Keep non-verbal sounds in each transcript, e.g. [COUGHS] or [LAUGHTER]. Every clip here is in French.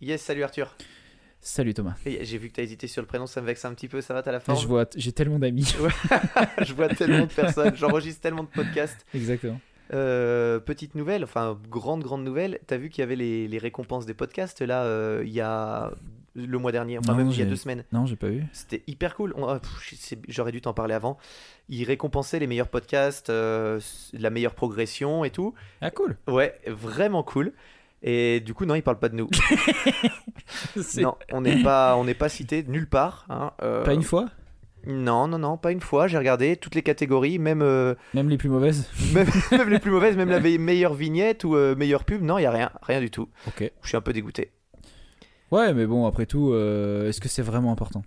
Yes, salut Arthur. Salut Thomas. J'ai vu que t'as hésité sur le prénom, ça me vexe un petit peu, ça va, t'as la forme Je vois, j'ai tellement d'amis. [LAUGHS] [LAUGHS] Je vois tellement de personnes, j'enregistre tellement de podcasts. Exactement. Euh, petite nouvelle, enfin grande grande nouvelle, t'as vu qu'il y avait les, les récompenses des podcasts là euh, il y a le mois dernier, enfin Non, même il y a deux semaines. Non, j'ai pas vu. C'était hyper cool. Ah, J'aurais dû t'en parler avant. Ils récompensaient les meilleurs podcasts, euh, la meilleure progression et tout. Ah cool. Ouais, vraiment cool. Et du coup, non, ils parlent pas de nous. [LAUGHS] Non, on n'est pas, on n'est pas cité nulle part. hein, euh, Pas une fois? Non, non, non, pas une fois. J'ai regardé toutes les catégories, même, euh, Même les plus mauvaises? même, [LAUGHS] même les plus mauvaises, même la meilleure vignette ou euh, meilleure pub. Non, il y a rien, rien du tout. Ok. Je suis un peu dégoûté. Ouais, mais bon, après tout, euh, est-ce que c'est vraiment important?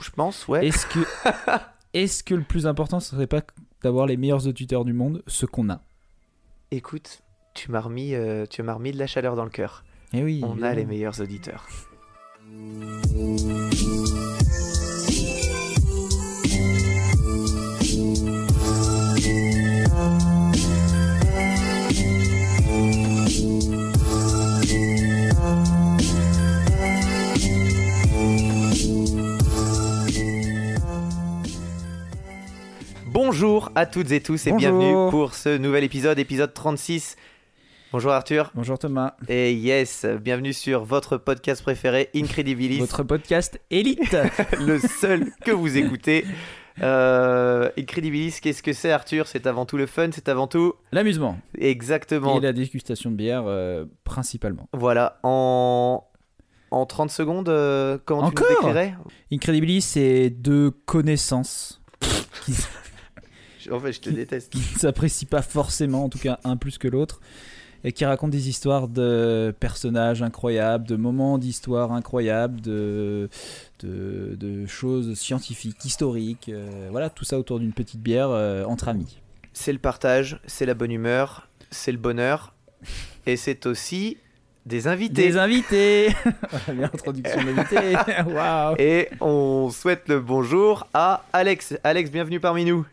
Je pense, ouais. Est-ce que, [LAUGHS] est-ce que le plus important, ce serait pas d'avoir les meilleurs auditeurs du monde, ce qu'on a? Écoute, tu m'as remis, euh, tu m'as remis de la chaleur dans le cœur. Eh oui. On a les meilleurs auditeurs. Bonjour à toutes et tous et Bonjour. bienvenue pour ce nouvel épisode, épisode 36. Bonjour Arthur. Bonjour Thomas. Et yes, bienvenue sur votre podcast préféré, Incredibilis, Votre podcast élite. [LAUGHS] le seul que vous écoutez. Euh, Incredibilis, qu'est-ce que c'est Arthur? C'est avant tout le fun, c'est avant tout L'amusement. exactement. Et la dégustation de bière, euh, principalement. Voilà, en... en 30 secondes, euh, comment tu Encore nous décrirais? Incredibilis, c'est deux connaissances qui [LAUGHS] En fait, je te déteste. qui ne s'apprécient pas forcément, en tout cas un plus que l'autre, et qui racontent des histoires de personnages incroyables, de moments d'histoire incroyables, de, de, de choses scientifiques, historiques, euh, voilà, tout ça autour d'une petite bière euh, entre amis. C'est le partage, c'est la bonne humeur, c'est le bonheur, et c'est aussi des invités. Des invités [LAUGHS] Bien introduction d'invités [LAUGHS] Waouh Et on souhaite le bonjour à Alex. Alex, bienvenue parmi nous.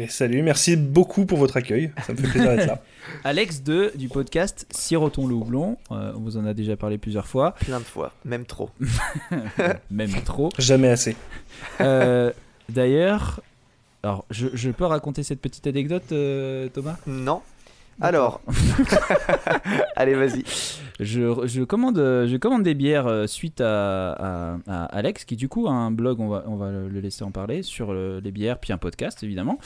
Et salut, merci beaucoup pour votre accueil. Ça me fait plaisir d'être là. [LAUGHS] Alex de, du podcast Siroton le houblon, euh, on vous en a déjà parlé plusieurs fois, Plein de fois, même trop. [LAUGHS] même trop. Jamais assez. Euh, D'ailleurs, alors je, je peux raconter cette petite anecdote, euh, Thomas? Non. Alors, [LAUGHS] allez, vas-y. je, je commande, je commande des bières euh, suite à, à- à Alex, qui du coup a un blog, on va, on va le laisser en parler, sur euh, les bières, puis un podcast évidemment.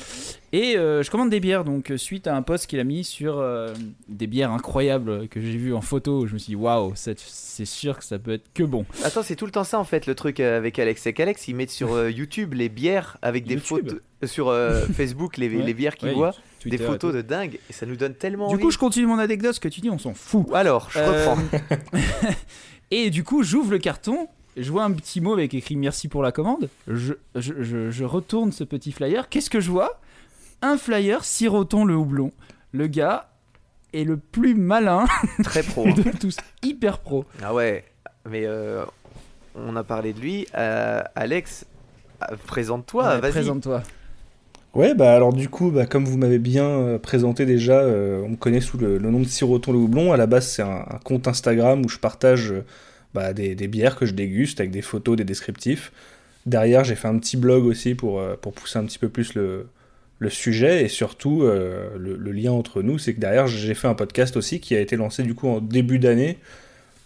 Et euh, je commande des bières, donc suite à un post qu'il a mis sur euh, des bières incroyables que j'ai vues en photo, je me suis dit waouh, c'est c'est sûr que ça peut être que bon. Attends, c'est tout le temps ça en fait, le truc avec Alex. C'est qu'Alex, il met sur euh, [LAUGHS] YouTube les bières avec des YouTube. photos. Sur Facebook, les, Ouais. les bières qu'il Ouais, voit, Twitter des photos de dingue. Et ça nous donne tellement Du envie. coup, je continue mon anecdote, ce que tu dis, on s'en fout. Alors, je Euh, reprends. [LAUGHS] Et du coup, j'ouvre le carton, je vois un petit mot avec écrit merci pour la commande. Je, je, je- je retourne ce petit flyer. Qu'est-ce que je vois? Un flyer siroton le houblon. Le gars est le plus malin [LAUGHS] Très pro. de tous, hyper pro. ah ouais, mais euh, on a parlé de lui. Euh, Alex, présente-toi, Ouais, vas-y. Présente-toi. Ouais, bah alors du coup, bah, comme vous m'avez bien euh, présenté déjà, euh, on me connaît sous le, nom de Siroton le Houblon. À la base, c'est un, compte Instagram où je partage euh, bah, des, bières que je déguste avec des photos, des descriptifs. Derrière, j'ai fait un petit blog aussi pour, pour pousser un petit peu plus le, sujet et surtout le, lien entre nous, c'est que derrière, j'ai fait un podcast aussi qui a été lancé du coup en début d'année.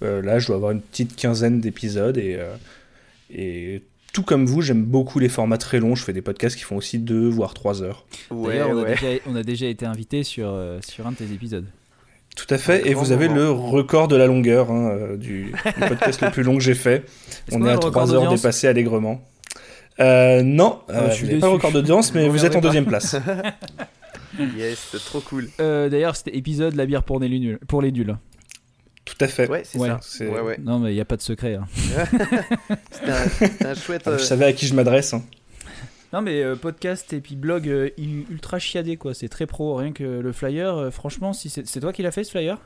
Là, je dois avoir une petite quinzaine d'épisodes et tout comme vous, j'aime beaucoup les formats très longs. Je fais des podcasts qui font aussi deux voire trois heures. Ouais, D'ailleurs, on, a déjà- on a déjà été invité sur, euh, sur un de tes épisodes. Tout à fait. Un Et vous avez moment. le record de la longueur hein, euh, du, du podcast le plus long que j'ai fait. On est a à le record 3 heures dépassé allègrement. Euh, non, euh, je suis pas record d'audience, mais Vous êtes en deuxième place. [LAUGHS] Yes, c'est trop cool. Euh, D'ailleurs, c'était épisode La bière pour les nuls. Pour les nuls. Tout à fait. Ouais, c'est Ouais. ça. C'est- Ouais, ouais. Non, mais il n'y a pas de secret. hein. [LAUGHS] C'était un, chouette. Ah, euh, Je savais à qui je m'adresse. hein. Non mais euh, podcast et puis blog euh, ultra chiadé quoi, c'est très pro, rien que le flyer, euh, franchement si c'est c'est toi qui l'as fait ce flyer?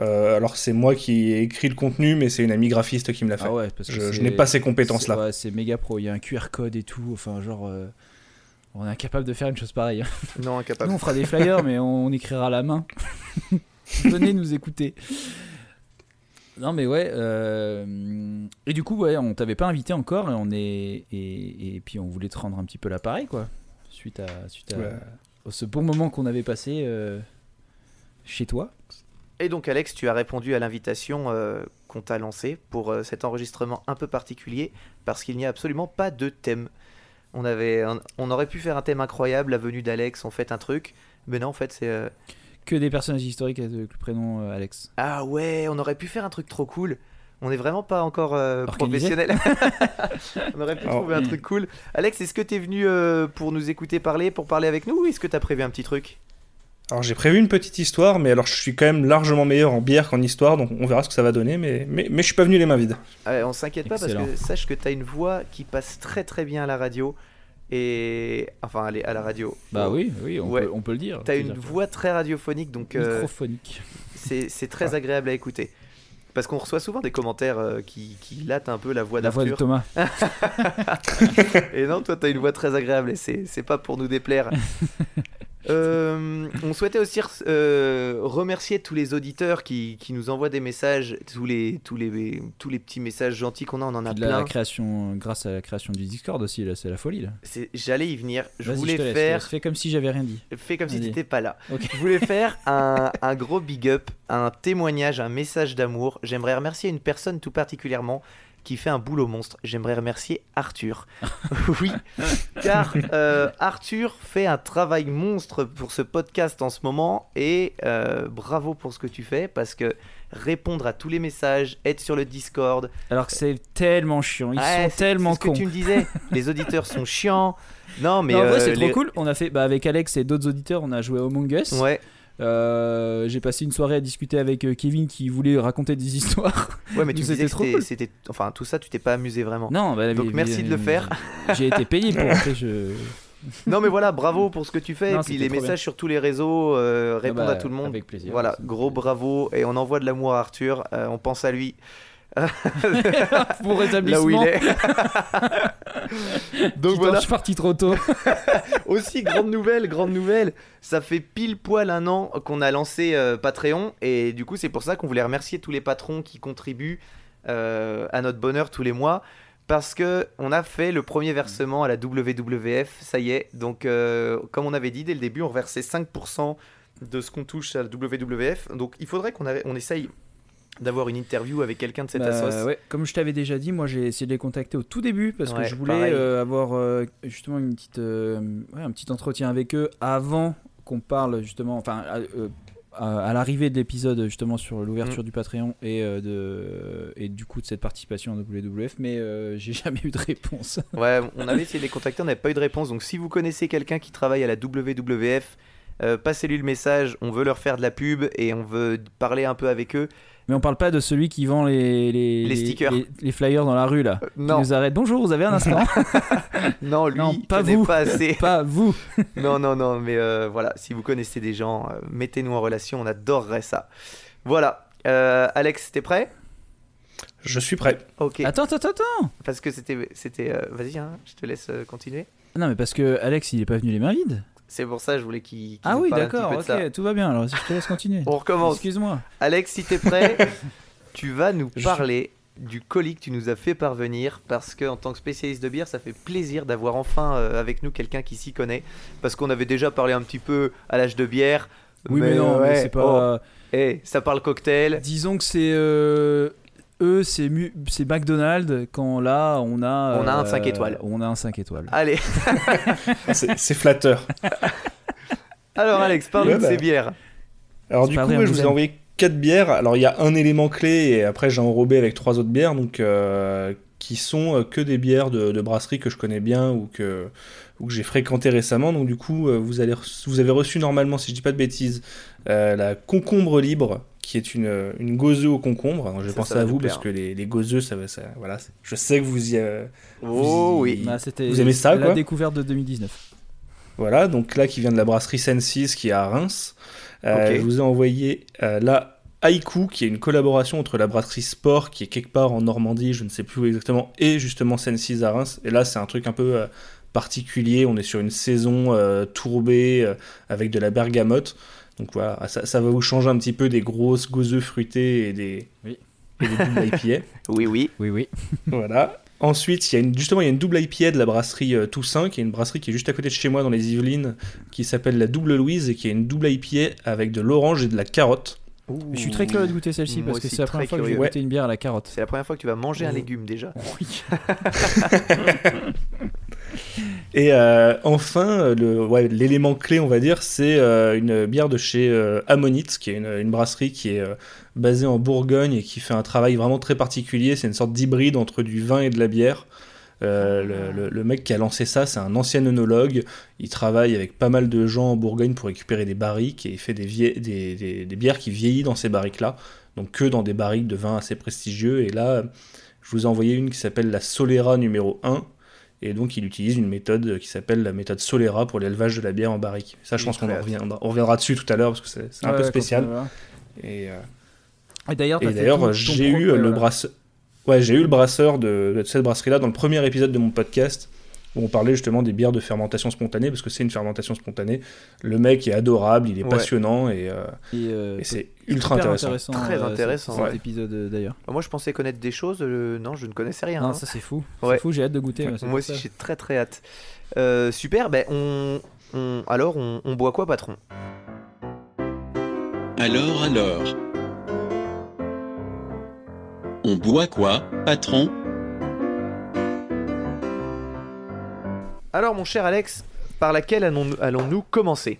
Euh, alors c'est moi qui ai écrit le contenu, mais c'est une amie graphiste qui me l'a fait. Ah ouais, parce que je je c'est- n'ai pas ces c'est- compétences-là. ouais, c'est méga pro, il y a un QR code et tout, enfin genre euh, on est incapable de faire une chose pareille. Non, incapable. Nous on fera des flyers mais on, on écrira à la main. [LAUGHS] [LAUGHS] Venez nous écouter. Non mais ouais. euh, Et du coup ouais, on t'avait pas invité encore et on est et, et puis on voulait te rendre un petit peu l'appareil quoi. Suite à suite à Ouais. ce bon moment qu'on avait passé euh, chez toi. Et donc Alex, tu as répondu à l'invitation euh, qu'on t'a lancée pour cet enregistrement un peu particulier parce qu'il n'y a absolument pas de thème. On, avait, on, on aurait pu faire un thème incroyable, la venue d'Alex, on fait un truc, mais non en fait c'est... Que des personnages historiques avec le prénom euh, Alex. Ah ouais, on aurait pu faire un truc trop cool. On n'est vraiment pas encore euh, professionnel. [LAUGHS] on aurait pu Alors, trouver un truc cool. Alex, est-ce que tu es venu euh, pour nous écouter parler, pour parler avec nous, ou est-ce que tu as prévu un petit truc? Alors j'ai prévu une petite histoire, mais alors je suis quand même largement meilleur en bière qu'en histoire, donc on verra ce que ça va donner, mais, mais, mais je suis pas venu les mains vides. Euh, On s'inquiète pas parce que sache que tu as une voix qui passe très très bien à la radio. Et. Enfin, allez, à la radio. Bah oui, oui, on, Ouais. peut, on peut le dire. T'as une dire, voix très radiophonique, donc euh, microphonique. c'est c'est très agréable à écouter. Parce qu'on reçoit souvent des commentaires euh, qui, qui latent un peu la voix La voix de d'Arthur. Thomas. [LAUGHS] Et non, toi, t'as une voix très agréable et c'est pas pour nous déplaire. [LAUGHS] Euh, on souhaitait aussi euh, remercier tous les auditeurs qui, qui nous envoient des messages, tous les, tous les, tous les petits messages gentils qu'on a, on en a de la plein. création, grâce à la création du Discord aussi, là, c'est la folie là. J'allais y venir. Je voulais laisse, faire. Fais comme si j'avais rien dit. fais comme si t'étais pas là. Je voulais faire [LAUGHS] un, un gros big up, un témoignage, un message d'amour. J'aimerais remercier une personne tout particulièrement qui fait un boulot monstre. J'aimerais remercier Arthur. [LAUGHS] [LAUGHS] oui, car euh, Arthur fait un travail monstre pour ce podcast en ce moment et euh, bravo pour ce que tu fais parce que répondre à tous les messages, être sur le Discord, Alors que c'est tellement chiant, ils Ouais, sont tellement c'est ce cons. que tu me disais. [LAUGHS] les auditeurs sont chiants. Non, mais Mais en vrai, euh, c'est les- trop cool. On a fait, bah, avec Alex et d'autres auditeurs, on a joué à Among Us. Ouais, Euh, J'ai passé une soirée à discuter avec euh, Kevin qui voulait raconter des [LAUGHS] histoires. ouais, mais tu disais que trop c'était- cool. enfin tout ça, tu t'es pas amusé vraiment. Non, bah, Donc mais- merci de le faire. J'ai été payé pour. Après, je. [LAUGHS] Non mais voilà, bravo pour ce que tu fais. Non, et puis les messages sur tous les réseaux, euh, répondre Ah bah, à tout le monde. Avec plaisir. Voilà, gros bravo. Et on envoie de l'amour à Arthur. euh, on pense à lui [LAUGHS] Pour là où il rétablissement. est. [LAUGHS] Donc voilà, Je suis parti trop tôt. [LAUGHS] aussi grande nouvelle, grande nouvelle. Ça fait pile poil un an qu'on a lancé euh, Patreon. Et du coup, c'est pour ça qu'on voulait remercier tous les patrons qui contribuent euh, à notre bonheur tous les mois. Parce que on a fait le premier versement à la WWF, ça y est. Donc, euh, comme on avait dit dès le début, on reversait 5% de ce qu'on touche à la WWF. Donc, il faudrait qu'on on essaye d'avoir une interview avec quelqu'un de cette Bah, assoce. ouais, comme je t'avais déjà dit, moi j'ai essayé de les contacter au tout début parce que je voulais euh, avoir euh, justement une petite, euh, ouais, un petit entretien avec eux avant qu'on parle justement, enfin à, à- à l'arrivée de l'épisode justement sur l'ouverture Mm. du Patreon et, de, et du coup de cette participation en WWF, mais [LAUGHS] j'ai jamais eu de réponse. Ouais, on avait essayé de les contacter, on n'avait pas eu de réponse. Donc, si vous connaissez quelqu'un qui travaille à la WWF, euh, passez-lui le message. On veut leur faire de la pub et on veut parler un peu avec eux. Mais on parle pas de celui qui vend les, les, Les stickers. les, les flyers dans la rue là. Euh, Qui non, nous arrête. Bonjour, vous avez un instant [LAUGHS] non, lui, Non, pas vous. pas assez. [LAUGHS] Pas vous. [LAUGHS] non, non, non, mais euh, voilà, si vous connaissez des gens, euh, mettez-nous en relation, on adorerait ça. Voilà, Euh, Alex, t'es prêt? Je suis prêt. Ok, Attends, attends, attends. parce que c'était, c'était, euh, vas-y, hein, je te laisse euh, continuer. Non, mais parce que Alex il est pas venu les mains vides. C'est pour ça que je voulais qu'il, qu'il Ah oui, d'accord, ok, ça. tout va bien. Alors, je te laisse continuer. [LAUGHS] On recommence. Excuse-moi. Alex, si t'es prêt, [LAUGHS] tu vas nous Je parler du colis que tu nous as fait parvenir parce que en tant que spécialiste de bière, ça fait plaisir d'avoir enfin euh, avec nous quelqu'un qui s'y connaît parce qu'on avait déjà parlé un petit peu à l'âge de bière. Oui, mais, non, ouais, c'est pas. oh, eh, ça parle cocktail. Disons que c'est. euh, Eux, c'est McDonald's quand là, on a. On a un euh, cinq étoiles. On a un 5 étoiles. Allez, [LAUGHS] C'est flatteur. [LAUGHS] alors Alex, parle-nous Ouais, de bah. ces bières. Alors du coup, on je vous ai envoyé quatre bières. Alors il y a un élément clé et après j'ai enrobé avec trois autres bières, donc euh, qui sont euh, que des bières de, de brasserie que je connais bien ou que ou que j'ai fréquenté récemment. Donc du coup, euh, vous allez re- vous avez reçu normalement, si je dis pas de bêtises, euh, la concombre libre, qui est une une gauzeux au concombre. Alors, je pense à vous parce que les, les gauzeux, ça, ça voilà, je sais que vous y euh, Oh Vous y- oui. Bah, C'était Vous aimez ça, la quoi découverte de 2019. Voilà, donc là qui vient de la brasserie Sensis qui est à Reims. Euh. Je vous ai envoyé euh, la Haïku qui est une collaboration entre la brasserie Sport qui est quelque part en Normandie, je ne sais plus où exactement, et justement Sensis à Reims. Et là c'est un truc un peu euh, particulier, on est sur une saison euh, tourbée euh, avec de la bergamote. Donc voilà, ça, ça va vous changer un petit peu des grosses gauzeux fruitées et des, Oui. et des doubles IPA. [LAUGHS] Oui, oui. Oui, oui. [LAUGHS] Voilà. Ensuite, il y a une, justement, il y a une double IPA de la brasserie euh, Toussaint, qui est une brasserie qui est juste à côté de chez moi dans les Yvelines, qui s'appelle la Double Louise et qui est une double IPA avec de l'orange et de la carotte. Je suis très curieux de goûter celle-ci parce que c'est la première fois que j'ai curieux. goûté une bière à la carotte. C'est la première fois que tu vas manger un Oh. légume déjà. Oui. [LAUGHS] Et euh, enfin, ouais, l'élément clé, on va dire, c'est euh, une bière de chez euh, Ammonite, qui est une, une brasserie qui est euh, basée en Bourgogne et qui fait un travail vraiment très particulier. C'est une sorte d'hybride entre du vin et de la bière. Euh, le, le- le mec qui a lancé ça, c'est un ancien œnologue. Il travaille avec pas mal de gens en Bourgogne pour récupérer des barriques et il fait des, vie- des, des- des bières qui vieillissent dans ces barriques-là. Donc que dans des barriques de vin assez prestigieux. Et là, je vous ai envoyé une qui s'appelle la Solera numéro 1. Et donc, il utilise une méthode qui s'appelle la méthode Solera pour l'élevage de la bière en barrique. Ça, je pense qu'on reviendra, on reviendra dessus tout à l'heure parce que c'est un Ouais, peu spécial. voilà. Et, euh, Et d'ailleurs, j'ai eu ouais, euh, le voilà. brasseur. Ouais, j'ai eu le brasseur de, de cette brasserie-là dans le premier épisode de mon podcast où on parlait justement des bières de fermentation spontanée parce que c'est une fermentation spontanée. Le mec est adorable, il est Ouais. passionnant et, euh, Et, euh, et c'est ultra intéressant. Très euh, intéressant, cet- cet ouais. épisode d'ailleurs. Moi, je pensais connaître des choses. euh, non, je ne connaissais rien. Non, hein. ça c'est fou. Ouais. C'est fou, j'ai hâte de goûter. Moi aussi, j'ai très très hâte. Euh, super, ben on, on- alors on, on boit quoi, patron? Alors, alors. On boit quoi, patron? Alors, mon cher Alex, par laquelle allons- allons-nous commencer?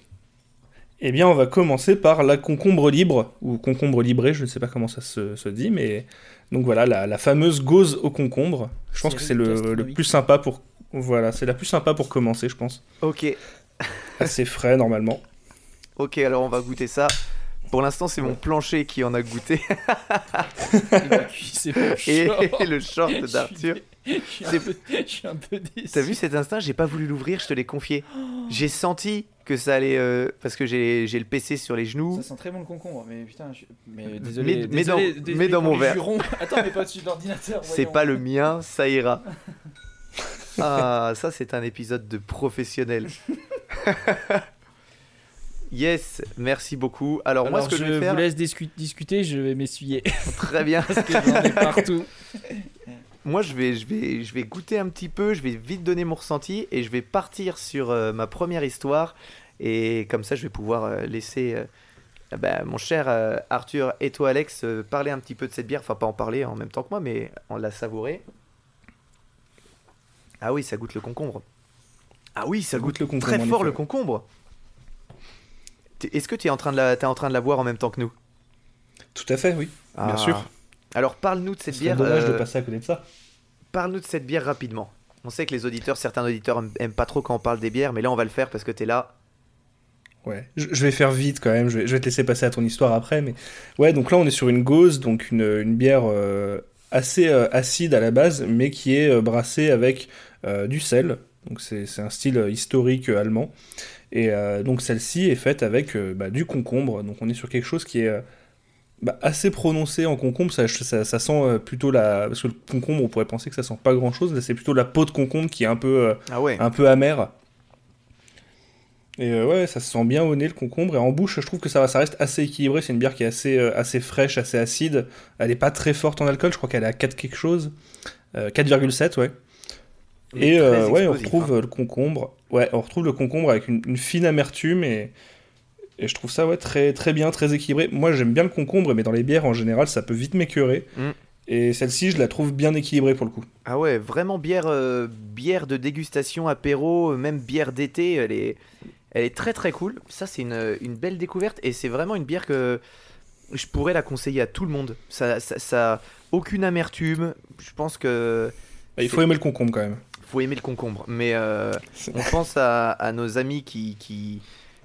Eh bien, on va commencer par la concombre libre, ou concombre librée, je ne sais pas comment ça se, se dit, mais donc voilà, la, la fameuse gauze au concombre. Je pense que c'est le, le plus sympa pour. Voilà, c'est la plus sympa pour commencer, je pense. Ok, Assez frais normalement. ok, alors on va goûter ça. Pour l'instant, c'est mon plancher qui en a goûté [LAUGHS] et [LAUGHS] le short d'Arthur. Je suis un peu- je suis un peu déçu. T'as vu cet instinct? J'ai pas voulu l'ouvrir, je te l'ai confié. [GASPS] J'ai senti que ça allait. euh, parce que j'ai j'ai le PC sur les genoux. Ça sent très bon le concombre, mais putain, je... mais désolé. Mais- mais désolé, dans- désolé mais dans pour mon les verre. jurons. [LAUGHS] Attends, mais pas dessus de l'ordinateur. C'est voyons. pas le mien, ça ira. Ah, ça c'est un épisode de professionnel. Yes, merci beaucoup. Alors, Alors, moi ce que je, vais faire, vous laisse discu- discuter, je vais m'essuyer [LAUGHS] très bien. parce que j'en ai partout. [LAUGHS] Moi je vais, je vais, je vais goûter un petit peu, je vais vite donner mon ressenti et je vais partir sur euh, ma première histoire et comme ça je vais pouvoir euh, laisser euh, bah, mon cher Arthur et toi Alex parler un petit peu de cette bière, enfin pas en parler en même temps que moi mais en la savourer. Ah oui, ça goûte le concombre. Ah oui, ça, Ça goûte, goûte le concombre, très fort le concombre. Est-ce que tu es en train de la, t'es en train de la boire en même temps que nous? Tout à fait, oui. Bien Ah. sûr. Alors parle-nous de Ce cette bière. dommage de euh, passer à côté de ça. Parle-nous de cette bière rapidement. On sait que les auditeurs, certains auditeurs aiment- pas trop quand on parle des bières, mais là on va le faire parce que t'es là. Ouais, je, je vais faire vite quand même, je vais, je vais te laisser passer à ton histoire après, mais ouais, donc là on est sur une gauze, donc une, une bière euh, assez euh, acide à la base, mais qui est brassée avec du sel, donc c'est un style historique allemand, et euh, donc celle-ci est faite avec euh, bah, du concombre, donc on est sur quelque chose qui est euh, bah, assez prononcé en concombre, ça, ça, ça sent plutôt la... Parce que le concombre, on pourrait penser que ça sent pas grand-chose, là c'est plutôt la peau de concombre qui est un peu... Ah ouais. un peu amer. Et ouais, ça se sent bien au nez le concombre. Et en bouche, je trouve que ça, va, ça reste assez équilibré. C'est une bière qui est assez, assez fraîche, assez acide. Elle est pas très forte en alcool. Je crois qu'elle est à 4 quelque chose. Euh, 4,7, ouais. Et euh, ouais, on retrouve hein. euh, le concombre. Ouais, on retrouve le concombre avec une, une fine amertume et, et je trouve ça ouais très très bien, très équilibré. Moi, j'aime bien le concombre, mais dans les bières en général, ça peut vite m'écœurer. Mm. Et celle-ci, je la trouve bien équilibrée pour le coup. Ah ouais, vraiment bière, euh, bière de dégustation, apéro, même bière d'été, elle est, elle est très très cool. Ça c'est une, une belle découverte et c'est vraiment une bière que je pourrais la conseiller à tout le monde. Ça, ça, ça- aucune amertume. Je pense que Bah, il faut aimer le concombre quand même. Faut aimer le concombre, mais euh, on pense à, à nos amis qui, qui...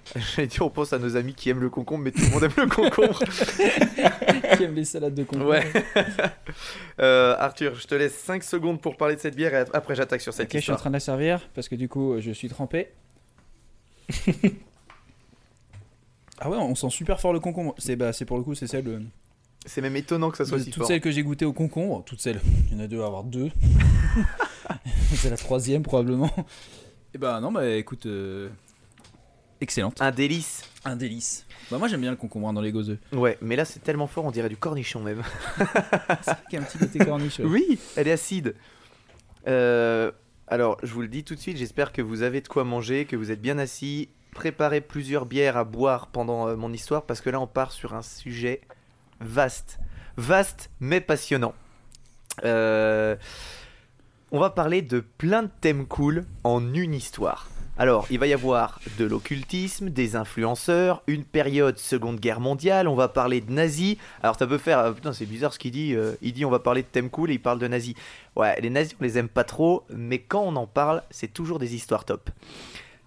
[LAUGHS] J'allais dire, on pense à nos amis qui aiment le concombre, mais tout le monde aime le concombre. [LAUGHS] Qui aime les salades de concombre. Ouais. [LAUGHS] Euh, Arthur, je te laisse 5 secondes pour parler de cette bière et après j'attaque sur cette Ok, je suis en histoire. train de la servir parce que du coup, je suis trempé. ah ouais, on sent super fort le concombre. C'est bah, c'est pour le coup, c'est celle, euh, C'est même étonnant que ça soit de- si toutes fort. celles que j'ai goûté au concombre. Toutes celles. Il y en a deux à avoir deux. [LAUGHS] c'est la troisième probablement. Et bah non, bah écoute. euh, excellente. Un délice. Un délice. Bah, moi j'aime bien le concombre hein, dans les gauzeux. Ouais, mais là c'est tellement fort, on dirait du cornichon même. [LAUGHS] Qui a un petit côté corniche. ouais. Oui, elle est acide. Euh, alors, je vous le dis tout de suite, j'espère que vous avez de quoi manger, que vous êtes bien assis. Préparez plusieurs bières à boire pendant euh, mon histoire, parce que là, on part sur un sujet vaste. Vaste, mais passionnant. Euh, on va parler de plein de thèmes cool en une histoire. Alors, il va y avoir de l'occultisme, des influenceurs, une période Seconde Guerre mondiale, on va parler de nazis. Alors, ça peut faire. euh, putain, c'est bizarre ce qu'il dit. euh, il dit on va parler de thèmes cool et il parle de nazis. Ouais, les nazis, on les aime pas trop, mais quand on en parle, c'est toujours des histoires top.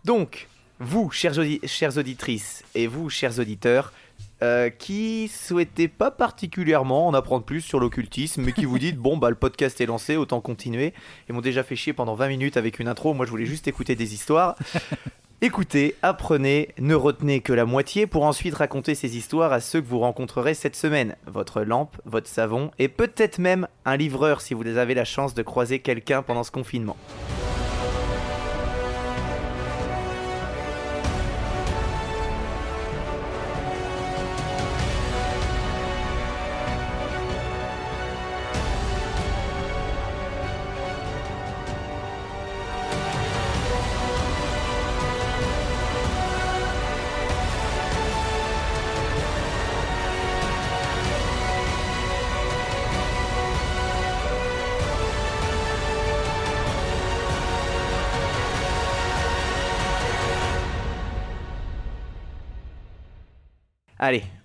Donc, vous, chers, audi- chères auditrices, et vous, chers auditeurs, euh, qui souhaitez pas particulièrement en apprendre plus sur l'occultisme, mais qui vous dites bon bah le podcast est lancé, autant continuer. Ils m'ont déjà fait chier pendant 20 minutes avec une intro. Moi, je voulais juste écouter des histoires. [LAUGHS] Écoutez, apprenez, ne retenez que la moitié pour ensuite raconter ces histoires à ceux que vous rencontrerez cette semaine. Votre lampe, votre savon et peut-être même un livreur si vous avez la chance de croiser quelqu'un pendant ce confinement.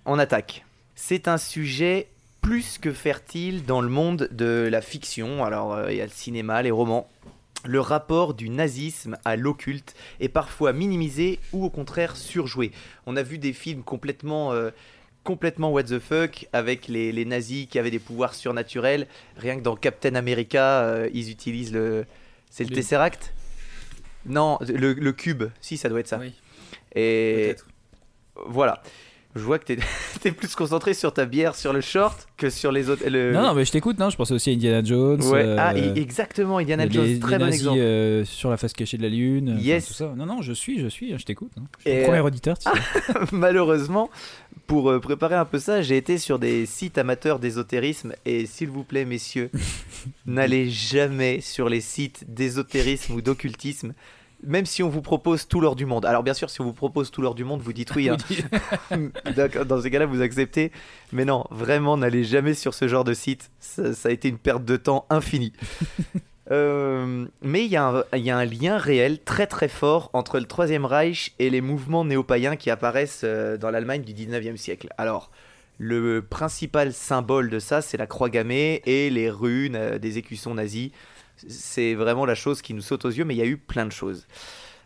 On attaque. C'est un sujet plus que fertile dans le monde de la fiction. Alors, euh, il y a le cinéma, les romans. Le rapport du nazisme à l'occulte est parfois minimisé ou au contraire surjoué. On a vu des films complètement, euh, complètement what the fuck avec les, les nazis qui avaient des pouvoirs surnaturels. Rien que dans Captain America, euh, ils utilisent le. C'est le Tesseract? Non, le, le cube. Si, ça doit être ça. Oui, Et voilà. Je vois que t'es [LAUGHS] es plus concentré sur ta bière, sur le short, que sur les autres. le- Non, non, mais je t'écoute, non, je pensais aussi à Indiana Jones. Ouais. euh, ah, exactement, Indiana les- Jones, très bon exemple. euh, sur la face cachée de la lune. enfin, Yes. tout ça. Non, non, je suis, je suis, je t'écoute. hein. Je suis Et, le premier auditeur. tu [LAUGHS] sais. [LAUGHS] Malheureusement, pour euh, préparer un peu ça, j'ai été sur des sites amateurs d'ésotérisme et s'il vous plaît, messieurs, n'allez jamais sur les sites d'ésotérisme ou d'occultisme. Même si on vous propose tout l'or du monde. Alors bien sûr, si on vous propose tout l'or du monde, vous dites oui. hein. [LAUGHS] Dans ces cas-là, vous acceptez. Mais non, vraiment, n'allez jamais sur ce genre de site. Ça, ça a été une perte de temps infinie. [LAUGHS] Euh, mais il y, a un- il y a un lien réel très très fort entre le Troisième Reich et les mouvements néo-païens qui apparaissent euh, dans l'Allemagne du 19e siècle. Alors, le principal symbole de ça, c'est la croix gammée et les runes euh, des écussons nazis. C'est vraiment la chose qui nous saute aux yeux, mais il y a eu plein de choses.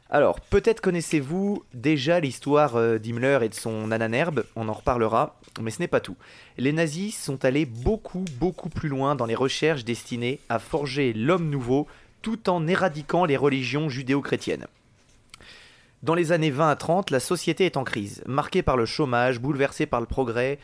Alors, peut-être connaissez-vous déjà l'histoire euh, d'Himmler et de son ananerbe, on en reparlera, mais ce n'est pas tout. Les nazis sont allés beaucoup, beaucoup plus loin dans les recherches destinées à forger l'homme nouveau tout en éradiquant les religions judéo-chrétiennes. Dans les années 20 à 30, la société est en crise, marquée par le chômage, bouleversée par le progrès,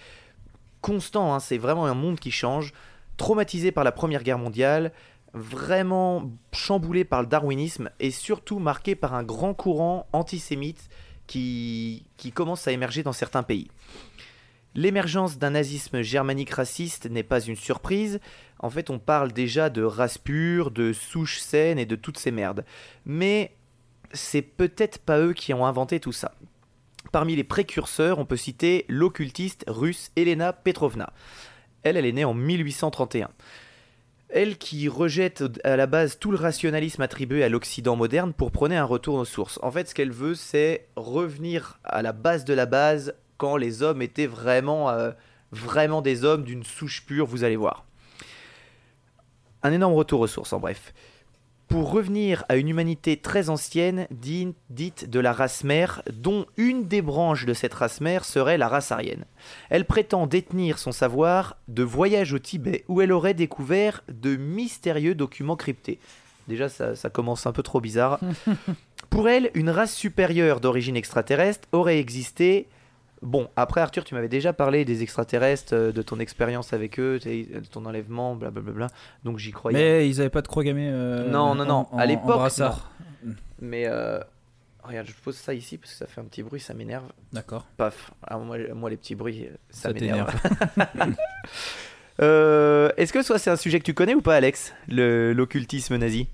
constant, hein, c'est vraiment un monde qui change, traumatisé par la Première Guerre mondiale, vraiment chamboulé par le darwinisme et surtout marqué par un grand courant antisémite qui, qui commence à émerger dans certains pays. L'émergence d'un nazisme germanique raciste n'est pas une surprise. En fait, on parle déjà de race pure, de souche saine et de toutes ces merdes. Mais c'est peut-être pas eux qui ont inventé tout ça. Parmi les précurseurs, on peut citer l'occultiste russe Elena Petrovna. Elle, elle est née en 1831. Elle qui rejette à la base tout le rationalisme attribué à l'Occident moderne pour prôner un retour aux sources. En fait, ce qu'elle veut, c'est revenir à la base de la base quand les hommes étaient vraiment, euh, vraiment des hommes d'une souche pure, vous allez voir. Un énorme retour aux sources, en bref. Pour revenir à une humanité très ancienne, di- dite de la race mère, dont une des branches de cette race mère serait la race aryenne. Elle prétend détenir son savoir de voyage au Tibet où elle aurait découvert de mystérieux documents cryptés. Déjà, ça, ça commence un peu trop bizarre. [LAUGHS] Pour elle, une race supérieure d'origine extraterrestre aurait existé. Bon, après Arthur, tu m'avais déjà parlé des extraterrestres, euh, de ton expérience avec eux, de ton enlèvement, blablabla. Donc j'y croyais. Mais ils avaient pas de croix gammée. euh, Non, non, non, en- à l'époque. Mais euh, Regarde, je pose ça ici parce que ça fait un petit bruit, ça m'énerve. D'accord. Paf. Ah, moi, moi, les petits bruits, ça, Ça m'énerve. [LAUGHS] Euh, Est-ce que soit c'est un sujet que tu connais ou pas, Alex? Le- L'occultisme nazi?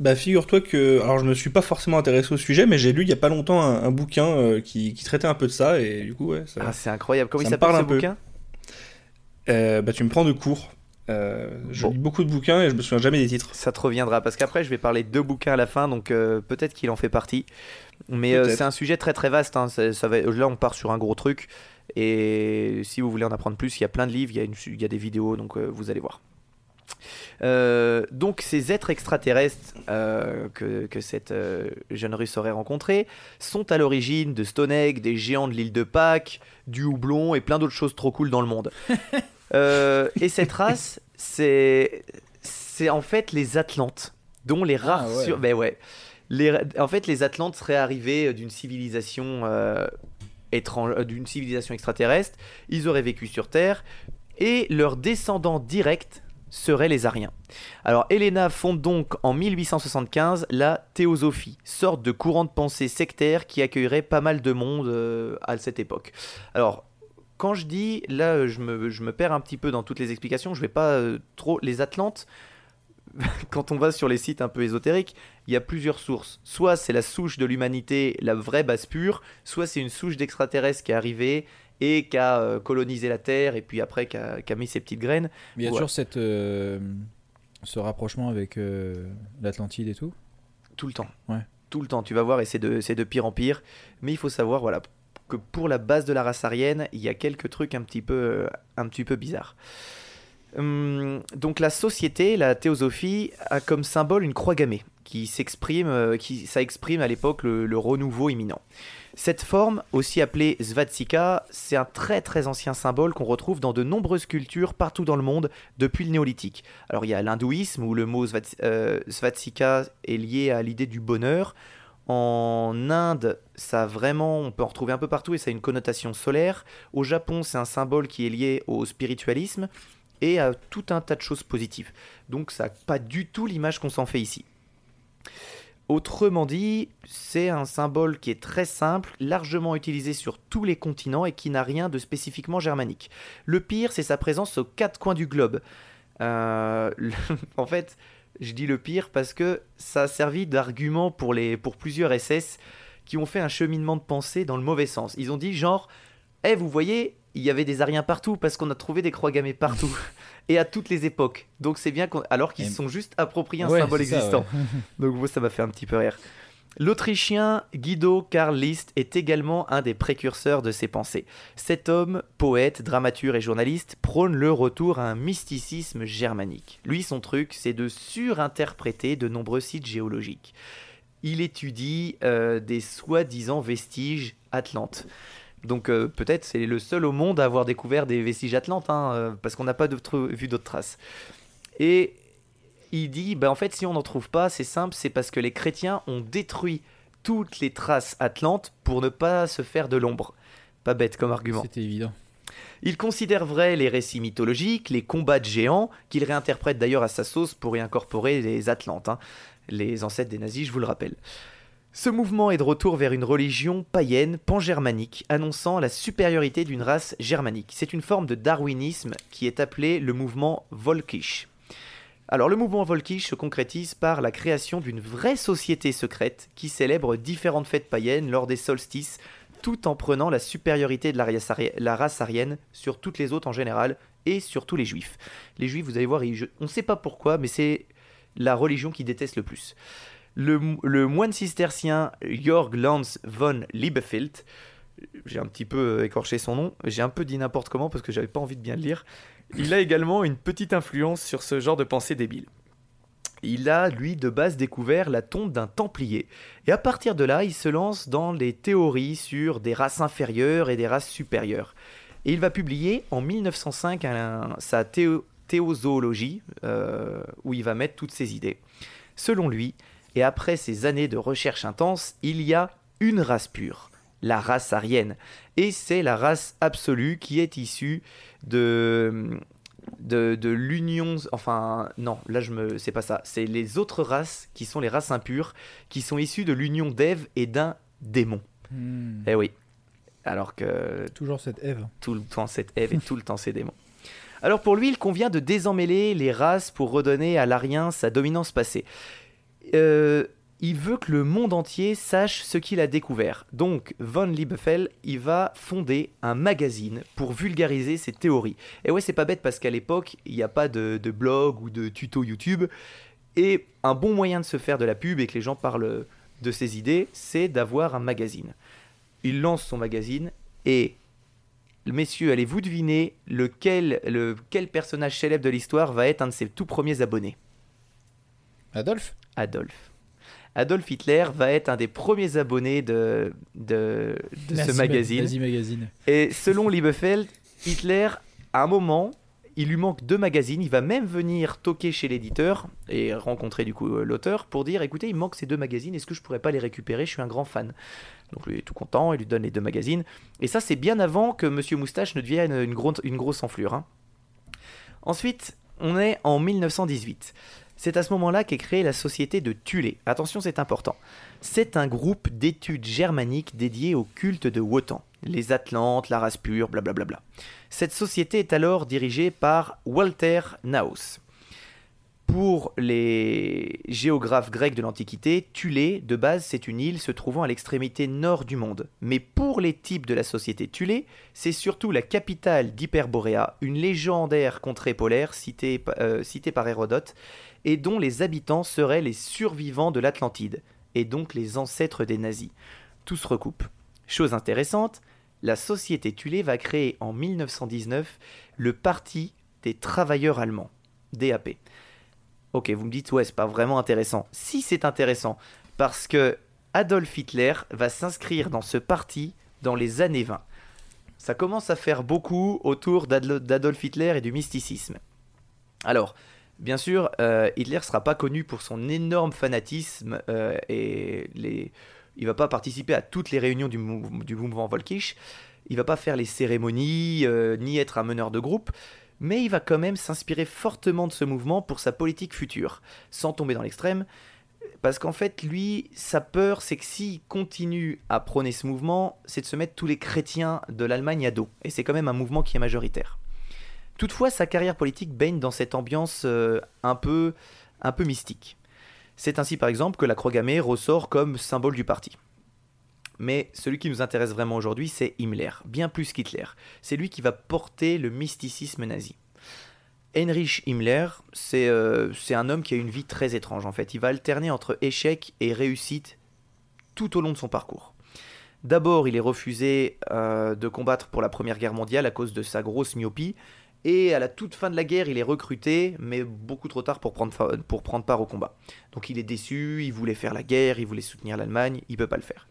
Bah figure-toi que, alors je me suis pas forcément intéressé au sujet, mais j'ai lu il y a pas longtemps un, un bouquin euh, qui, qui traitait un peu de ça, et du coup ouais, ça, Ah, c'est incroyable. Comment Ça il s'appelle parle ce un peu. bouquin? Euh, bah tu me prends de court. Euh, je Bon. lis beaucoup de bouquins et je me souviens jamais des titres. Ça te reviendra parce qu'après je vais parler de deux bouquins à la fin, donc euh, peut-être qu'il en fait partie. Mais c'est un sujet très très vaste. hein. Ça, ça va... Là, on part sur un gros truc. Et si vous voulez en apprendre plus, il y a plein de livres, il y a, une- il y a des vidéos, donc vous allez voir. Euh, donc ces êtres extraterrestres euh, que, que cette euh, jeune russe aurait rencontrés sont à l'origine de Stone Egg, des géants de l'île de Pâques, du houblon et plein d'autres choses trop cool dans le monde. [LAUGHS] Et cette race, c'est c'est en fait les Atlantes, dont les rares Ah ouais. sur- ben ouais. Les, en fait, les Atlantes seraient arrivés d'une civilisation étrange, d'une civilisation extraterrestre. Ils auraient vécu sur Terre et leurs descendants directs seraient les Ariens. Alors, Helena fonde donc en 1875 la théosophie, sorte de courant de pensée sectaire qui accueillerait pas mal de monde euh, à cette époque. Alors, quand je dis, là, je me, je me perds un petit peu dans toutes les explications, je vais pas euh, trop. Les Atlantes, [LAUGHS] quand on va sur les sites un peu ésotériques, il y a plusieurs sources. Soit c'est la souche de l'humanité, la vraie base pure, soit c'est une souche d'extraterrestres qui est arrivée et qui a euh, colonisé la Terre et puis après qui a, mis ses petites graines. Mais il y a Ouais. toujours cette, euh, ce rapprochement avec euh, l'Atlantide et tout? Tout le temps. Ouais. Tout le temps, tu vas voir, et c'est de, de pire en pire. Mais il faut savoir, voilà, que pour la base de la race aryenne, il y a quelques trucs un petit peu, euh, un petit peu bizarres. Hum, donc la société, la théosophie, a comme symbole une croix gammée, qui s'exprime, euh, qui, ça exprime à l'époque le, le renouveau imminent. Cette forme, aussi appelée Svatsika, c'est un très très ancien symbole qu'on retrouve dans de nombreuses cultures partout dans le monde depuis le néolithique. Alors il y a l'hindouisme où le mot Svats- euh, Svatsika est lié à l'idée du bonheur. En Inde, ça vraiment, on peut en retrouver un peu partout et ça a une connotation solaire. Au Japon, c'est un symbole qui est lié au spiritualisme et à tout un tas de choses positives. Donc ça n'a pas du tout l'image qu'on s'en fait ici. Autrement dit, c'est un symbole qui est très simple, largement utilisé sur tous les continents et qui n'a rien de spécifiquement germanique. Le pire, c'est sa présence aux quatre coins du globe. Euh, [LAUGHS] en fait, je dis le pire parce que ça a servi d'argument pour, plusieurs SS qui ont fait un cheminement de pensée dans le mauvais sens. Ils ont dit genre, eh vous voyez, il y avait des Ariens partout parce qu'on a trouvé des croix gammées partout [LAUGHS] et à toutes les époques. Donc c'est bien qu'on... alors qu'ils se sont juste appropriés un Ouais, symbole ça, existant. ouais. [LAUGHS] Donc moi, ça m'a fait un petit peu rire. L'Autrichien Guido Karl List est également un des précurseurs de ces pensées. Cet homme, poète, dramaturge et journaliste, prône le retour à un mysticisme germanique. Lui, son truc, c'est de surinterpréter de nombreux sites géologiques. Il étudie euh, des soi-disant vestiges atlantes. Donc euh, peut-être c'est le seul au monde à avoir découvert des vestiges atlantes, hein, euh, parce qu'on n'a pas d'autres- vu d'autres traces. Et il dit, ben en fait, si on n'en trouve pas, c'est simple, c'est parce que les chrétiens ont détruit toutes les traces atlantes pour ne pas se faire de l'ombre. Pas bête comme argument. C'était évident. Il considère vrai les récits mythologiques, les combats de géants, qu'il réinterprète d'ailleurs à sa sauce pour y incorporer les Atlantes, hein, les ancêtres des nazis, je vous le rappelle. Ce mouvement est de retour vers une religion païenne, pan-germanique, annonçant la supériorité d'une race germanique. C'est une forme de darwinisme qui est appelé le mouvement Volkisch. Alors le mouvement Volkisch se concrétise par la création d'une vraie société secrète qui célèbre différentes fêtes païennes lors des solstices, tout en prenant la supériorité de la race, ari- la race aryenne sur toutes les autres en général et sur tous les juifs. Les juifs, vous allez voir, on ne sait pas pourquoi, mais c'est la religion qui déteste le plus. Le, mo- le moine cistercien Jörg Lanz von Liebefeld, j'ai un petit peu écorché son nom, j'ai un peu dit n'importe comment parce que j'avais pas envie de bien le lire, il a également une petite influence sur ce genre de pensée débile. Il a, lui, de base découvert la tombe d'un Templier. Et à partir de là, il se lance dans les théories sur des races inférieures et des races supérieures. Et il va publier en 1905 un- sa théo- théozoologie, euh, où il va mettre toutes ses idées. Selon lui, et après ces années de recherche intense, il y a une race pure, la race aryenne. Et c'est la race absolue qui est issue de de, de l'union. Enfin, non, là, je me. C'est pas ça. C'est les autres races qui sont les races impures, qui sont issues de l'union d'Ève et d'un démon. Hmm. Eh oui. Alors que Toujours cette Eve. tout le temps c'est Ève et tout le temps c'est démon. Alors pour lui, il convient de désemmêler les races pour redonner à l'Arien sa dominance passée. Euh, il veut que le monde entier sache ce qu'il a découvert. Donc, von Liebefeld, il va fonder un magazine pour vulgariser ses théories. Et ouais, c'est pas bête parce qu'à l'époque, il n'y a pas de, blog ou de tuto YouTube. Et un bon moyen de se faire de la pub et que les gens parlent de ses idées, c'est d'avoir un magazine. Il lance son magazine et messieurs, allez-vous deviner lequel, le, quel personnage célèbre de l'histoire va être un de ses tout premiers abonnés? Adolphe Adolphe. Adolf Hitler va être un des premiers abonnés de, de, de ce magazine. Et selon Liebefeld, Hitler, à un moment, il lui manque deux magazines. Il va même venir toquer chez l'éditeur et rencontrer du coup l'auteur pour dire écoutez, il manque ces deux magazines, est-ce que je pourrais pas les récupérer? Je suis un grand fan. Donc lui est tout content, il lui donne les deux magazines. Et ça, c'est bien avant que Monsieur Moustache ne devienne une, gros- une grosse enflure. hein. Ensuite, on est en 1918. C'est à ce moment-là qu'est créée la société de Thulé. Attention, c'est important. C'est un groupe d'études germaniques dédié au culte de Wotan, les Atlantes, la race pure, blablabla. Cette société est alors dirigée par Walter Naus. Pour les géographes grecs de l'Antiquité, Thulé, de base, c'est une île se trouvant à l'extrémité nord du monde. Mais pour les types de la société Thulé, c'est surtout la capitale d'Hyperboréa, une légendaire contrée polaire citée, euh, citée par Hérodote, et dont les habitants seraient les survivants de l'Atlantide, et donc les ancêtres des nazis. Tout se recoupe. Chose intéressante, la société Thulé va créer en 1919 le Parti des travailleurs allemands, DAP. Ok, vous me dites, ouais, c'est pas vraiment intéressant. Si, c'est intéressant, parce que Adolf Hitler va s'inscrire dans ce parti dans les années 20. Ça commence à faire beaucoup autour d'Adolf Hitler et du mysticisme. Alors, bien sûr, euh, Hitler sera pas connu pour son énorme fanatisme euh, et les... il va pas participer à toutes les réunions du mouvement Volkisch. Il va pas faire les cérémonies euh, ni être un meneur de groupe, mais il va quand même s'inspirer fortement de ce mouvement pour sa politique future, sans tomber dans l'extrême. Parce qu'en fait, lui, sa peur, c'est que s'il continue à prôner ce mouvement, c'est de se mettre tous les chrétiens de l'Allemagne à dos. Et c'est quand même un mouvement qui est majoritaire. Toutefois, sa carrière politique baigne dans cette ambiance euh, un, peu, mystique. C'est ainsi par exemple que la croix gammée ressort comme symbole du parti. Mais celui qui nous intéresse vraiment aujourd'hui, c'est Himmler, bien plus qu'Hitler. C'est lui qui va porter le mysticisme nazi. Heinrich Himmler, c'est euh, un homme qui a une vie très étrange en fait. Il va alterner entre échec et réussite tout au long de son parcours. D'abord, il est refusé euh, de combattre pour la Première Guerre mondiale à cause de sa grosse myopie. Et à la toute fin de la guerre, il est recruté, mais beaucoup trop tard pour prendre, part au combat. Donc il est déçu, il voulait faire la guerre, il voulait soutenir l'Allemagne, il peut pas le faire.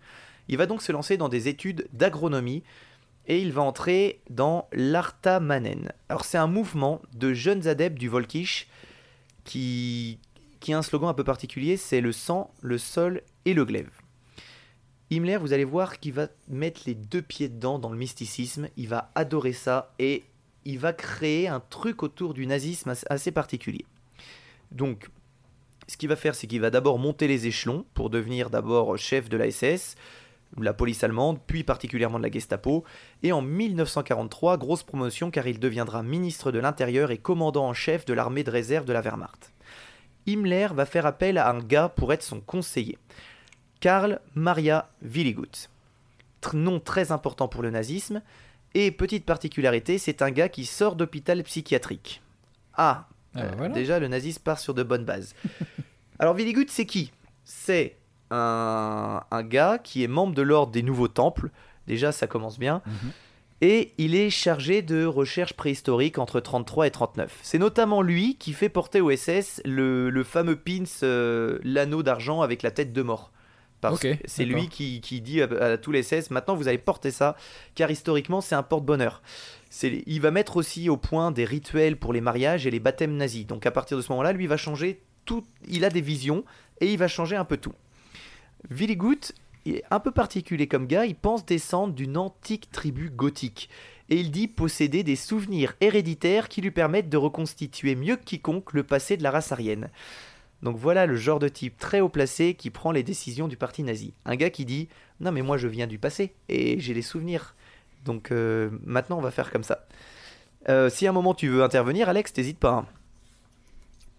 Il va donc se lancer dans des études d'agronomie et il va entrer dans l'Artamanen. Alors c'est un mouvement de jeunes adeptes du Volkisch qui, qui a un slogan un peu particulier, c'est le sang, le sol et le glaive. Himmler, vous allez voir qu'il va mettre les deux pieds dedans dans le mysticisme, il va adorer ça et il va créer un truc autour du nazisme as- assez particulier. Donc, ce qu'il va faire, c'est qu'il va d'abord monter les échelons pour devenir d'abord chef de la SS, la police allemande, puis particulièrement de la Gestapo, et en 1943, grosse promotion car il deviendra ministre de l'Intérieur et commandant en chef de l'armée de réserve de la Wehrmacht. Himmler va faire appel à un gars pour être son conseiller. Karl Maria Willigut. Nom très important pour le nazisme. Et petite particularité, c'est un gars qui sort d'hôpital psychiatrique. Ah, Ah bah euh, voilà. déjà le nazisme part sur de bonnes bases. [LAUGHS] Alors Willigut, c'est qui? C'est un, un gars qui est membre de l'ordre des Nouveaux Temples. Déjà, ça commence bien. Mhm. Et il est chargé de recherche préhistorique entre 33 et 39. C'est notamment lui qui fait porter au SS le, le fameux pins, euh, l'anneau d'argent avec la tête de mort. Parce que c'est lui qui, qui dit à, à tous les SS, maintenant vous allez porter ça, car historiquement c'est un porte-bonheur. Il va mettre aussi au point des rituels pour les mariages et les baptêmes nazis. Donc à partir de ce moment-là, lui il va changer tout. Il a des visions et il va changer un peu tout. Willigut il est un peu particulier comme gars. Il pense descendre d'une antique tribu gothique et il dit posséder des souvenirs héréditaires qui lui permettent de reconstituer mieux que quiconque le passé de la race aryenne. Donc voilà le genre de type très haut placé qui prend les décisions du parti nazi. Un gars qui dit non mais moi je viens du passé et j'ai les souvenirs. Donc euh, maintenant on va faire comme ça. Euh, si à un moment tu veux intervenir, Alex, t'hésites pas. hein.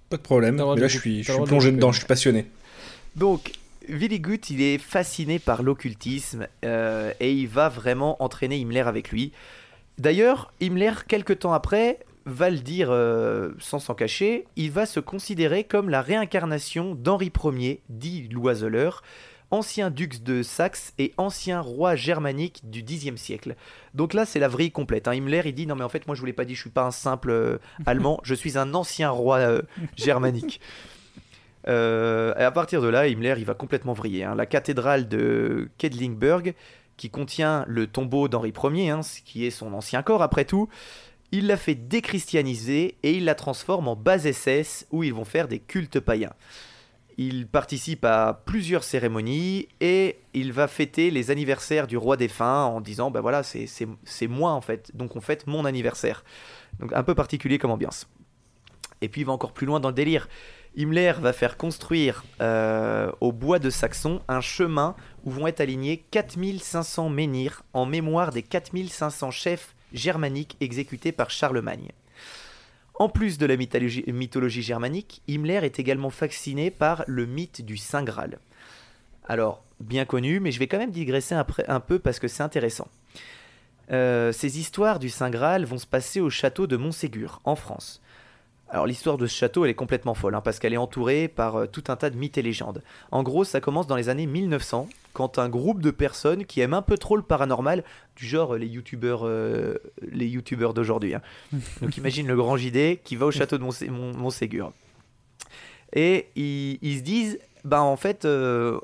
Pas de problème. Mais là, je suis, je suis plongé dedans, je suis passionné. Donc, Willy Gutt, il est fasciné par l'occultisme euh, et il va vraiment entraîner Himmler avec lui. D'ailleurs, Himmler, quelques temps après, va le dire euh, sans s'en cacher, il va se considérer comme la réincarnation d'Henri Ier, dit l'oiseleur, ancien duc de Saxe et ancien roi germanique du Xe siècle. Donc là, c'est la vrille complète. hein. Himmler, il dit non mais en fait, moi je vous l'ai pas dit, je suis pas un simple euh, allemand, je suis un ancien roi euh, germanique. Et à partir de là, Himmler, il va complètement vriller. hein. La cathédrale de Kedlingberg, qui contient le tombeau d'Henri Ier, hein, qui est son ancien corps après tout, il l'a fait déchristianiser et il la transforme en base SS où ils vont faire des cultes païens. Il participe à plusieurs cérémonies et il va fêter les anniversaires du roi défunt en disant bah voilà c'est moi en fait. Donc on fête mon anniversaire. Donc un peu particulier comme ambiance. Et puis il va encore plus loin dans le délire. Himmler va faire construire euh, au bois de Saxon un chemin où vont être alignés 4500 menhirs en mémoire des 4500 chefs germaniques exécutés par Charlemagne. En plus de la mythologie, germanique, Himmler est également fasciné par le mythe du Saint Graal. Alors, bien connu, mais je vais quand même digresser un peu parce que c'est intéressant. Euh, ces histoires du Saint Graal vont se passer au château de Montségur, en France. Alors l'histoire de ce château, elle est complètement folle, hein, parce qu'elle est entourée par euh, tout un tas de mythes et légendes. En gros, ça commence dans les années 1900, quand un groupe de personnes qui aiment un peu trop le paranormal, du genre euh, les youtubeurs, euh, les youtubeurs d'aujourd'hui. hein. [LAUGHS] Donc imagine le grand JD qui va au château de Mont- Montségur. Et ils, ils se disent, bah en fait, euh,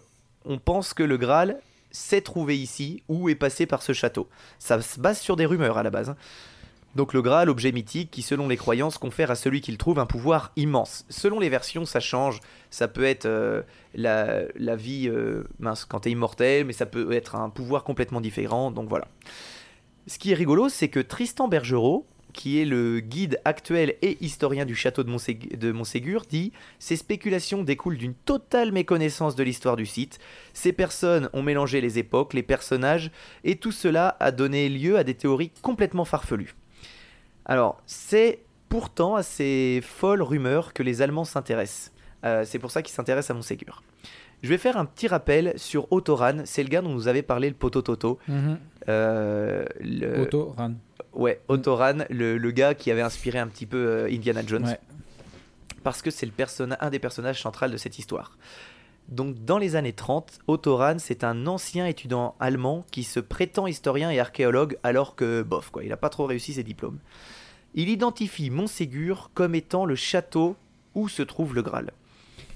on pense que le Graal s'est trouvé ici ou est passé par ce château. Ça se base sur des rumeurs à la base. hein. Donc le Graal, objet mythique qui, selon les croyances, confère à celui qui le trouve un pouvoir immense. Selon les versions, ça change. Ça peut être euh, la, vie euh, mince quand t'es immortel, mais ça peut être un pouvoir complètement différent. Donc voilà. Ce qui est rigolo, c'est que Tristan Bergerot, qui est le guide actuel et historien du château de Montségur, dit Ces spéculations découlent d'une totale méconnaissance de l'histoire du site. Ces personnes ont mélangé les époques, les personnages, et tout cela a donné lieu à des théories complètement farfelues. Alors, c'est pourtant à ces folles rumeurs que les Allemands s'intéressent. Euh, c'est pour ça qu'ils s'intéressent à Montségur. Je vais faire un petit rappel sur Otto Rahn, c'est le gars dont nous avait parlé le poteau Toto. Mhm. Euh, le-. Ouais, Otto Rahn, le, le gars qui avait inspiré un petit peu euh, Indiana Jones. Ouais. Parce que c'est le personna- un des personnages centraux de cette histoire. Donc dans les années 30, Otto Rahn, c'est un ancien étudiant allemand qui se prétend historien et archéologue alors que, bof, quoi, il n'a pas trop réussi ses diplômes. Il identifie Montségur comme étant le château où se trouve le Graal.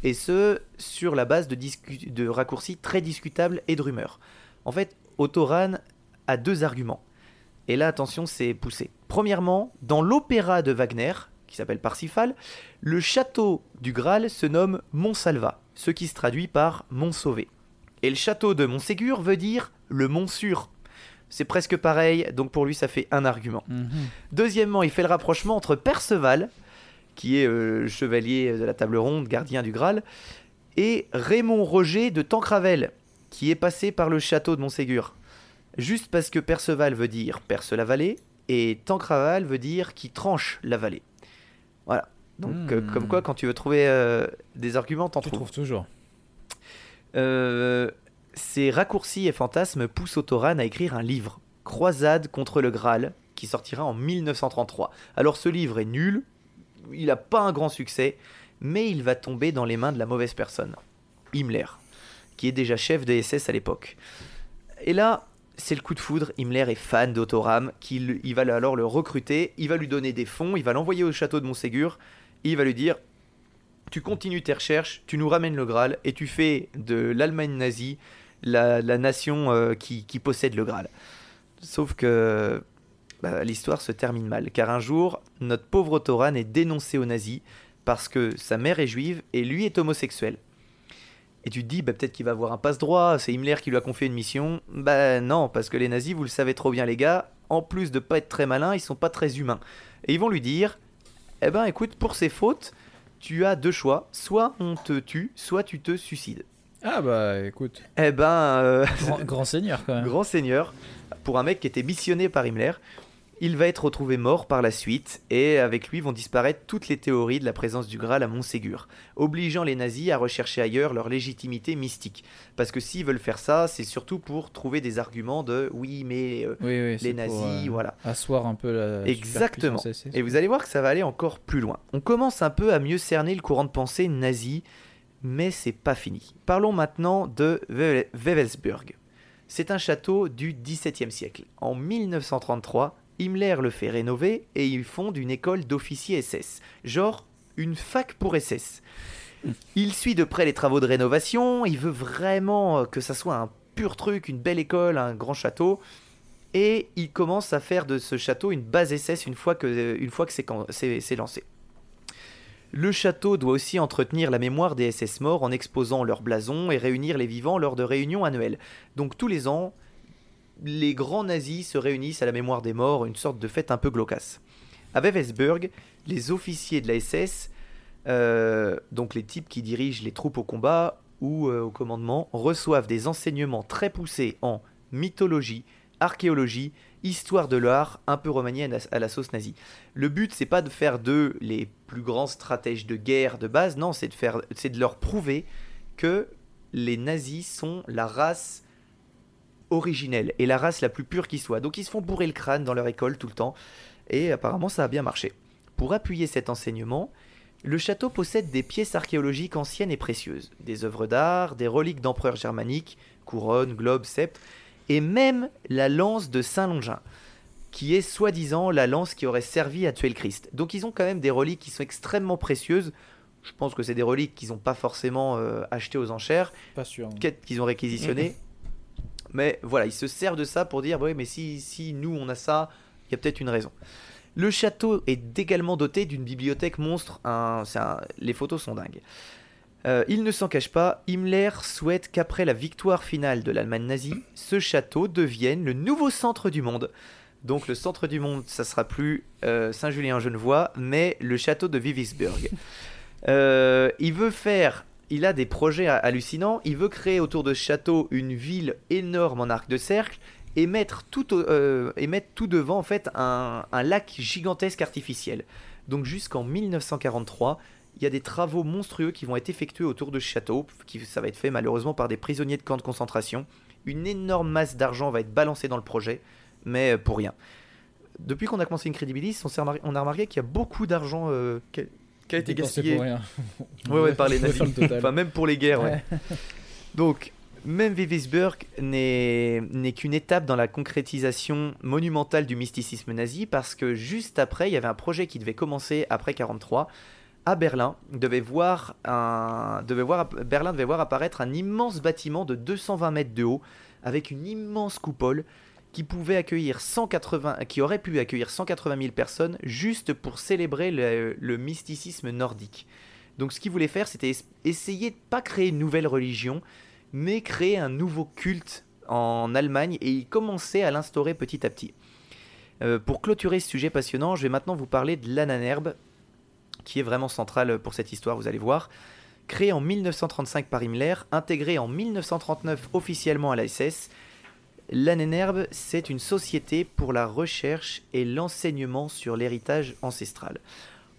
Et ce, sur la base de, raccourcis très discutables et de rumeurs. En fait, Otto Rahn a deux arguments. Et là, attention, c'est poussé. Premièrement, dans l'opéra de Wagner, qui s'appelle Parsifal, le château du Graal se nomme Montsalva, ce qui se traduit par Mont Sauvé. Et le château de Montségur veut dire le Mont Sûr. C'est presque pareil, donc pour lui, ça fait un argument. Mhm. Deuxièmement, il fait le rapprochement entre Perceval, qui est euh, chevalier de la table ronde, gardien du Graal, et Raymond Roger de Tancravel, qui est passé par le château de Montségur. Juste parce que Perceval veut dire perce la vallée, et Tancraval veut dire qui tranche la vallée. Voilà. Donc, euh, Hmm. comme quoi, quand tu veux trouver euh, des arguments, t'en Tu trouves. trouves toujours. Euh, ces raccourcis et fantasmes poussent Autoran à écrire un livre, Croisade contre le Graal, qui sortira en 1933. Alors ce livre est nul, il n'a pas un grand succès, mais il va tomber dans les mains de la mauvaise personne, Himmler, qui est déjà chef de SS à l'époque. Et là, c'est le coup de foudre, Himmler est fan d'Autoram, qu'il il va alors le recruter, il va lui donner des fonds, il va l'envoyer au château de Montségur, il va lui dire tu continues tes recherches, tu nous ramènes le Graal et tu fais de l'Allemagne nazie la, nation euh, qui, possède le Graal. Sauf que bah, l'histoire se termine mal, car un jour, notre pauvre Ottoran est dénoncé aux nazis parce que sa mère est juive et lui est homosexuel. Et tu te dis, bah, peut-être qu'il va avoir un passe-droit, c'est Himmler qui lui a confié une mission. Bah non, parce que les nazis, vous le savez trop bien les gars, en plus de pas être très malins, ils sont pas très humains. Et ils vont lui dire Eh ben écoute, pour ces fautes, tu as deux choix. Soit on te tue, soit tu te suicides. Ah bah écoute, Eh ben, euh, [LAUGHS] grand, grand seigneur quand même. grand seigneur, pour un mec qui était missionné par Himmler, il va être retrouvé mort par la suite, et avec lui vont disparaître toutes les théories de la présence du Graal à Montségur, obligeant les nazis à rechercher ailleurs leur légitimité mystique. Parce que s'ils veulent faire ça, c'est surtout pour trouver des arguments de oui, mais euh, Oui, oui, c'est les pour, nazis, euh, voilà. Asseoir un peu la Exactement. Et vous allez voir que ça va aller encore plus loin. On commence un peu à mieux cerner le courant de pensée nazi, mais c'est pas fini. Parlons maintenant de Wewel- Wewelsburg. C'est un château du XVIIe siècle. En 1933, Himmler le fait rénover et il fonde une école d'officiers SS, genre une fac pour SS. Il suit de près les travaux de rénovation, il veut vraiment euh, que ça soit un pur truc, une belle école, un grand château. Et il commence à faire de ce château une base SS une fois que, une fois que c'est lancé. Le château doit aussi entretenir la mémoire des SS morts en exposant leurs blasons et réunir les vivants lors de réunions annuelles. Donc tous les ans, les grands nazis se réunissent à la mémoire des morts, une sorte de fête un peu glaucasse. À Wewelsburg, les officiers de la SS, euh, donc les types qui dirigent les troupes au combat ou euh, au commandement, reçoivent des enseignements très poussés en mythologie, archéologie, histoire de l'art, un peu remanié à la, à la sauce nazie. Le but, c'est pas de faire d'eux les plus grands stratèges de guerre de base, non, c'est de, faire, c'est de leur prouver que les nazis sont la race originelle et la race la plus pure qui soit. Donc ils se font bourrer le crâne dans leur école tout le temps, et apparemment ça a bien marché. Pour appuyer cet enseignement, le château possède des pièces archéologiques anciennes et précieuses, des œuvres d'art, des reliques d'empereurs germaniques, couronnes, globes, sceptres, et même la lance de Saint Longin, qui est soi-disant la lance qui aurait servi à tuer le Christ. Donc ils ont quand même des reliques qui sont extrêmement précieuses. Je pense que c'est des reliques qu'ils n'ont pas forcément euh, achetées aux enchères, Pas sûr. qu'ils ont réquisitionné. mais voilà, ils se servent de ça pour dire, oui, mais si, si nous on a ça, il y a peut-être une raison. Le château est également doté d'une bibliothèque monstre. un- c'est un- les photos sont dingues. Euh, il ne s'en cache pas, Himmler souhaite qu'après la victoire finale de l'Allemagne nazie, ce château devienne le nouveau centre du monde. Donc le centre du monde, ça sera plus euh, Saint-Julien-Genevois, mais le château de Vivisburg. Euh, il veut faire, il a des projets ha- hallucinants. Il veut créer autour de ce château une ville énorme en arc de cercle et mettre tout, devant en fait un lac gigantesque artificiel. Donc jusqu'en 1943, il y a des travaux monstrueux qui vont être effectués autour de ce château, qui ça va être fait malheureusement par des prisonniers de camps de concentration. Une énorme masse d'argent va être balancée dans le projet, mais euh, pour rien. Depuis qu'on a commencé Incredibilis, on, a remarqué qu'il y a beaucoup d'argent euh, qui, a, qui a été gaspillé. pour rien. Ouais, ouais, par les [LAUGHS] nazis. Enfin, même pour les guerres, ouais. Ouais. [LAUGHS] Donc, même Vivisburg n'est n'est qu'une étape dans la concrétisation monumentale du mysticisme nazi parce que juste après, il y avait un projet qui devait commencer après 43 à Berlin. Devait voir Berlin devait voir apparaître un immense bâtiment de 220 mètres de haut avec une immense coupole qui pouvait accueillir 180, qui aurait pu accueillir 180 000 personnes juste pour célébrer le, mysticisme nordique. Donc ce qu'il voulait faire, c'était es- essayer de pas créer une nouvelle religion, mais créer un nouveau culte en Allemagne, et il commençait à l'instaurer petit à petit. Euh, pour clôturer ce sujet passionnant, je vais maintenant vous parler de l'Ananerbe, qui est vraiment centrale pour cette histoire, vous allez voir. Créé en 1935 par Himmler, intégré en 1939 officiellement à la SS, c'est une société pour la recherche et l'enseignement sur l'héritage ancestral.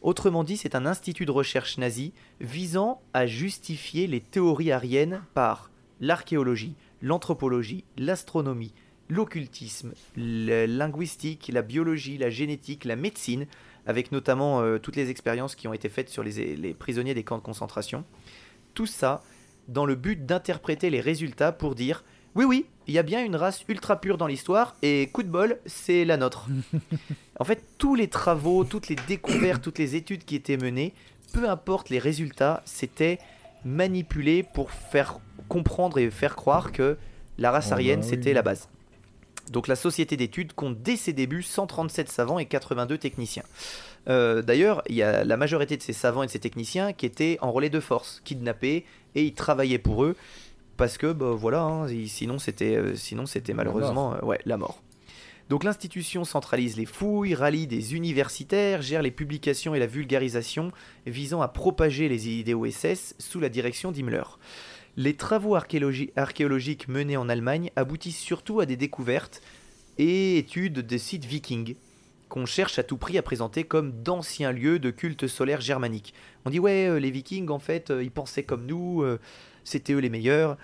Autrement dit, c'est un institut de recherche nazi visant à justifier les théories ariennes par l'archéologie, l'anthropologie, l'astronomie, l'occultisme, la linguistique, la biologie, la génétique, la médecine, avec notamment euh, toutes les expériences qui ont été faites sur les, les prisonniers des camps de concentration. Tout ça dans le but d'interpréter les résultats pour dire oui, oui, il y a bien une race ultra pure dans l'histoire et coup de bol, c'est la nôtre. [LAUGHS] en fait, tous les travaux, toutes les découvertes, toutes les études qui étaient menées, peu importe les résultats, c'était manipulé pour faire comprendre et faire croire que la race Oh bah arienne, oui. c'était la base. Donc la société d'études compte dès ses débuts 137 savants et 82 techniciens. Euh, D'ailleurs, il y a la majorité de ces savants et de ces techniciens qui étaient en relais de force, kidnappés, et ils travaillaient pour eux parce que bah, voilà, hein, sinon c'était euh, sinon c'était La malheureusement euh, ouais la mort. Donc l'institution centralise les fouilles, rallie des universitaires, gère les publications et la vulgarisation visant à propager les idées OSS sous la direction d'Himmler. Les travaux archéologi- archéologiques menés en Allemagne aboutissent surtout à des découvertes et études des sites vikings qu'on cherche à tout prix à présenter comme d'anciens lieux de culte solaire germanique. On dit ouais, euh, les vikings en fait, euh, ils pensaient comme nous, euh, c'était eux les meilleurs.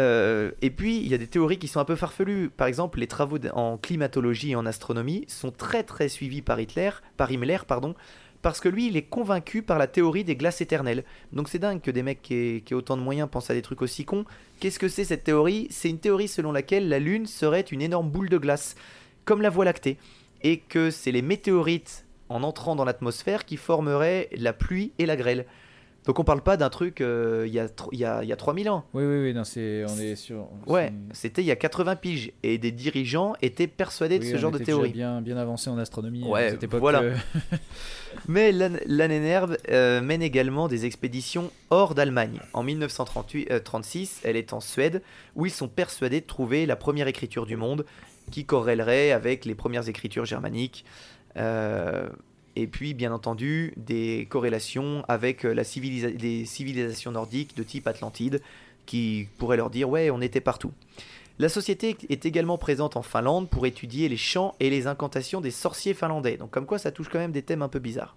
Et puis, il y a des théories qui sont un peu farfelues. Par exemple, les travaux en climatologie et en astronomie sont très très suivis par Hitler, par Himmler, pardon, parce que lui, il est convaincu par la théorie des glaces éternelles. Donc c'est dingue que des mecs qui aient, autant de moyens pensent à des trucs aussi cons. Qu'est-ce que c'est cette théorie? C'est une théorie selon laquelle la Lune serait une énorme boule de glace, comme la Voie lactée, et que c'est les météorites en entrant dans l'atmosphère qui formeraient la pluie et la grêle. Donc on parle pas d'un truc euh, il y, a y, a, y a 3000 ans. Oui, oui, oui, non, on est sur. Ouais, c'était il y a 80 piges et des dirigeants étaient persuadés de ce on genre de déjà théorie. Bien, bien avancé en astronomie. Ouais, à cette époque, voilà. euh, [LAUGHS] Mais l'An- l'Annenerbe euh, mène également des expéditions hors d'Allemagne. En 1936, elle est en Suède, où ils sont persuadés de trouver la première écriture du monde, qui corrélerait avec les premières écritures germaniques. Euh, et puis, bien entendu, des corrélations avec euh, la civilisa- civilisations nordiques de type Atlantide, qui pourraient leur dire ouais, on était partout. La société est également présente en Finlande pour étudier les chants et les incantations des sorciers finlandais. Donc comme quoi ça touche quand même des thèmes un peu bizarres.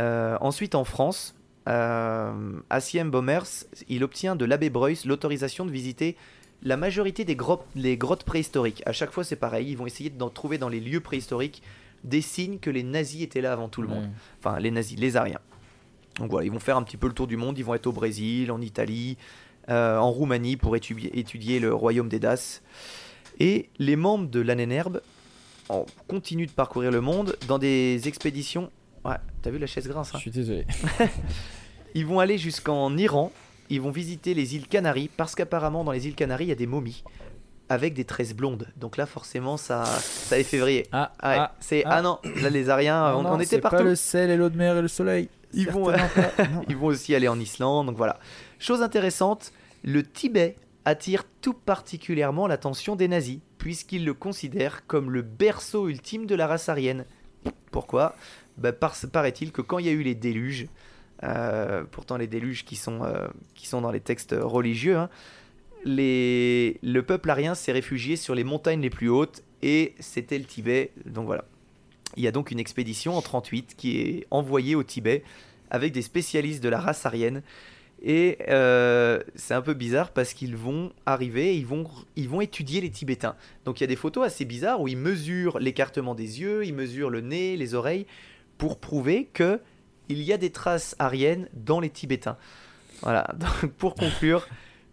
Euh, ensuite en France, euh, Assiem Bomers, il obtient de l'abbé Breuss l'autorisation de visiter la majorité des grottes, grottes préhistoriques. À chaque fois c'est pareil, ils vont essayer d'en trouver dans les lieux préhistoriques des signes que les nazis étaient là avant tout le monde. Enfin les nazis, les Ariens. Donc voilà, ils vont faire un petit peu le tour du monde, ils vont être au Brésil, en Italie, euh, en Roumanie pour étudier, étudier le royaume des Daces. Et les membres de l'Annenerbe en- continuent de parcourir le monde dans des expéditions. Ouais, t'as vu la chaise grince Je hein suis désolé. [LAUGHS] Ils vont aller jusqu'en Iran, ils vont visiter les îles Canaries, parce qu'apparemment dans les îles Canaries il y a des momies avec des tresses blondes. Donc là forcément ça, ça les fait vriller. Ah, Ah, ouais, ah, c'est ah. ah non, là les Ariens, on, non, on était c'est partout. pas le sel et l'eau de mer et le soleil. Ils vont, [LAUGHS] non. Ils vont aussi aller en Islande, donc voilà. Chose intéressante, le Tibet attire tout particulièrement l'attention des nazis, puisqu'ils le considèrent comme le berceau ultime de la race aryenne. Pourquoi? Bah, parce- Paraît-il que quand il y a eu les déluges, euh, pourtant les déluges qui sont, euh, qui sont dans les textes religieux, hein, le peuple arien s'est réfugié sur les montagnes les plus hautes, et c'était le Tibet, donc voilà. Il y a donc une expédition en 38 qui est envoyée au Tibet avec des spécialistes de la race aryenne. Et euh, c'est un peu bizarre parce qu'ils vont arriver, et ils vont, ils vont étudier les Tibétains. Donc il y a des photos assez bizarres où ils mesurent l'écartement des yeux, ils mesurent le nez, les oreilles, pour prouver que il y a des traces aryennes dans les Tibétains. Voilà, [LAUGHS] donc pour conclure,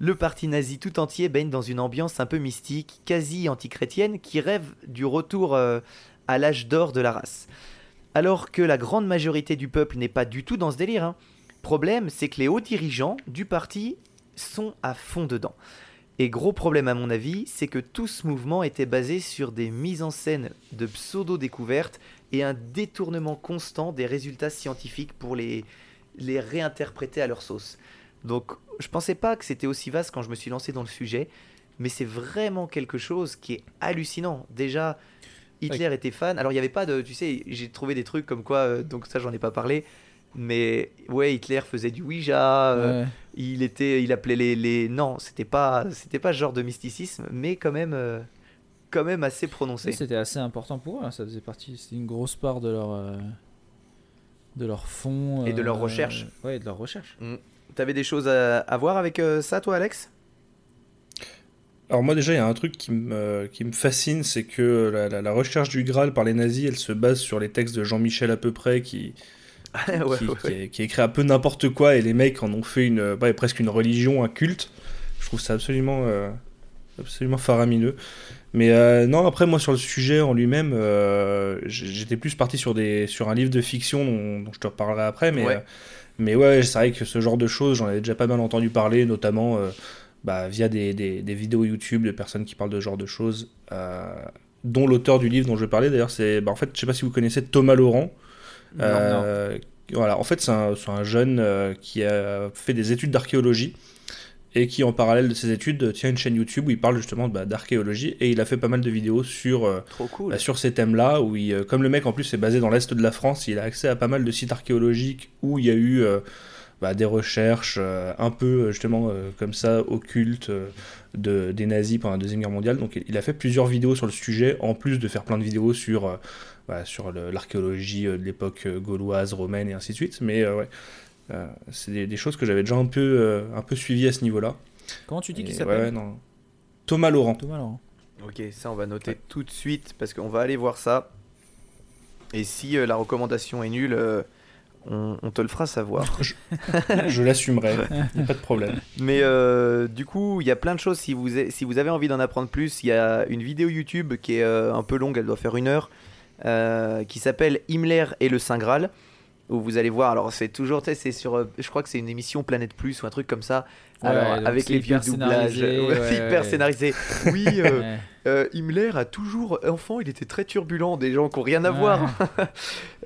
le parti nazi tout entier baigne dans une ambiance un peu mystique, quasi antichrétienne, qui rêve du retour euh, à l'âge d'or de la race. Alors que la grande majorité du peuple n'est pas du tout dans ce délire. hein. Problème, c'est que les hauts dirigeants du parti sont à fond dedans. Et gros problème à mon avis, c'est que tout ce mouvement était basé sur des mises en scène de pseudo-découvertes et un détournement constant des résultats scientifiques pour les, les réinterpréter à leur sauce. Donc je pensais pas que c'était aussi vaste quand je me suis lancé dans le sujet, mais c'est vraiment quelque chose qui est hallucinant. Déjà, Hitler était fan. Alors il n'y avait pas de, tu sais, j'ai trouvé des trucs comme quoi, euh, donc ça j'en ai pas parlé, mais ouais, Hitler faisait du Ouija, euh, il était, il appelait les, les... non, c'était pas, c'était pas ce genre de mysticisme, mais quand même, euh, quand même assez prononcé. Oui, C'était assez important pour eux, hein, ça faisait partie, c'était une grosse part de leur, de leur fond. Et de leur recherche. Ouais, de leur recherche. T'avais des choses à, à voir avec euh, ça, toi, Alex? Alors moi déjà, il y a un truc qui me, qui me fascine, c'est que la, la- la recherche du Graal par les nazis, elle se base sur les textes de Jean-Michel à peu près, qui, [LAUGHS] Ouais, qui, ouais, qui ouais. a, qui a écrit un peu n'importe quoi, et les mecs en ont fait une, presque une religion, un culte. Je trouve ça absolument, euh, absolument faramineux. Mais euh, non, après moi sur le sujet en lui-même, j'étais plus parti sur, des, sur un livre de fiction dont, dont je te reparlerai après, mais... Mais ouais, c'est vrai que ce genre de choses, j'en avais déjà pas mal entendu parler, notamment euh, bah, via des, des- des vidéos YouTube de personnes qui parlent de ce genre de choses, euh, dont l'auteur du livre dont je parler d'ailleurs, c'est, bah, en fait, je sais pas si vous connaissez Thomas Laurent. Non, Euh, Voilà, en fait, c'est un, jeune qui a fait des études d'archéologie et qui, en parallèle de ses études, tient une chaîne YouTube où il parle justement bah, d'archéologie, et il a fait pas mal de vidéos sur, euh, cool. bah, sur ces thèmes-là, où il, euh, comme le mec en plus est basé dans l'est de la France, il a accès à pas mal de sites archéologiques où il y a eu euh, bah, des recherches un peu justement comme ça, occultes, de, des nazis pendant la Deuxième Guerre mondiale. Donc il a fait plusieurs vidéos sur le sujet, en plus de faire plein de vidéos sur, sur l'archéologie de l'époque gauloise, romaine et ainsi de suite. Mais ouais, c'est des, des choses que j'avais déjà un peu, euh, un peu suivies à ce niveau-là. Comment tu dis qu'il s'appelle ouais. Thomas Laurent. Thomas Laurent. Ok, ça on va noter tout de suite parce qu'on va aller voir ça. Et si euh, la recommandation est nulle, euh, on, on te le fera savoir. [LAUGHS] Je l'assumerai, [LAUGHS] pas de problème. Mais euh, du coup, il y a plein de choses. Si vous, a- si vous avez envie d'en apprendre plus, il y a une vidéo YouTube qui est euh, un peu longue, elle doit faire une heure, euh, qui s'appelle Himmler et le Saint Graal. Où vous allez voir, alors c'est toujours, c'est sur, euh, je crois que c'est une émission Planète Plus ou un truc comme ça. Ouais, alors avec les vieux doublages, scénarisé, [LAUGHS] Ouais, ouais, hyper scénarisé. Oui, [LAUGHS] euh, euh, Himmler a toujours, enfant, il était très turbulent, des gens qui n'ont rien à voir. [LAUGHS]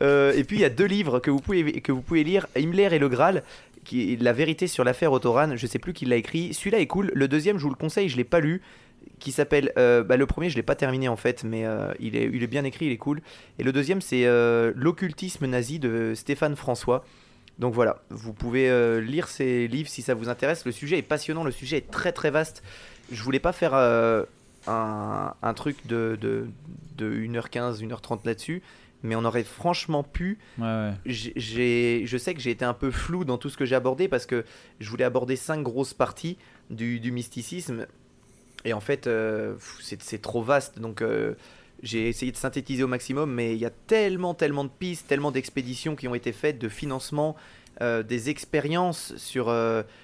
Euh, et puis il y a deux livres que vous pouvez, que vous pouvez lire, Himmler et le Graal, qui est la vérité sur l'affaire Autoran. Je sais plus qui l'a écrit. Celui-là est cool. Le deuxième, je vous le conseille, je l'ai pas lu. Qui s'appelle, euh, bah, le premier, je l'ai pas terminé en fait, mais euh, il, est, il est bien écrit, il est cool. Et le deuxième, c'est euh, l'occultisme nazi de Stéphane François. Donc voilà, vous pouvez lire ces livres si ça vous intéresse. Le sujet est passionnant, le sujet est très très vaste. Je voulais pas faire un, un truc de, de, de 1h15, 1h30 là-dessus, mais on aurait franchement pu. Ouais, ouais. J'ai- j'ai- je sais que j'ai été un peu flou dans tout ce que j'ai abordé parce que je voulais aborder cinq grosses parties du, du mysticisme. Et en fait, euh, c'est trop vaste. Donc euh, j'ai essayé de synthétiser au maximum, mais il y a tellement, tellement de pistes, tellement d'expéditions qui ont été faites, de financement, euh, des expériences sur,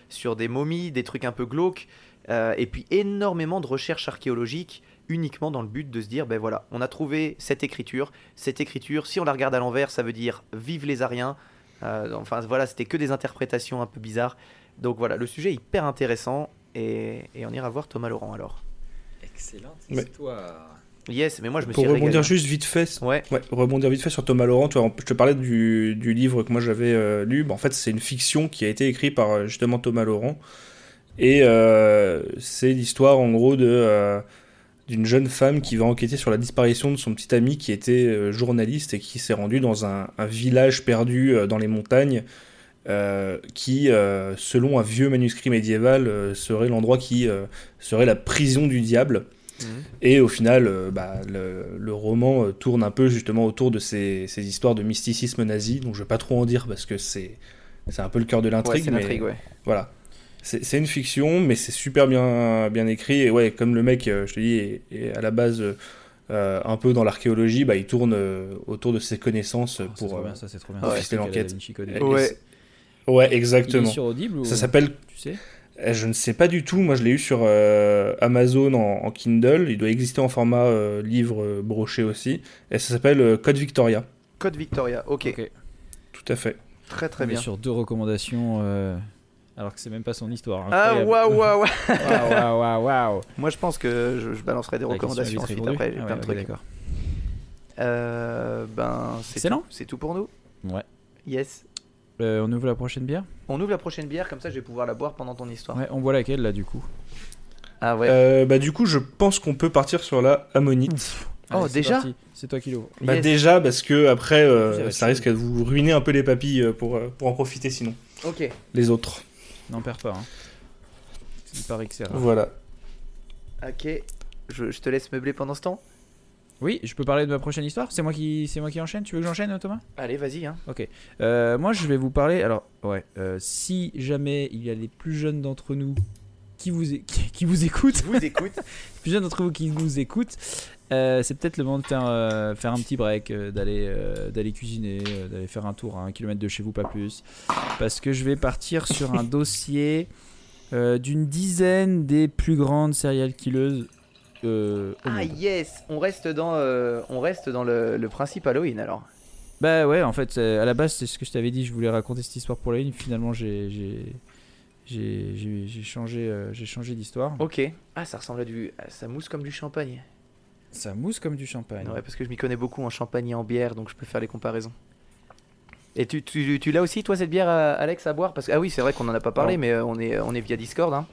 sur des momies, des trucs un peu glauques, et puis énormément de recherches archéologiques uniquement dans le but de se dire, ben voilà, on a trouvé cette écriture, cette écriture, si on la regarde à l'envers, ça veut dire vive les Ariens. Enfin voilà, c'était que des interprétations un peu bizarres. Donc voilà, le sujet est hyper intéressant et, et on ira voir Thomas Laurent alors. Excellente Ouais. histoire. Yes, mais moi je me Pour suis rebondir régalé. juste vite fait, Ouais, Ouais, rebondir vite fait sur Thomas Laurent. Tu vois, je te parlais du, du livre que moi j'avais euh, lu. Bah, en fait, c'est une fiction qui a été écrite par euh, justement Thomas Laurent. Et euh, c'est l'histoire en gros de euh, d'une jeune femme qui va enquêter sur la disparition de son petit ami qui était euh, journaliste et qui s'est rendu dans un, un village perdu euh, dans les montagnes. Euh, qui, euh, selon un vieux manuscrit médiéval, euh, serait l'endroit qui euh, serait la prison du diable. Mhm. Et au final, euh, bah, le, le roman euh, tourne un peu justement autour de ces, ces histoires de mysticisme nazi, donc je vais pas trop en dire parce que c'est c'est un peu le cœur de ouais l'intrigue. ouais. Voilà. C'est une fiction, mais c'est super bien, bien écrit. Et ouais, comme le mec, euh, je te dis, est, est à la base euh, un peu dans l'archéologie, bah, il tourne euh, autour de ses connaisses Ah, pour. euh, bien, ça c'est trop bien. pour C'est ficeler qu'elle a l'enquête. Ouais. Ouais, Il est exactement. sur Audible ou Ça s'appelle Tu sais? Euh, Je ne sais pas du tout. Moi, je l'ai eu sur euh, Amazon en, en Kindle. Il doit exister en format euh, livre euh, broché aussi. Et ça s'appelle euh, Code Victoria. Code Victoria, ok, Ok. Tout à fait. très très On est bien. sur deux recommandations, euh, alors que c'est même pas son histoire. Ah Incroyable. waouh waouh waouh waouh waouh waouh waouh. [LAUGHS] Moi je pense que je, je balancerai des La recommandations ensuite après, j'ai Ah plein ouais, de trucs. d'accord. Euh, ben c'est Excellent. tout, c'est tout pour nous. Ouais. Yes. Euh, on ouvre la prochaine bière On ouvre la prochaine bière, comme ça je vais pouvoir la boire pendant ton histoire. Ouais, on boit laquelle là du coup Ah ouais. Euh, bah, du coup, je pense qu'on peut partir sur la ammonite. Oh, Allez, déjà. C'est toi qui l'ouvre. Bah, Yes. déjà, parce que après, euh, Ça risque de vous ruiner un peu les papilles pour, euh, pour en profiter sinon. Ok. Les autres. N'en perds pas. Hein. Il paraît que c'est rare. Voilà. Ok. Je, je te laisse meubler pendant ce temps. Oui, je peux parler de ma prochaine histoire? C'est moi qui, c'est moi qui enchaîne? Tu veux que j'enchaîne, Thomas? Allez, vas-y. Hein. Euh, moi, je vais vous parler. Alors, ouais, euh, si jamais il y a les plus jeunes d'entre nous qui vous, qui, qui vous écoutent, vous [LAUGHS] les plus jeunes d'entre vous qui nous écoutent, euh, c'est peut-être le moment de faire, euh, faire un petit break, euh, d'aller euh, d'aller cuisiner, euh, d'aller faire un tour à un kilomètre de chez vous, pas plus. Parce que je vais partir sur un [LAUGHS] dossier euh, d'une dizaine des plus grandes serial killeuses. Euh, au ah monde. yes. On reste dans, euh, on reste dans le, le principe Halloween alors. Bah ouais, en fait, euh, à la base, c'est ce que je t'avais dit, je voulais raconter cette histoire pour ligne. Finalement, j'ai j'ai j'ai- j'ai- j'ai changé, euh, j'ai changé d'histoire. Ok. Ah, ça ressemble à du, ça mousse comme du champagne. Ça mousse comme du champagne. Ouais, parce que je m'y connais beaucoup en champagne et en bière, donc je peux faire les comparaisons. Et tu, tu, tu l'as aussi, toi, cette bière, euh, Alex, à boire? Parce que, Ah oui, c'est vrai qu'on en a pas parlé, Non. mais euh, on, est, on est via Discord. Hein.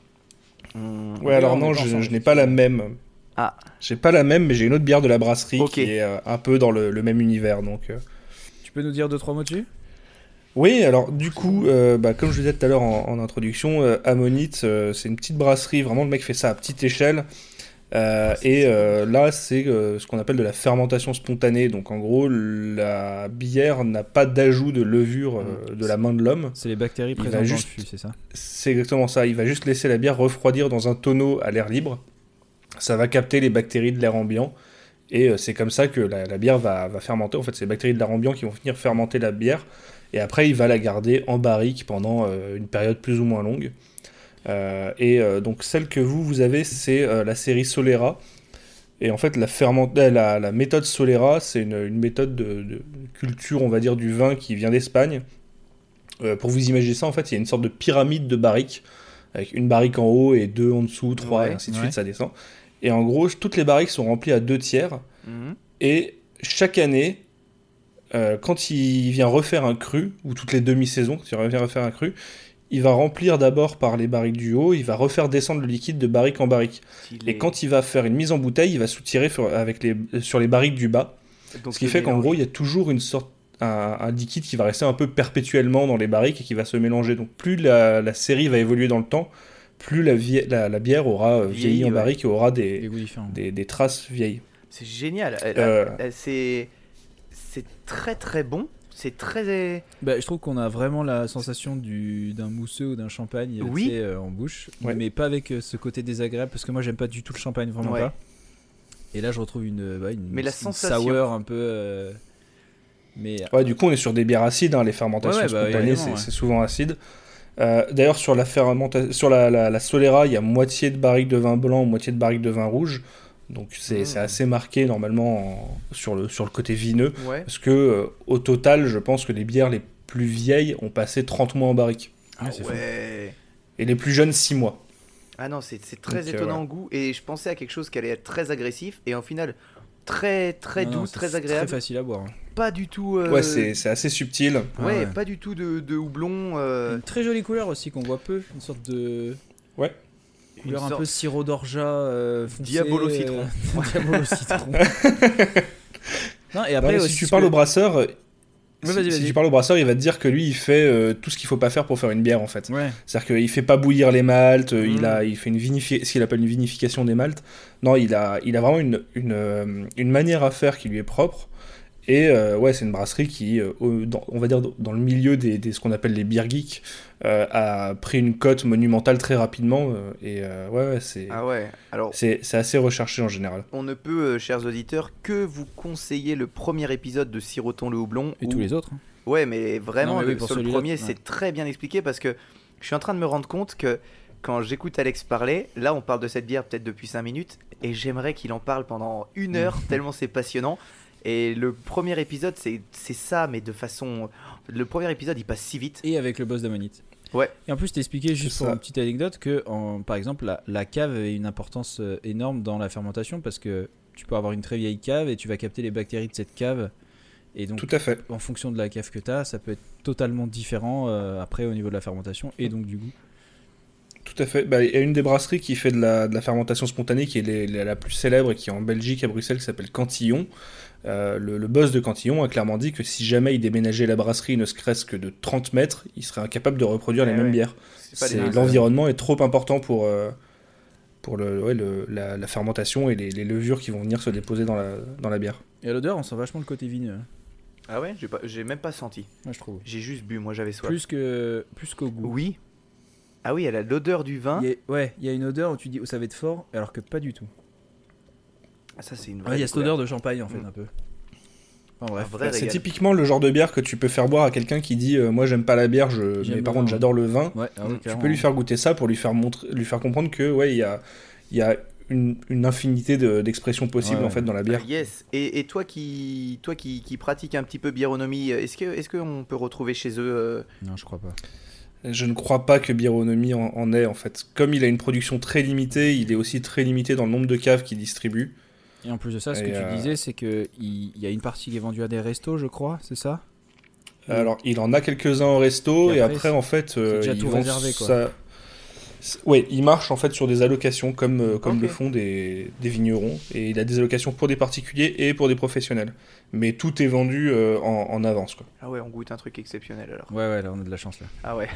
Ouais, alors on non, je, je n'ai pas la même. Ah. J'ai pas la même, mais j'ai une autre bière de la brasserie qui est euh, un peu dans le, le même univers. Donc, euh. Tu peux nous dire deux trois mots dessus? Oui, alors du coup, euh, bah, comme je le disais tout à l'heure en, en introduction, euh, Ammonite, euh, c'est une petite brasserie. Vraiment, le mec fait ça à petite échelle. Euh, et euh, là, c'est euh, ce qu'on appelle de la fermentation spontanée. Donc, en gros, la bière n'a pas d'ajout de levure euh, de la main de l'homme. C'est les bactéries Il va présentes dans juste- le fût, c'est ça? C'est exactement ça. Il va juste laisser la bière refroidir dans un tonneau à l'air libre. Ça va capter les bactéries de l'air ambiant. Et euh, c'est comme ça que la, la bière va, va fermenter. En fait, c'est les bactéries de l'air ambiant qui vont venir fermenter la bière. Et après, il va la garder en barrique pendant euh, une période plus ou moins longue. Euh, et euh, donc, celle que vous, vous avez, c'est la série Solera. Et en fait, la, la, la méthode Solera, c'est une, une méthode de, de culture, on va dire, du vin qui vient d'Espagne. Pour vous imaginer ça, en fait, il y a une sorte de pyramide de barriques, avec une barrique en haut et deux en dessous, trois, Ouais, et ainsi de ouais. suite, ça descend. Et en gros, toutes les barriques sont remplies à deux tiers. Mhm. Et chaque année, euh, quand il vient refaire un cru, ou toutes les demi-saisons, quand il vient refaire un cru, il va remplir d'abord par les barriques du haut, il va refaire descendre le liquide de barrique en barrique. Et quand il va faire une mise en bouteille, il va soutirer sur, avec les, sur les barriques du bas. Donc, Ce qui fait qu'en gros, il y a toujours une sorte un, un liquide qui va rester un peu perpétuellement dans les barriques et qui va se mélanger. Donc plus la, la série va évoluer dans le temps, plus la, vie- la, la bière aura euh, vieilli Vieilli, en ouais. barrique et aura Des des, goûts différents. des, des traces vieilles. C'est génial. Euh. c'est très très bon. C'est très. Bah, je trouve qu'on a vraiment la sensation du d'un mousseux ou d'un champagne Oui. tu sais, euh, en bouche, Ouais. mais pas avec ce côté désagréable parce que moi j'aime pas du tout le champagne, vraiment Ouais. pas. Et là je retrouve une, une, Mais la une sensation. sour un peu. euh, Mais Ouais, du coup, on est sur des bières acides. hein, les fermentations Ouais, ouais, bah, spontanées, évidemment, c'est ouais. c'est souvent acide. Euh, D'ailleurs, sur la fermentation, sur la, la, la Solera, il y a moitié de barrique de vin blanc, moitié de barrique de vin rouge. Donc c'est Mm. c'est assez marqué normalement en- sur, le, sur le côté vineux. Ouais. Parce que euh, au total, je pense que les bières les plus vieilles ont passé 30 mois en barrique. Ah, ouais. Et les plus jeunes, 6 mois. Ah non, c'est très Donc, euh, étonnant ouais. en goût. Et je pensais à quelque chose qui allait être très agressif. Et au final, très très Non, doux, non, très agréable. Très facile à boire. hein. Pas du tout. euh, Ouais, c'est c'est assez subtil. Ouais, Ah ouais. pas du tout de, de houblon. euh, Une très jolie couleur aussi qu'on voit peu, une sorte de Ouais. couleur Une un peu sirop d'orgeat euh, foncé, Diabolo euh, citron. [LAUGHS] Diabolo citron. [LAUGHS] non et Non, après aussi si tu parles que- au brasseur, si- tu parles au brasseur, il va te dire que lui, il fait euh, tout ce qu'il faut pas faire pour faire une bière en fait. Ouais. C'est-à-dire qu'il fait pas bouillir les maltes, euh, il, a, il fait une vinifi- ce qu'il appelle une vinification des maltes. Non, il a, il a vraiment une, une, euh, une manière à faire qui lui est propre. Et euh, ouais, c'est une brasserie qui, euh, dans- on va dire dans le milieu des, des- ce qu'on appelle les beer geeks, euh, a pris une cote monumentale très rapidement. euh, et euh, ouais, ouais, c'est Ah ouais. Alors, c'est c'est assez recherché en général. on ne peut, euh, chers auditeurs, que vous conseiller le premier épisode de Siroton le houblon. Et où- tous les autres. hein. Ouais, mais vraiment, Non, mais oui, le- pour sur le premier, ouais. c'est très bien expliqué parce que je suis en train de me rendre compte que quand j'écoute Alex parler, là, on parle de cette bière peut-être depuis 5 minutes et j'aimerais qu'il en parle pendant une heure [LAUGHS] tellement c'est passionnant. Et le premier épisode, c'est c'est ça, mais de façon. Le premier épisode, il passe si vite. Et avec le boss d'Ammonite. Ouais. Et en plus, t'expliquais juste pour ça. une petite anecdote que, en- par exemple, la, la cave avait une importance euh, énorme dans la fermentation parce que tu peux avoir une très vieille cave et tu vas capter les bactéries de cette cave. Et donc, Tout à fait. en fonction de la cave que tu as, ça peut être totalement différent euh, après au niveau de la fermentation et donc du goût. Tout à fait. Bah, Il y a une des brasseries qui fait de la, de la fermentation spontanée qui est les- les- la plus célèbre et qui est en Belgique, à Bruxelles, qui s'appelle Cantillon. Euh, le, le boss de Cantillon a clairement dit que si jamais il déménageait la brasserie ne serait-ce que de 30 mètres, il serait incapable de reproduire les Eh mêmes ouais. bières. L'environnement est trop important pour, euh, pour le, ouais, le- la, la fermentation et les, les levures qui vont venir se déposer dans la, dans la bière. Et à l'odeur, on sent vachement le côté hein. Ah ouais J'ai pas- j'ai même pas senti. Moi, je trouve. J'ai juste bu, moi j'avais soif. Plus que plus qu'au goût. Oui. Ah oui, elle a l'odeur du vin. A- ouais, il y a une odeur où tu dis oh, ça va être fort, alors que pas du tout. Ah, ça, c'est une vraie. Il y a cette odeur de champagne en fait Mm. un peu. Enfin bref. Un vrai C'est typiquement le genre de bière que tu peux faire boire à quelqu'un qui dit euh, Moi j'aime pas la bière, je... Mais par contre j'adore le vin. Ouais, ah tu peux lui faire goûter ça pour lui faire, montrer, lui faire comprendre que ouais, il y a, il y a une, une infinité de- d'expressions possibles Ouais, en fait dans la bière. Ah, yes. Et, et toi qui toi qui, qui pratiques un petit peu biéronomie, est-ce que est-ce qu'on peut retrouver chez eux euh, Non, je crois pas. Je ne crois pas que Bironomie en, en ait en fait. Comme il a une production très limitée, il est aussi très limité dans le nombre de caves qu'il distribue. Et en plus de ça, ce que tu euh, disais, c'est que il il y a une partie qui est vendue à des restos, je crois, c'est ça? Alors il en a quelques-uns en resto Et et après, en fait euh, déjà il tout réservé, quoi. ça- Ouais, il marche en fait sur des allocations comme, euh, comme le font des, des vignerons. Et il a des allocations pour des particuliers et pour des professionnels. Mais tout est vendu euh, en, en avance. Quoi. Ah ouais, on goûte un truc exceptionnel alors. Ouais, ouais, là on a de la chance là. Ah ouais.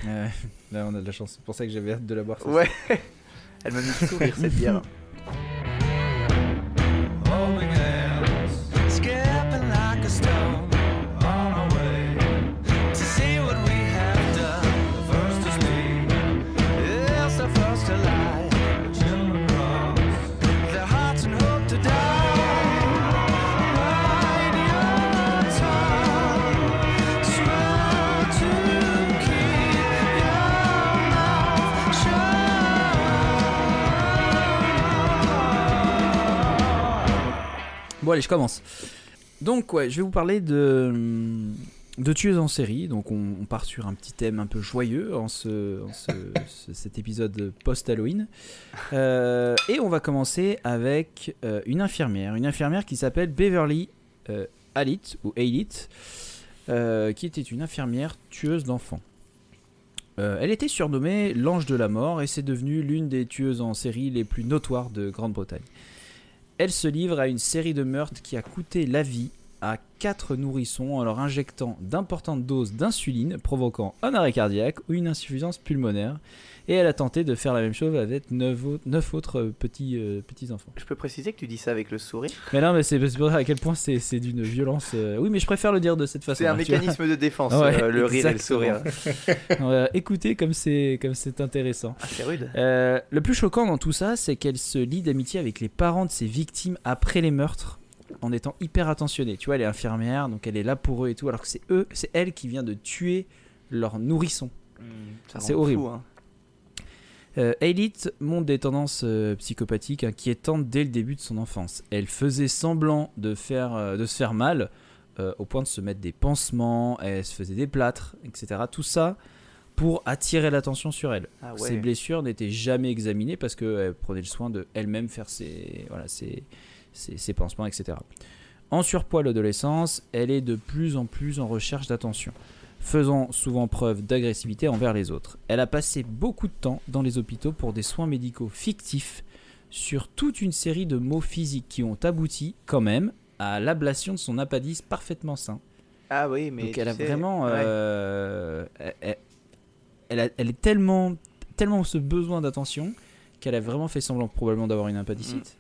Là on a de la chance. C'est pour ça que j'avais hâte de la boire. ça. Ouais. [LAUGHS] Elle m'a mis le sourire cette bière. [LAUGHS] home again. Bon allez, je commence. Donc ouais, je vais vous parler de tueuses en série. Donc on, part sur un petit thème un peu joyeux en ce, cet épisode post-Halloween. Euh, et on va commencer avec euh, une infirmière, une infirmière qui s'appelle Beverly euh, Alit ou euh, qui était une infirmière tueuse d'enfants. Elle était surnommée l'ange de la mort et c'est devenu l'une des tueuses en série les plus notoires de Grande-Bretagne. Elle se livre à une série de meurtres qui a coûté la vie à quatre nourrissons en leur injectant d'importantes doses d'insuline provoquant un arrêt cardiaque ou une insuffisance pulmonaire. Et elle a tenté de faire la même chose avec neuf autres, neuf autres, euh, petits, euh, petits enfants. Je peux préciser que tu dis ça avec le sourire? Mais non, mais c'est pour dire à quel point c'est d'une violence. euh, Oui, mais je préfère le dire de cette façon. C'est un hein, mécanisme de défense, [LAUGHS] Ouais, euh, le rire et le sourire. [LAUGHS] On va écouter comme c'est intéressant. Ah, c'est rude. Le plus choquant dans tout ça, c'est qu'elle se lie d'amitié avec les parents de ses victimes après les meurtres, en étant hyper attentionnée. Tu vois, elle est infirmière, donc elle est là pour eux et tout, alors que c'est eux, c'est elle qui vient de tuer leur nourrisson. Ça c'est horrible. fou, hein. Euh, Aelith montre des tendances euh, psychopathiques inquiétantes dès le début de son enfance. Elle faisait semblant de, faire, euh, de se faire mal, euh, au point de se mettre des pansements, elle se faisait des plâtres, etc. Tout ça pour attirer l'attention sur elle. Ah Ses blessures n'étaient jamais examinées parce qu'elle prenait le soin de elle-même faire ses, voilà, ses, ses, ses pansements, etc. En surpoids à l'adolescence, elle est de plus en plus en recherche d'attention, faisant souvent preuve d'agressivité envers les autres. Elle a passé beaucoup de temps dans les hôpitaux pour des soins médicaux fictifs sur toute une série de maux physiques qui ont abouti quand même à l'ablation de son appendice parfaitement sain. Ah oui, mais. Donc elle a sais, vraiment, euh, elle, elle- elle a- elle est tellement, tellement ce besoin d'attention qu'elle a vraiment fait semblant probablement d'avoir une appendicite.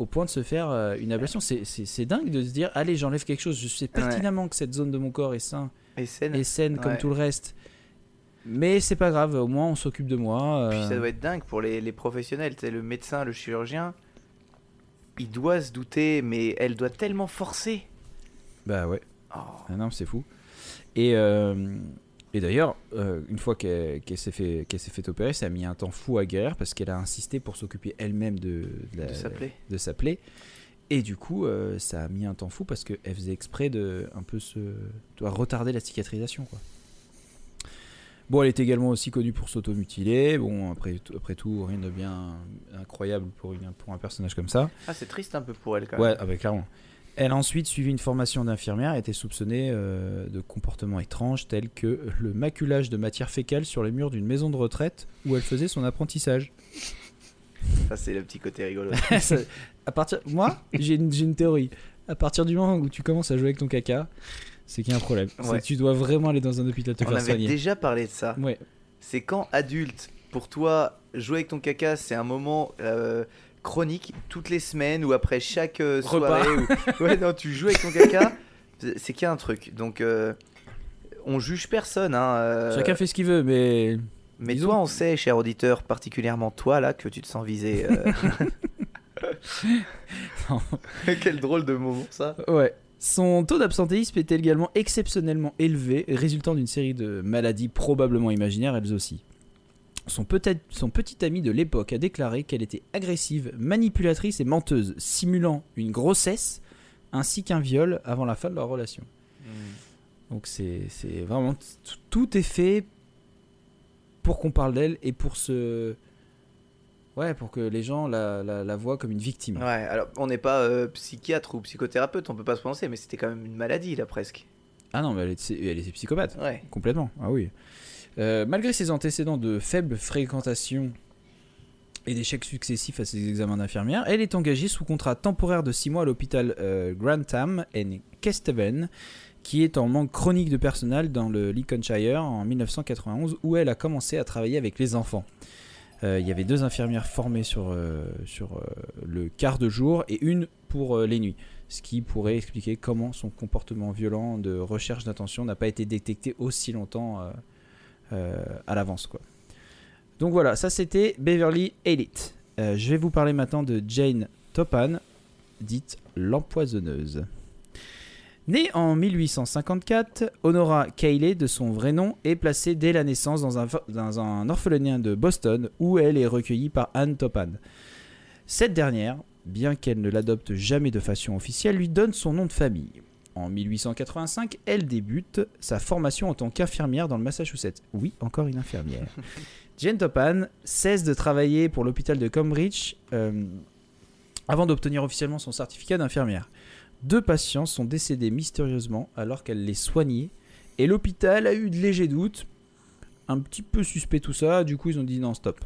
Au point de se faire euh, une ablation, c'est- dingue de se dire allez j'enlève quelque chose, je sais pertinemment que cette zone de mon corps est sain Et scène. et saine comme tout le reste, mais c'est pas grave, au moins on s'occupe de moi. Puis euh, ça doit être dingue pour les, les professionnels. Sais, le médecin, le chirurgien, il doit se douter, mais elle doit tellement forcer. Bah ouais. Oh. Ah non, c'est fou. Et, euh, et d'ailleurs, euh, une fois qu'elle s'est fait, qu'elle s'est fait opérer, ça a mis un temps fou à guérir parce qu'elle a insisté pour s'occuper elle-même de, de, De de sa plaie. Et du coup, euh, ça a mis un temps fou parce qu'elle faisait exprès de un peu se doit retarder la cicatrisation. Quoi. Bon, elle est également aussi connue pour s'automutiler. Bon, après, tout- après tout, rien de bien incroyable pour, une, pour un personnage comme ça. Ah, c'est triste un peu pour elle quand Ouais, même. ah bah, clairement. Elle a ensuite suivi une formation d'infirmière et était soupçonnée euh, de comportements étranges tels que le maculage de matière fécale sur les murs d'une maison de retraite où elle faisait son apprentissage. Ça, c'est le petit côté rigolo. [LAUGHS] Ça- à partir, moi, j'ai une, théorie. À partir du moment où tu commences à jouer avec ton caca, c'est qu'il y a un problème. C'est Ouais. que tu dois vraiment aller dans un hôpital te On faire avait soigner. déjà parlé de ça. Ouais. C'est quand adulte, pour toi, jouer avec ton caca, c'est un moment euh, chronique, toutes les semaines ou après chaque euh, soirée. ou- [LAUGHS] Ouais, non, tu joues avec ton caca, c'est qu'il y a un truc. Donc, euh, on juge personne. Hein, euh, Chacun fait ce qu'il veut, mais Mais disons- toi, on sait, cher auditeur, particulièrement toi, là, que tu te sens visé. [LAUGHS] [LAUGHS] Quel drôle de moment, ça. Ouais. Son taux d'absentéisme est également exceptionnellement élevé, résultant d'une série de maladies probablement imaginaires elles aussi. Son, petit ami de l'époque a déclaré qu'elle était agressive, manipulatrice et menteuse, simulant une grossesse ainsi qu'un viol avant la fin de leur relation. Donc c'est vraiment... Tout est fait pour qu'on parle d'elle et pour se... Ouais, pour que les gens la, la, la voient comme une victime. Ouais, alors, on n'est pas euh, psychiatre ou psychothérapeute, on peut pas se prononcer, mais c'était quand même une maladie, là, presque. Ah non, mais elle est, elle est psychopathe. Ouais. Complètement, ah oui. Euh, malgré ses antécédents de faible fréquentation et d'échecs successifs à ses examens d'infirmière, elle est engagée sous contrat temporaire de 6 mois à l'hôpital euh, Grantham and Kesteven, qui est en manque chronique de personnel dans le Lincolnshire en 1991, où elle a commencé à travailler avec les enfants. Euh, Il y avait deux infirmières formées sur, le quart de jour et une pour les nuits, ce qui pourrait expliquer comment son comportement violent de recherche d'attention n'a pas été détecté aussi longtemps à l'avance. quoi. Donc voilà, ça c'était Beverly Elite. Euh, je vais vous parler maintenant de Jane Topan, dite l'empoisonneuse. Née en 1854, Honora Cayley, de son vrai nom, est placée dès la naissance dans un, dans un orphelinat de Boston où elle est recueillie par Anne Topan. Cette dernière, bien qu'elle ne l'adopte jamais de façon officielle, lui donne son nom de famille. En 1885, elle débute sa formation en tant qu'infirmière dans le Massachusetts. Oui, encore une infirmière. [LAUGHS] Jane Topan cesse de travailler pour l'hôpital de Cambridge euh, avant d'obtenir officiellement son certificat d'infirmière. Deux patients sont décédés mystérieusement alors qu'elle les soignait et l'hôpital a eu de légers doutes. Un petit peu suspect tout ça, du coup ils ont dit non, stop.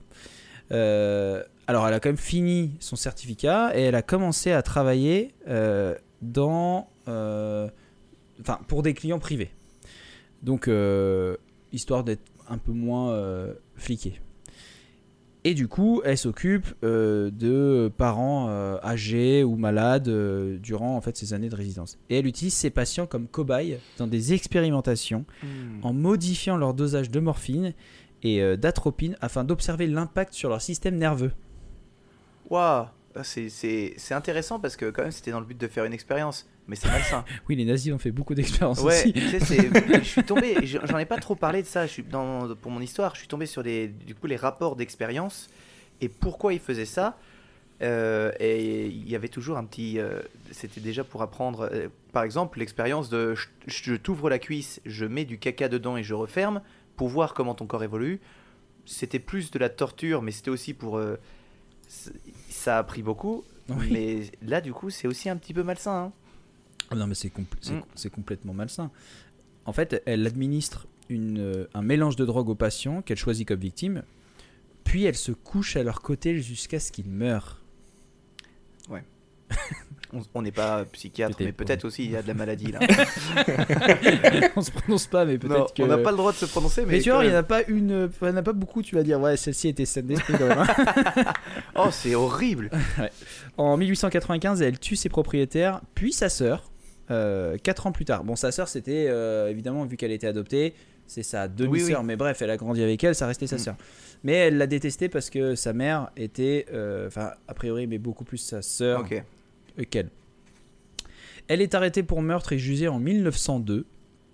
Euh, alors elle a quand même fini son certificat et elle a commencé à travailler euh, dans, enfin pour des clients privés. Donc euh, histoire d'être un peu moins euh, fliquée. Et du coup, elle s'occupe euh, de parents euh, âgés ou malades euh, durant en fait ces années de résidence. Et elle utilise ses patients comme cobayes dans des expérimentations en modifiant leur dosage de morphine et euh, d'atropine afin d'observer l'impact sur leur système nerveux. Waouh c'est intéressant parce que quand même c'était dans le but de faire une expérience, mais c'est malsain. [LAUGHS] Oui, les nazis ont fait beaucoup d'expériences Ouais, aussi. tu sais, c'est- [LAUGHS] je suis tombé, j'en ai pas trop parlé de ça je suis dans, pour mon histoire, je suis tombé sur des, du coup, les rapports d'expérience et pourquoi ils faisaient ça. Euh, et il y avait toujours un petit. euh, C'était déjà pour apprendre. euh, par exemple, l'expérience de je, je t'ouvre la cuisse, je mets du caca dedans et je referme pour voir comment ton corps évolue. C'était plus de la torture, mais c'était aussi pour. ça a pris beaucoup. Oui. Mais là, du coup, c'est aussi un petit peu malsain. hein. Ah Non, mais c'est compl- c'est- Mm. c'est complètement malsain. En fait, elle administre une, euh, un mélange de drogue aux patients qu'elle choisit comme victime, puis elle se couche à leur côté jusqu'à ce qu'ils meurent. [LAUGHS] On- On n'est pas psychiatre, mais peut-être aussi il y a de la maladie là. [LAUGHS] On se prononce pas, mais peut-être que. on n'a pas le droit de se prononcer, mais. Mais tu vois, il n'y en a pas une, il en a pas beaucoup. Tu vas dire, ouais, celle-ci était saine d'esprit quand même. hein. [LAUGHS] Oh, c'est horrible. En 1895, elle tue ses propriétaires, puis sa sœur, 4 ans plus tard. Bon, sa sœur, c'était euh, évidemment, vu qu'elle était adoptée, c'est sa demi-sœur, Oui, mais bref, elle a grandi avec elle, ça restait sa Mm. sœur. Mais elle l'a détestée parce que sa mère était, euh, enfin, a priori, mais beaucoup plus sa sœur euh, qu'elle. Elle est arrêtée pour meurtre et jugée en 1902.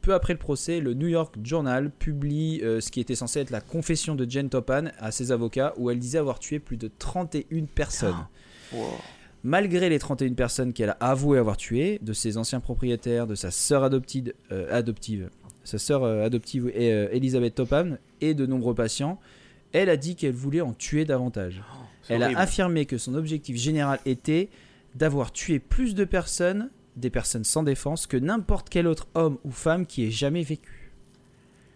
Peu après le procès, le New York Journal publie euh, ce qui était censé être la confession de Jane Topan à ses avocats, où elle disait avoir tué plus de 31 personnes. Wow. Malgré les 31 personnes qu'elle a avoué avoir tuées, de ses anciens propriétaires, de sa sœur adoptive, euh, adoptive, sa sœur euh, adoptive euh, Elizabeth Topham et de nombreux patients, elle a dit qu'elle voulait en tuer davantage. C'est Elle horrible. a affirmé que son objectif général était d'avoir tué plus de personnes, des personnes sans défense, que n'importe quel autre homme ou femme qui ait jamais vécu.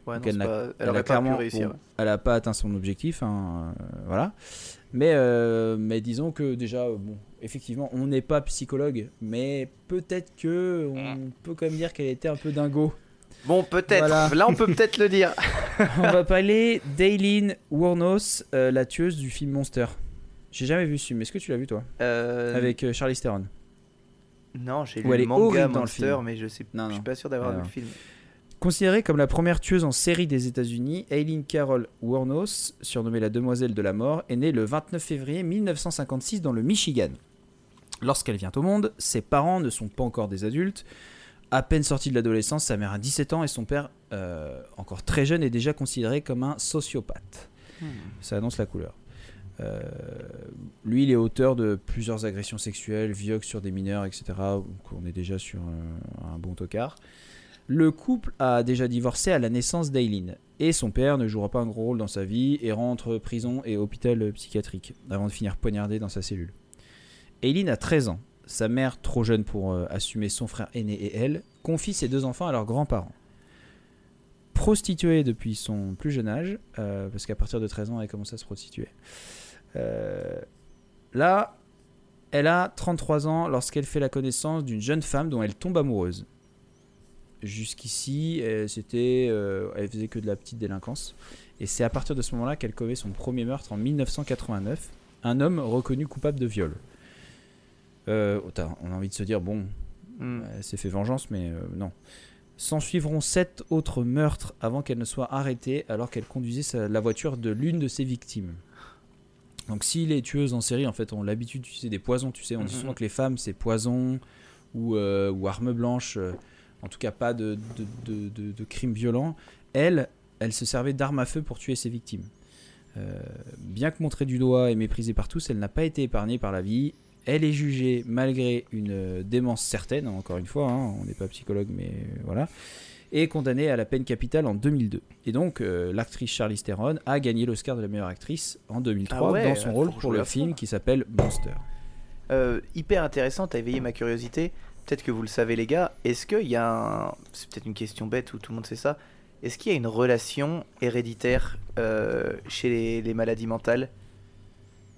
Ouais, Donc non, elle n'a- pas- elle Elle a aurait pas pu clairement, réussir. bon, elle n'a pas atteint son objectif, hein, euh, voilà. Mais, euh, mais disons que déjà, euh, bon, effectivement, on n'est pas psychologue, mais peut-être que on peut quand même dire qu'elle était un peu dingo. Bon, peut-être. Voilà. Là, on peut peut-être le dire. [LAUGHS] on va parler d'Aileen Wuornos, euh, la tueuse du film Monster. J'ai jamais vu ce film. Est-ce que tu l'as vu toi Euh, Avec Charlize Theron. Non, j'ai lu le manga horrible dans le Monster, film. mais je sais. Non, Je non. suis pas sûr d'avoir Alors. vu le film. Considérée comme la première tueuse en série des États-Unis, Aileen Carol Wuornos, surnommée la Demoiselle de la Mort, est née le 29 février 1956 dans le Michigan. Lorsqu'elle vient au monde, ses parents ne sont pas encore des adultes. À peine sortie de l'adolescence, sa mère a 17 ans et son père, euh, encore très jeune, est déjà considéré comme un sociopathe. Ça annonce la couleur. Euh, lui, il est auteur de plusieurs agressions sexuelles, viols sur des mineurs, etc. Donc on est déjà sur un, un bon tocard. Le couple a déjà divorcé à la naissance d'Aileen et son père ne jouera pas un gros rôle dans sa vie et rentre prison et hôpital psychiatrique avant de finir poignardé dans sa cellule. Aileen a 13 ans. Sa mère, trop jeune pour euh, assumer son frère aîné et elle, confie ses deux enfants à leurs grands-parents. Prostituée depuis son plus jeune âge, euh, parce qu'à partir de 13 ans, elle commence à se prostituer. Euh, là, elle a 33 ans lorsqu'elle fait la connaissance d'une jeune femme dont elle tombe amoureuse. Jusqu'ici, euh, c'était, euh, elle faisait que de la petite délinquance. Et c'est à partir de ce moment-là qu'elle commet son premier meurtre en 1989. Un homme reconnu coupable de viol. Euh, on a envie de se dire, bon, Hmm. elle s'est fait vengeance, mais euh, non. S'en suivront sept autres meurtres avant qu'elle ne soit arrêtée alors qu'elle conduisait sa- la voiture de l'une de ses victimes. Donc si les tueuses en série en fait ont l'habitude d'utiliser des poisons, tu sais, on dit Mhm. souvent que les femmes c'est poison ou, euh, ou arme blanche, en tout cas pas de, de, de, de- de crimes violents. Elle, elle se servait d'armes à feu pour tuer ses victimes. Euh, bien que montrée du doigt et méprisée par tous, elle n'a pas été épargnée par la vie. Elle est jugée malgré une euh, démence certaine, encore une fois, hein, on n'est pas psychologue, mais voilà, et condamnée à la peine capitale en 2002. Et donc, euh, l'actrice Charlize Theron a gagné l'Oscar de la meilleure actrice en 2003 Ah ouais, dans son rôle pour le film qui s'appelle Monster. Euh, hyper intéressant, t'as éveillé ma curiosité. Peut-être que vous le savez, les gars. Est-ce qu'il y a un. C'est peut-être une question bête où tout le monde sait ça. Est-ce qu'il y a une relation héréditaire euh, chez les, les maladies mentales?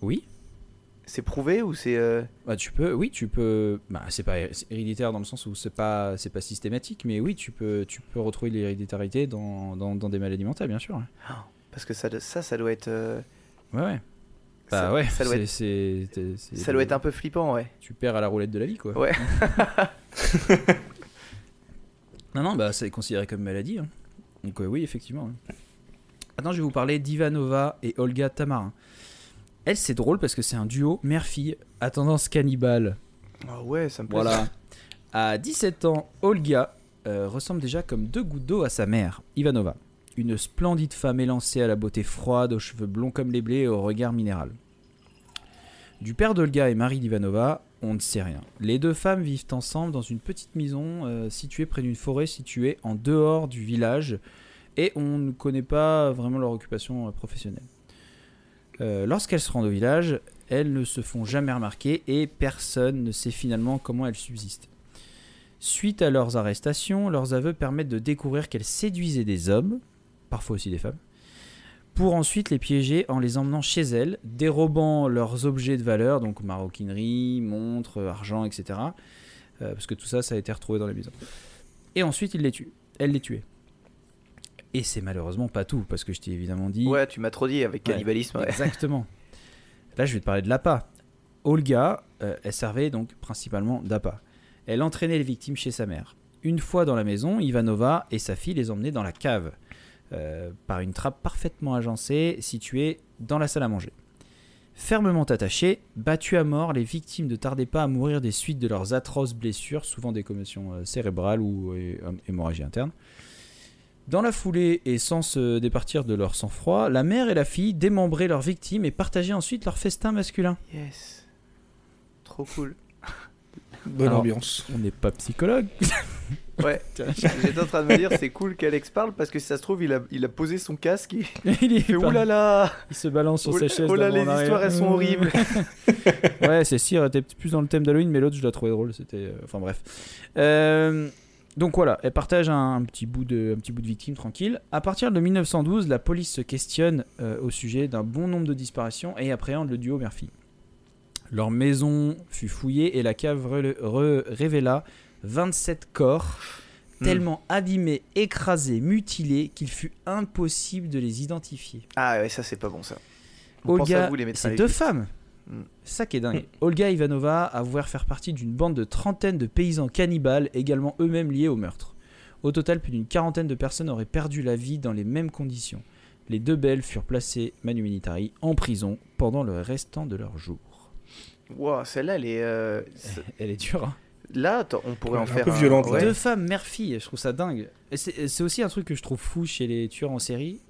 Oui C'est prouvé ou c'est. euh, Bah, tu peux, oui, tu peux. Bah, c'est pas héréditaire dans le sens où c'est pas, c'est pas systématique, mais oui, tu peux, tu peux retrouver l'héréditarité dans, dans, dans des maladies mentales, bien sûr. Parce que ça, ça, ça doit être. euh, Ouais, ouais. Bah ouais, ça doit être, ça doit être un peu flippant, ouais. Tu perds à la roulette de la vie, quoi. Ouais. [LAUGHS] non, non, bah c'est considéré comme maladie. hein. Donc euh, oui, effectivement. hein. Maintenant, je vais vous parler d'Ivanova et Olga Tamarin. Elle, c'est drôle parce que c'est un duo mère-fille à tendance cannibale. Ah ouais, ça me plaît. Voilà. À 17 ans, Olga euh, ressemble déjà comme deux gouttes d'eau à sa mère, Ivanova. Une splendide femme élancée à la beauté froide, aux cheveux blonds comme les blés et au regard minéral. Du père d'Olga et Marie d'Ivanova, on ne sait rien. Les deux femmes vivent ensemble dans une petite maison euh, située près d'une forêt située en dehors du village et on ne connaît pas vraiment leur occupation euh, professionnelle. Euh, Lorsqu'elles se rendent au village, elles ne se font jamais remarquer et personne ne sait finalement comment elles subsistent. Suite à leurs arrestations, leurs aveux permettent de découvrir qu'elles séduisaient des hommes, parfois aussi des femmes, pour ensuite les piéger en les emmenant chez elles, dérobant leurs objets de valeur, donc maroquinerie, montres, argent, etc. Euh, parce que tout ça, ça a été retrouvé dans la maison. Et ensuite, ils les tuent. Elles les tuaient. Et c'est malheureusement pas tout, parce que je t'ai évidemment dit. Ouais, tu m'as trop dit avec cannibalisme. ouais. Exactement. Là, je vais te parler de l'appât. Olga, euh, elle servait donc principalement d'appât. Elle entraînait les victimes chez sa mère. Une fois dans la maison, Ivanova et sa fille les emmenaient dans la cave, euh, par une trappe parfaitement agencée située dans la salle à manger. Fermement attachées, battues à mort, les victimes ne tardaient pas à mourir des suites de leurs atroces blessures, souvent des commotions euh, cérébrales ou euh, hémorragie interne. Dans la foulée et sans se départir de leur sang-froid, la mère et la fille démembraient leurs victimes et partageaient ensuite leur festin masculin. Yes. Trop cool. Bonne Alors- ambiance. On n'est pas psychologue. [LAUGHS] [LAUGHS] Ouais, j'étais en train de me dire, c'est cool qu'Alex parle parce que si ça se trouve, il a, il a posé son casque. Il, [LAUGHS] il, est il fait oulala il se balance sur Oh sa chaise. oh là, d'avant les arrière. histoires, elles sont horribles. [LAUGHS] ouais, c'est si, elle était plus dans le thème d'Halloween, mais l'autre, je la trouvais drôle. C'était, euh, enfin bref. Euh, donc voilà, elle partage un, un petit bout de, un petit bout de victime tranquille. À partir de 1912, la police se questionne euh, au sujet d'un bon nombre de disparitions et appréhende le duo mère-fille. Leur maison fut fouillée et la cave révéla 27 corps Hmm. tellement abîmés, écrasés, mutilés qu'il fut impossible de les identifier. Ah ouais, ça c'est pas bon ça. On Olga, vous, les médecins c'est deux femmes. Mm. C'est ça qui est dingue. Olga Ivanova avouèrent faire partie d'une bande de trentaine de paysans cannibales, également eux-mêmes liés au meurtre. Au total, plus d'une quarantaine de personnes auraient perdu la vie dans les mêmes conditions. Les deux belles furent placées, manu militari, en prison pendant le restant de leur jours. Wow, celle-là, elle est. euh, [LAUGHS] Elle est dure, hein Là, on pourrait en Un faire peu violente, là. Deux femmes, mère-fille, je trouve ça dingue. C'est aussi un truc que je trouve fou chez les tueurs en série.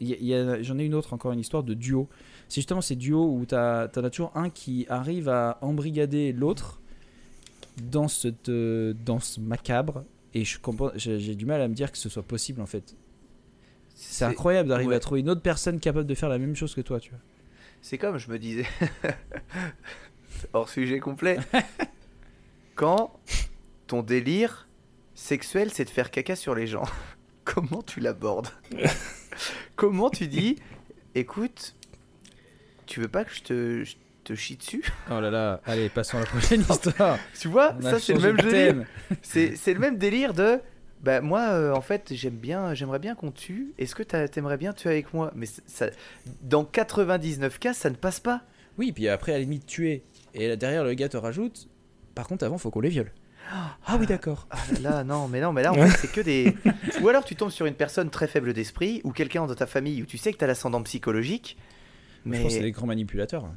J'en ai une autre, encore une histoire de duo. C'est justement ces duos où t'as- t'en as toujours un qui arrive à embrigader l'autre dans, cette, euh, dans ce macabre. Et je comprends, j'ai j'ai du mal à me dire que ce soit possible en fait. C'est incroyable d'arriver ouais. à trouver une autre personne capable de faire la même chose que toi, tu vois. C'est comme je me disais. [LAUGHS] Hors sujet complet. [LAUGHS] Quand ton délire sexuel, c'est de faire caca sur les gens, [LAUGHS] comment tu l'abordes? [LAUGHS] Comment tu dis Écoute, tu veux pas que je te, je te chie dessus? Oh là là, allez, passons à la prochaine histoire. [LAUGHS] Tu vois, On ça c'est le même délire. C'est le même délire de. Bah moi, euh, en fait, j'aime bien, j'aimerais bien qu'on tue. Est-ce que t'aimerais bien tuer avec moi? Mais ça, dans 99 cas, ça ne passe pas. Oui, puis après, à la limite, tuer. Et là, derrière, le gars te rajoute. Par contre, avant, faut qu'on les viole. Ah oui, d'accord. Ah là non, mais non, mais là en fait, c'est que des. Ou alors tu tombes sur une personne très faible d'esprit, ou quelqu'un dans ta famille où tu sais que t'as l'ascendant psychologique. Mais... Je pense que c'est des grands manipulateurs. hein,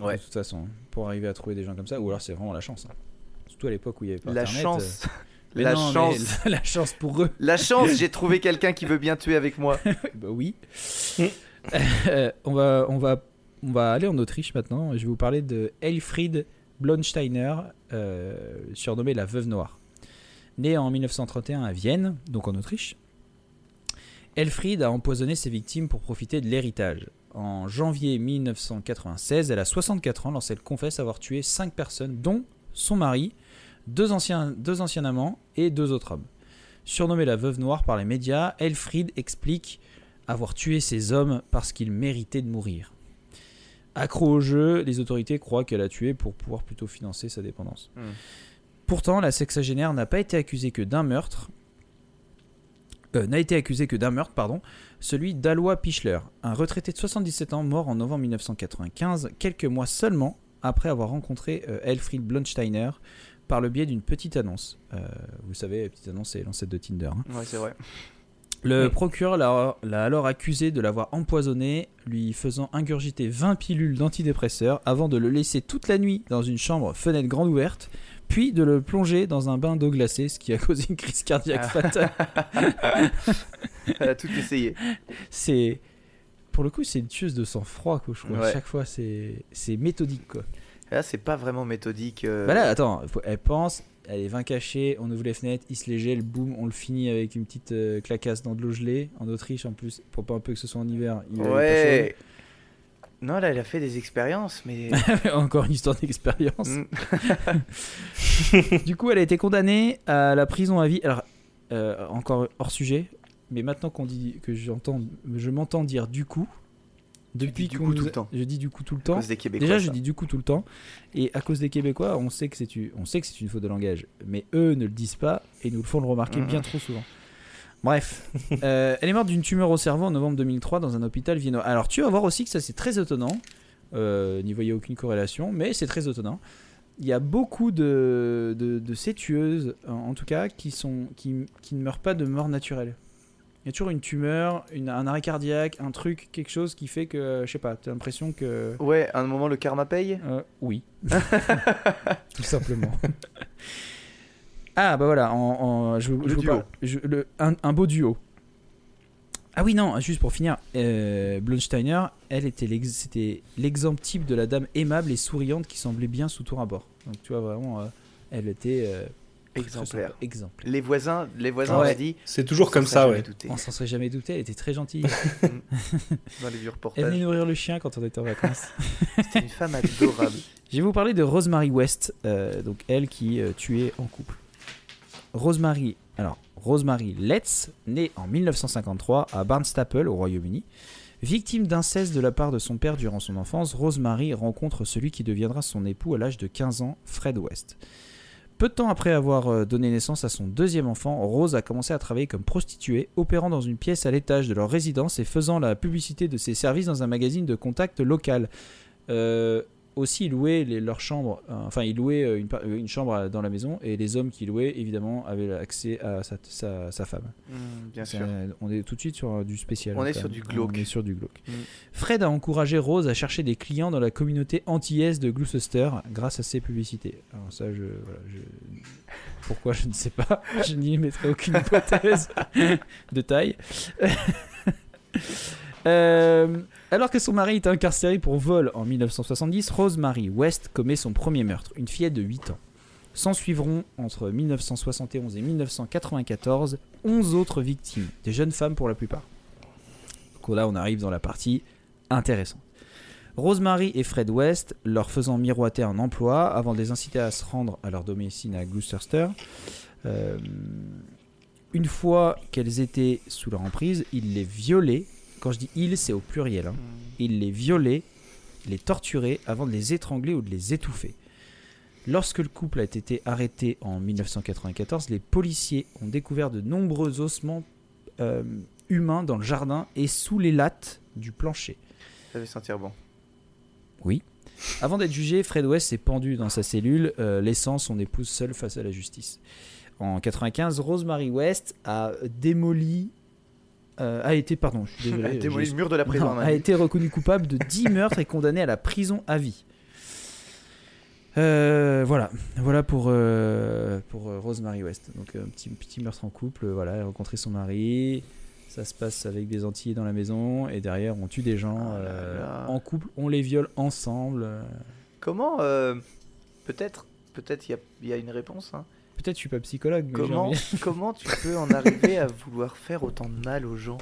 Ouais. De toute façon, pour arriver à trouver des gens comme ça. Ou alors, c'est vraiment la chance. hein. Surtout à l'époque où il y avait pas la Internet, chance, euh, [LAUGHS] mais la non, mais chance, [LAUGHS] la chance pour eux. la chance, j'ai trouvé quelqu'un qui veut bien tuer avec moi. [LAUGHS] bah oui. Euh, on, va, on, va, on va aller en Autriche maintenant. Je vais vous parler de Elfried Blonsteiner, surnommée la Veuve Noire. Née en 1931 à Vienne, donc en Autriche, Elfried a empoisonné ses victimes pour profiter de l'héritage. En janvier 1996, elle a 64 ans lorsqu'elle confesse avoir tué 5 personnes, dont son mari, deux anciens, deux anciens amants et deux autres hommes. Surnommée la Veuve Noire par les médias, Elfried explique avoir tué ces hommes parce qu'ils méritaient de mourir. Accro au jeu, les autorités croient qu'elle a tué pour pouvoir plutôt financer sa dépendance. Hmm. Pourtant, la sexagénaire n'a pas été accusée que d'un meurtre. euh, n'a été accusée que d'un meurtre, pardon, celui d'Alois Pichler, un retraité de 77 ans mort en novembre 1995, quelques mois seulement après avoir rencontré euh, Elfried Blonsteiner par le biais d'une petite annonce. Euh, vous savez, petite annonce, c'est l'ancêtre de Tinder. hein. Ouais, c'est vrai. Le Oui. procureur l'a alors accusé de l'avoir empoisonné, lui faisant ingurgiter 20 pilules d'antidépresseurs avant de le laisser toute la nuit dans une chambre fenêtre grande ouverte, puis de le plonger dans un bain d'eau glacée, ce qui a [LAUGHS] causé une crise cardiaque Ah. fatale. [LAUGHS] Elle a tout essayé. C'est. Pour le coup, c'est une tueuse de sang-froid, quoi, je trouve. Ouais. Chaque fois, c'est méthodique, quoi. Là, c'est pas vraiment méthodique. euh, Bah là, attends, elle pense, elle est 20 cachée, on ouvre les fenêtres, il se les gèle, boum, on le finit avec une petite euh, clacasse dans de l'eau gelée. En Autriche, en plus, pour pas un peu que ce soit en hiver. il Ouais. Non, là, elle a fait des expériences, mais. [LAUGHS] Encore une histoire d'expérience. Mm. [LAUGHS] [LAUGHS] du coup, elle a été condamnée à la prison à vie. Alors, euh, encore hors sujet, mais maintenant qu'on dit que j'entends, je m'entends dire du coup. Depuis du coup tout le temps. Je dis du coup tout le À temps. cause des Québécois. Déjà, je dis du coup tout le temps. Et à cause des Québécois, on sait que c'est une, on sait que c'est une faute de langage. Mais eux ne le disent pas et nous le font le remarquer bien trop souvent. Bref, [LAUGHS] Euh, elle est morte d'une tumeur au cerveau en novembre 2003 dans un hôpital viennois. Alors, tu vas voir aussi que ça c'est très étonnant. Euh, N'y voyez aucune corrélation, mais c'est très étonnant. Il y a beaucoup de, de, de en, en tout cas, qui, sont, qui, qui ne meurent pas de mort naturelle. Il y a toujours une tumeur, une- un arrêt cardiaque, un truc, quelque chose qui fait que, je sais pas, tu as l'impression que. Ouais, à un moment, le karma paye? Euh, oui. [LAUGHS] Tout simplement. [LAUGHS] ah, bah voilà, en, en- je, Le je vous duo. parle- je- le- un, un beau duo. Ah oui, non, juste pour finir, euh, Blonsteiner, elle était c'était l'exemple type de la dame aimable et souriante qui semblait bien sous tour à bord. Donc tu vois, vraiment, euh, elle était euh, Exemplaire. exemplaire. Les voisins, les voisins Ouais. dit. C'est toujours comme serait ça, jamais ouais. douté On s'en serait jamais douté, elle était très gentille. [LAUGHS] Dans les vieux Elle reportages. venait nourrir le chien quand on était en vacances. [LAUGHS] C'était une femme adorable. Je vais vous parler de Rosemary West, euh, donc elle qui euh, tuait en couple. Rosemary, alors Rosemary Letts, née en 1953 à Barnstaple au Royaume-Uni, victime d'inceste de la part de son père durant son enfance, Rosemary rencontre celui qui deviendra son époux à l'âge de 15 ans, Fred West. Peu de temps après avoir euh, donné naissance à son deuxième enfant, Rose a commencé à travailler comme prostituée, opérant dans une pièce à l'étage de leur résidence et faisant la publicité de ses services dans un magazine de contact local. Euh, aussi, louaient les- leur chambre, euh, enfin, ils louaient euh, une, euh, une chambre dans la maison et les hommes qui louaient, évidemment, avaient accès à sa, sa- sa femme. Hmm, bien sûr. on est tout de suite sur du spécial. On est sur du glauque. On est sur du glauque. Mm. Fred a encouragé Rose à chercher des clients dans la communauté antillaise de Gloucester grâce à ses publicités. Alors ça, je, voilà, je- pourquoi je ne sais pas. [LAUGHS] Je n'y mettrai aucune hypothèse [LAUGHS] de taille. [LAUGHS] Euh, alors que son mari est incarcéré pour vol en 1970, Rosemary West commet son premier meurtre, une fillette de 8 ans. S'en suivront entre 1971 et 1994 11 autres victimes, des jeunes femmes pour la plupart. Donc là, on arrive dans la partie intéressante. Rosemary et Fred West, leur faisant miroiter un emploi avant de les inciter à se rendre à leur domicile à Gloucester. Euh, une fois qu'elles étaient sous leur emprise, ils les violaient. Quand je dis ils, c'est au pluriel. hein. Ils les violaient les torturer avant de les étrangler ou de les étouffer. Lorsque le couple a été arrêté en 1994, les policiers ont découvert de nombreux ossements euh, humains dans le jardin et sous les lattes du plancher. Ça fait sentir bon. Avant d'être jugé, Fred West s'est pendu dans sa cellule, euh, laissant son épouse seule face à la justice. En 95, Rosemary West a démoli, euh, a été, pardon, je suis désolé, le mur de la prison. non, a été reconnu coupable de 10 [LAUGHS] meurtres et condamné à la prison à vie. Euh, voilà, voilà pour, euh, pour Rosemary West. Donc un petit, petit meurtre en couple, voilà, elle a rencontré son mari, ça se passe avec des Antillais dans la maison, et derrière on tue des gens là là. en couple, on les viole ensemble. Comment Peut-être, peut-être il y y a une réponse. hein. Peut-être je suis pas psychologue, mais Comment, tu peux en arriver à vouloir faire autant de mal aux gens?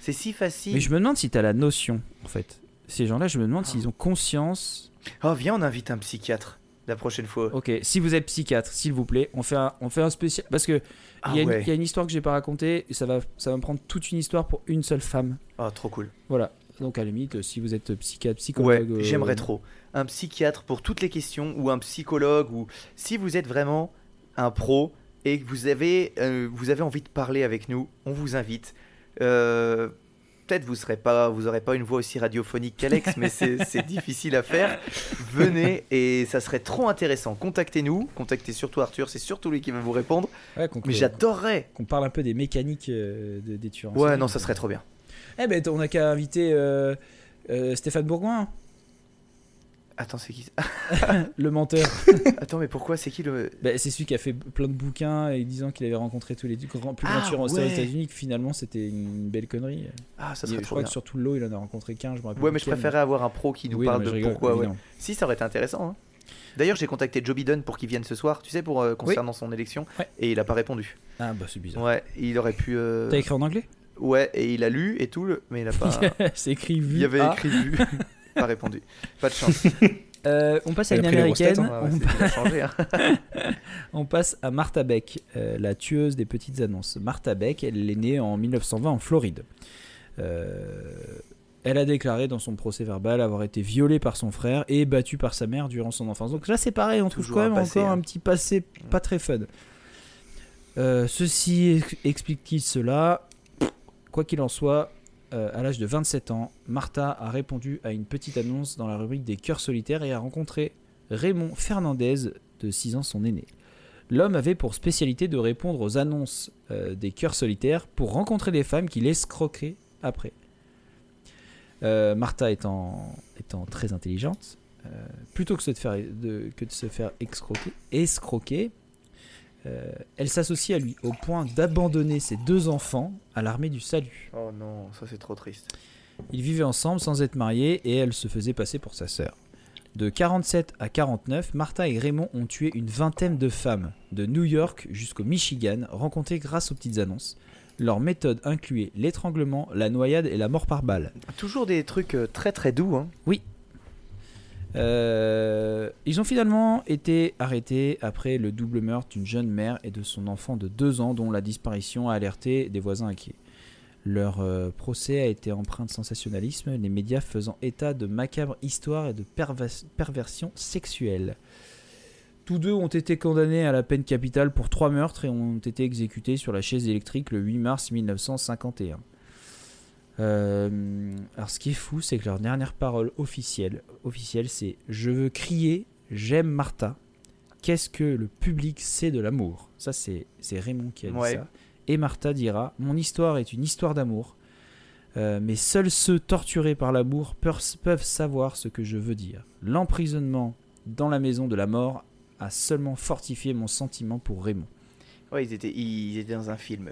C'est si facile. Mais je me demande si tu as la notion, en fait. Ces gens-là, je me demande Ah. s'ils ont conscience Oh, viens, on invite un psychiatre la prochaine fois. Ok, si vous êtes psychiatre, s'il vous plaît, on fait un, on fait un spécial. Parce que Ah il y, a une- ouais. il y a une histoire que j'ai pas racontée et ça va, ça va me prendre toute une histoire pour une seule femme. Oh, trop cool. Voilà. Donc à la limite, si vous êtes psychiatre, Ouais, psychologue. euh, j'aimerais trop. Un psychiatre pour toutes les questions ou un psychologue ou si vous êtes vraiment un pro et que vous avez, euh, vous avez envie de parler avec nous, on vous invite. Euh, Peut-être vous serez pas, vous aurez pas une voix aussi radiophonique qu'Alex, [LAUGHS] mais c'est difficile à faire. Venez et ça serait trop intéressant. Contactez-nous, contactez surtout Arthur, c'est surtout lui qui va vous répondre. Ouais, Mais j'adorerais. qu'on parle un peu des mécaniques euh, de- des tueurs. Ouais, non, ça serait trop bien. Eh ben, on a qu'à inviter Stéphane Bourgoin, Attends, c'est qui [LAUGHS] le menteur. [LAUGHS] Attends, mais pourquoi C'est qui le Ben, c'est celui qui a fait plein de bouquins et disant qu'il avait rencontré tous les grands, plus grands Ah, tueurs ouais. aux États-unis. Que finalement, c'était une belle connerie. Ah, ça serait je trop crois bien. que sur tout le lot, il en a rencontré qu'un. Je me rappelle Ouais, mais je lequel, préférerais avoir un pro qui nous Oui, parle je de rigole, pourquoi. ouais. Si, ça aurait été intéressant. hein. D'ailleurs, j'ai contacté Joe Biden pour qu'il vienne ce soir, tu sais, pour euh, concernant son élection, Ouais. et il a pas répondu. Ah, bah c'est bizarre. Ouais, il aurait pu. euh, T'as écrit en anglais? Ouais, et il a lu et tout, le- mais il a pas. [LAUGHS] C'est écrit vu. il y avait écrit vu, pas répondu. Pas de chance. [LAUGHS] Euh, on passe à une américaine. On, changé. hein. [LAUGHS] on passe à Martha Beck, euh, la tueuse des petites annonces. Martha Beck, elle est née en 1920 en Floride. Euh, elle a déclaré dans son procès verbal avoir été violée par son frère et battue par sa mère durant son enfance. Donc là, c'est pareil, on trouve Toujours quand un même passé, encore hein. un petit passé pas très fun. Euh, ceci ex- explique-t-il cela? Quoi qu'il en soit, euh, à l'âge de 27 ans, Martha a répondu à une petite annonce dans la rubrique des cœurs solitaires et a rencontré Raymond Fernandez, de 6 ans, son aîné. L'homme avait pour spécialité de répondre aux annonces euh, des cœurs solitaires pour rencontrer des femmes qui l'escroquaient après. Euh, Martha étant, très intelligente, plutôt que, de se faire escroquer euh, elle s'associe à lui au point d'abandonner ses deux enfants à l'armée du salut. Oh non, ça c'est trop triste. Ils vivaient ensemble sans être mariés et elle se faisait passer pour sa sœur. De 47 à 49, Martha et Raymond ont tué une vingtaine de femmes, de New York jusqu'au Michigan, rencontrées grâce aux petites annonces. Leur méthode incluait l'étranglement, la noyade et la mort par balle. Toujours des trucs euh, très très doux. Hein. Euh, ils ont finalement été arrêtés après le double meurtre d'une jeune mère et de son enfant de 2 ans dont la disparition a alerté des voisins inquiets. Leur euh, procès a été empreint de sensationnalisme, les médias faisant état de macabres histoires et de pervers- perversions sexuelles. Tous deux ont été condamnés à la peine capitale pour trois meurtres et ont été exécutés sur la chaise électrique le 8 mars 1951. Euh, alors, ce qui est fou, c'est que leur dernière parole officielle, officielle c'est Je veux crier, j'aime Martha. Qu'est-ce que le public sait de l'amour? Ça, c'est c'est Raymond qui a dit Ouais. ça. Et Martha dira Mon histoire est une histoire d'amour. Euh, mais seuls ceux torturés par l'amour peuvent, peuvent savoir ce que je veux dire. L'emprisonnement dans la maison de la mort a seulement fortifié mon sentiment pour Raymond. Ouais, ils étaient, ils étaient dans un film.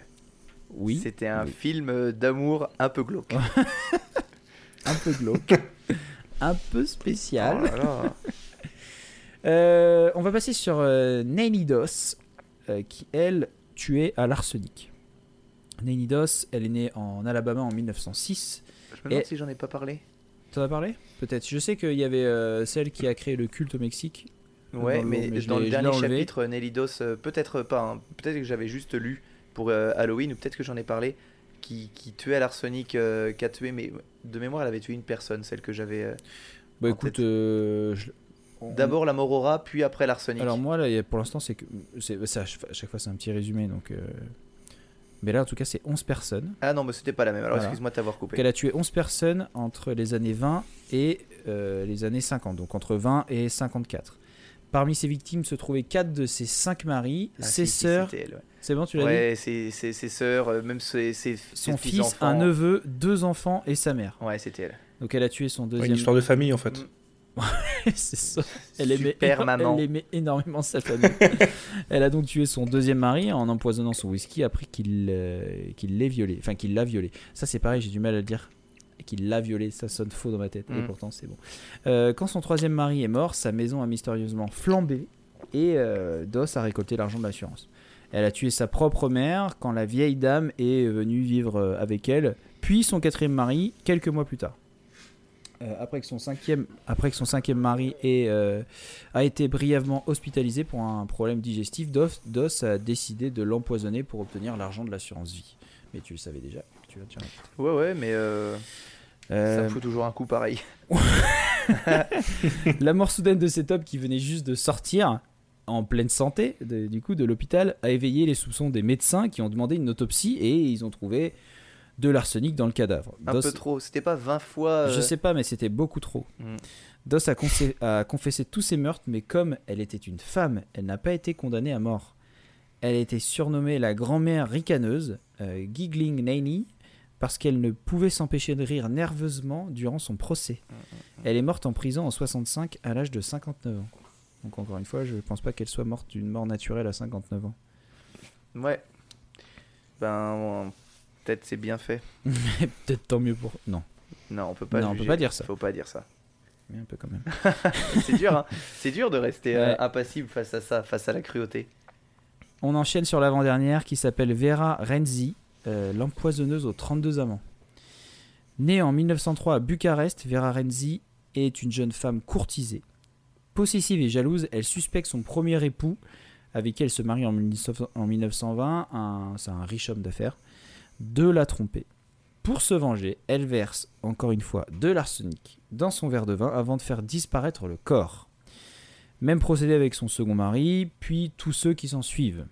Oui, C'était un Oui. film euh, d'amour un peu glauque. [LAUGHS] un peu glauque, un peu spécial. Oh là là. [LAUGHS] Euh, on va passer sur euh, euh, qui elle tuait à l'arsenic. Nanny Doss, elle est née en Alabama en 1906. Je me demande Et- si j'en ai pas parlé. T'en as parlé? Peut-être. Je sais qu'il y avait celle qui a créé le culte au Mexique. Ouais, mais, dans le dernier chapitre, Nelly Dos, euh, peut-être pas, hein. peut-être que j'avais juste lu pour euh, Halloween, ou peut-être que j'en ai parlé, qui, qui tuait à l'arsenic, euh, qui a tué, mais de mémoire, elle avait tué une personne, celle que j'avais. euh, Bah écoute, tête je- on- D'abord la Morora, puis après l'arsenic. Alors moi, là, pour l'instant, c'est que. c'est- c'est à ch- à chaque fois, c'est un petit résumé. Donc, euh, Mais là, en tout cas, c'est 11 personnes. Ah non, mais c'était pas la même. Alors Voilà. excuse-moi de t'avoir coupé. elle a tué 11 personnes entre les années 20 et euh, les années 50. Donc entre 20 et 54. Parmi ses victimes se trouvaient 4 de ses 5 maris, Ah, ses sœurs. ouais. C'est bon, tu l'as dit Ouais, ses, ses, ses sœurs, euh, même ses, ses, Son ses fils, un neveu, deux enfants et sa mère. Ouais, c'était elle. Donc elle a tué son Ouais, deuxième. Une histoire de famille en fait. [LAUGHS] c'est ça. Elle aimait, Super maman. elle aimait énormément sa famille. [LAUGHS] elle a donc tué son deuxième mari en empoisonnant son whisky après qu'il euh, qu'il l'ait violé. Enfin, qu'il l'a violé. Ça, c'est pareil, j'ai du mal à le dire. Qu'il l'a violé, ça sonne faux dans ma tête. Et Mm. pourtant, c'est bon. Euh, quand son troisième mari est mort, sa maison a mystérieusement flambé et euh, Doss a récolté l'argent de l'assurance. Elle a tué sa propre mère quand la vieille dame est venue vivre euh, avec elle, puis son quatrième mari quelques mois plus tard. Euh, après, que son cinquième, après que son cinquième mari ait, euh, a été brièvement hospitalisé pour un problème digestif, Doss a décidé de l'empoisonner pour obtenir l'argent de l'assurance vie. Mais tu le savais déjà, tu. Ouais, ouais, mais euh, ça Euh, fout toujours un coup pareil. [LAUGHS] la mort soudaine de cet homme qui venait juste de sortir en pleine santé de- du coup de l'hôpital a éveillé les soupçons des médecins qui ont demandé une autopsie et ils ont trouvé de l'arsenic dans le cadavre. Un peu trop. C'était pas 20 fois. euh, Je sais pas, mais c'était beaucoup trop. Mm. Doss a, conse- a confessé tous ses meurtres, mais comme elle était une femme, elle n'a pas été condamnée à mort. Elle a été surnommée la grand-mère ricaneuse, euh, Giggling Nanny, parce qu'elle ne pouvait s'empêcher de rire nerveusement durant son procès. Elle est morte en prison en 65 à l'âge de 59 ans. Donc encore une fois, je pense pas qu'elle soit morte d'une mort naturelle à 59 ans. Ouais. Ben, peut-être c'est bien fait. [LAUGHS] Peut-être tant mieux pour... Non, Non, on peut pas. Non, on peut pas dire ça. Faut pas dire ça. mais un peu quand même. [LAUGHS] C'est dur, hein. C'est dur de rester euh, Ouais. impassible face à ça, face à la cruauté. On enchaîne sur l'avant-dernière qui s'appelle Vera Renzi, euh, l'empoisonneuse aux 32 amants. Née en 1903 à Bucarest, Vera Renzi est une jeune femme courtisée. Possessive et jalouse, elle suspecte son premier époux, avec qui elle se marie en 19 en 1920, un- c'est un riche homme d'affaires, de la tromper. Pour se venger, elle verse, encore une fois, de l'arsenic dans son verre de vin avant de faire disparaître le corps. Même procédé avec son second mari, puis tous ceux qui s'en suivent.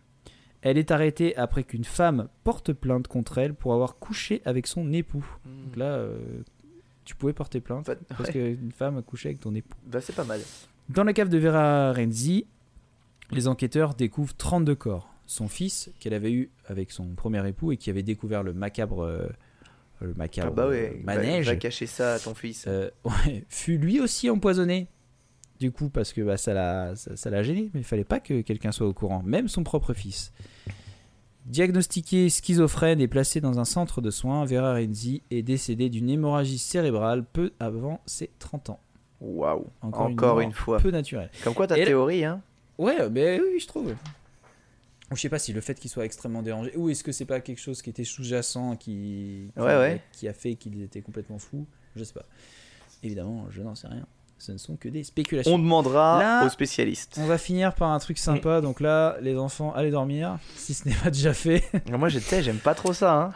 Elle est arrêtée après qu'une femme porte plainte contre elle pour avoir couché avec son époux. Donc là, euh, tu pouvais porter plainte parce ouais. qu'une femme a couché avec ton époux. Bah, c'est pas mal. Dans la cave de Vera Renzi, les enquêteurs découvrent 32 corps. Son fils, qu'elle avait eu avec son premier époux et qui avait découvert le macabre, euh, le macabre Ah bah ouais. va- manège, Va, cacher ça à ton fils. euh, [LAUGHS] ouais, fut lui aussi empoisonné. Du coup, parce que bah, ça l'a ça, gêné, mais il fallait pas que quelqu'un soit au courant, même son propre fils. Diagnostiqué schizophrène et placé dans un centre de soins, Vera Renzi est décédée d'une hémorragie cérébrale peu avant ses 30 ans. Waouh. Encore, Encore, une, fois. peu naturelle. Comme quoi ta Et là- théorie, hein. Ouais, mais oui, je trouve. Ou je sais pas si le fait qu'il soit extrêmement dérangé, ou est-ce que c'est pas quelque chose qui était sous-jacent, qui, qui, Ouais, ouais. qui a fait qu'il était complètement fou? Je sais pas. Évidemment, je n'en sais rien. Ce ne sont que des spéculations. On demandera Là- aux spécialistes. On va finir par un truc sympa, donc là, les enfants, allez dormir, si ce n'est pas déjà fait. [LAUGHS] Moi, je sais, j'aime pas trop ça, hein.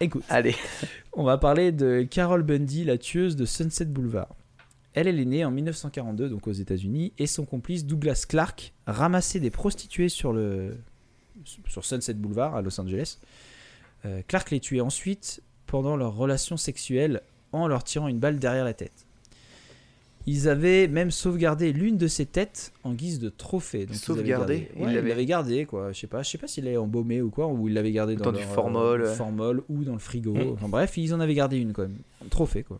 Écoute, Allez. on va parler de Carol Bundy, la tueuse de Sunset Boulevard. Elle, elle est née en 1942, donc aux États-Unis, et son complice Douglas Clark ramassait des prostituées sur, le, sur Sunset Boulevard à Los Angeles. Euh, Clark les tuait ensuite pendant leur relation sexuelle en leur tirant une balle derrière la tête. Ils avaient même sauvegardé l'une de ses têtes en guise de trophée. Donc ils Sauvegardé gardé- Il Ouais, Ils l'avait- l'avaient gardé, quoi. Je sais pas, je sais pas s'il l'avait embaumé ou quoi, ou il l'avait gardé dans, Dans du leur, formol, euh, ouais. formol ou dans le frigo. Mm. Enfin bref, ils en avaient gardé une quand même. Un trophée, quoi.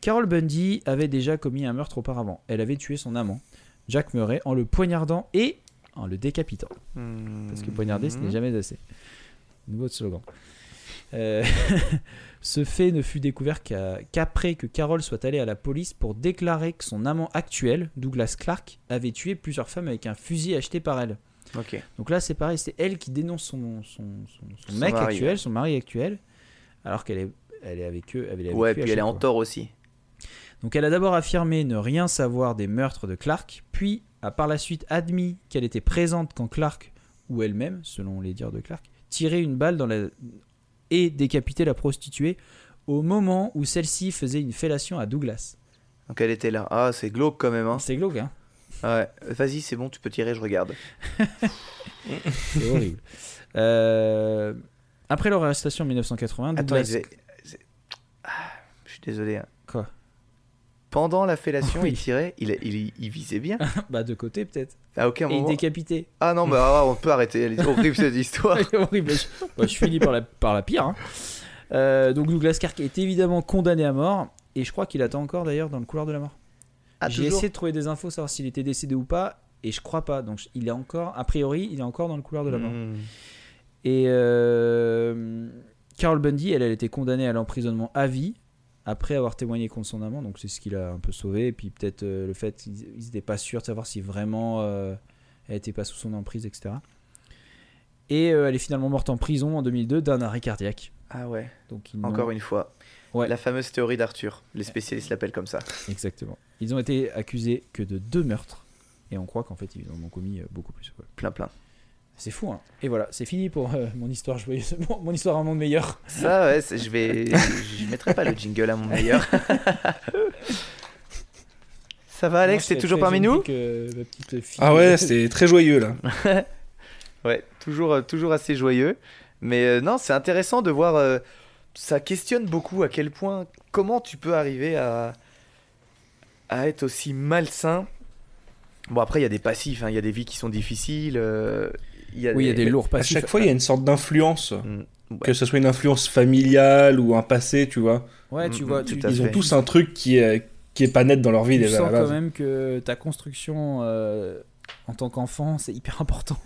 Carol Bundy avait déjà commis un meurtre auparavant. Elle avait tué son amant, Jack Murray, en le poignardant et en le décapitant. Parce que poignarder, ce n'est jamais assez. Nouveau slogan. Euh, [LAUGHS] ce fait ne fut découvert qu'après que Carol soit allée à la police pour déclarer que son amant actuel, Douglas Clark, avait tué plusieurs femmes avec un fusil acheté par elle. Donc là, c'est pareil, c'est elle qui dénonce son, son, son- son Son mec mari, actuel, ouais. son mari actuel, alors qu'elle est, elle est avec eux. Elle est avec Ouais, puis elle est en tort aussi. Donc elle a d'abord affirmé ne rien savoir des meurtres de Clark, puis a par la suite admis qu'elle était présente quand Clark, ou elle-même, selon les dires de Clark, tirait une balle dans la... et décapitait la prostituée au moment où celle-ci faisait une fellation à Douglas. Donc elle était là. Ah, c'est glauque quand même. Hein. C'est glauque, hein. Ouais. Vas-y, c'est bon, tu peux tirer, je regarde. [LAUGHS] C'est horrible. Euh, Après leur arrestation en 1980, Attends, Douglas- Ah, je suis désolé. hein. Quoi? Pendant la fellation, Oui. il tirait, il, il, il visait bien. [LAUGHS] bah de côté peut-être. À aucun Et il moment. décapité. Ah non, bah ah, on peut arrêter. Elle est horrible cette histoire. [LAUGHS] horrible. Je, bah, je finis par la, par la pire. hein. Euh, donc Douglas Kirk est évidemment condamné à mort. Et je crois qu'il attend encore d'ailleurs dans le couloir de la mort. Ah, J'ai essayé de trouver des infos, savoir s'il était décédé ou pas. Et je crois pas. Donc il est encore, a priori, il est encore dans le couloir de la mort. Hmm. Et euh, Carol Bundy, elle, elle était condamnée à l'emprisonnement à vie après avoir témoigné contre son amant. Donc c'est ce qui l'a un peu sauvé. Et puis peut-être euh, le fait qu'ils n'étaient pas sûrs de savoir si vraiment euh, elle était pas sous son emprise, etc. Et euh, elle est finalement morte en prison en 2002 d'un arrêt cardiaque. Ah ouais, Donc encore une fois. Ouais. La fameuse théorie d'Arthur. Les spécialistes l'appellent comme ça. Exactement. Ils ont été accusés que de deux meurtres. Et on croit qu'en fait ils en ont commis beaucoup plus. Plein, plein. C'est fou, hein. Et voilà, c'est fini pour euh, mon histoire joyeuse, [LAUGHS] mon, mon histoire à un monde meilleur. Ça, ouais, je vais. Je mettrai pas le jingle à mon meilleur. [LAUGHS] Ça va, Alex, t'es toujours parmi nous que fille- Ah ouais, c'était très joyeux là. [LAUGHS] Ouais, toujours, euh, toujours assez joyeux. Mais euh, non, c'est intéressant de voir. euh, ça questionne beaucoup à quel point. Comment tu peux arriver à. à être aussi malsain. Bon, après, il y a des passifs, hein, il y a des vies qui sont difficiles. euh, il y a Oui, il y a des lourds À passifs. chaque fois, il y a une sorte d'influence. Mm, ouais. Que ce soit une influence familiale ou un passé, tu vois. Ouais, tu Mm, vois, tu, tout à Ils ont tous un truc qui est, qui est pas net dans leur vie tu déjà. à sens quand même que ta construction euh, en tant qu'enfant, c'est hyper important.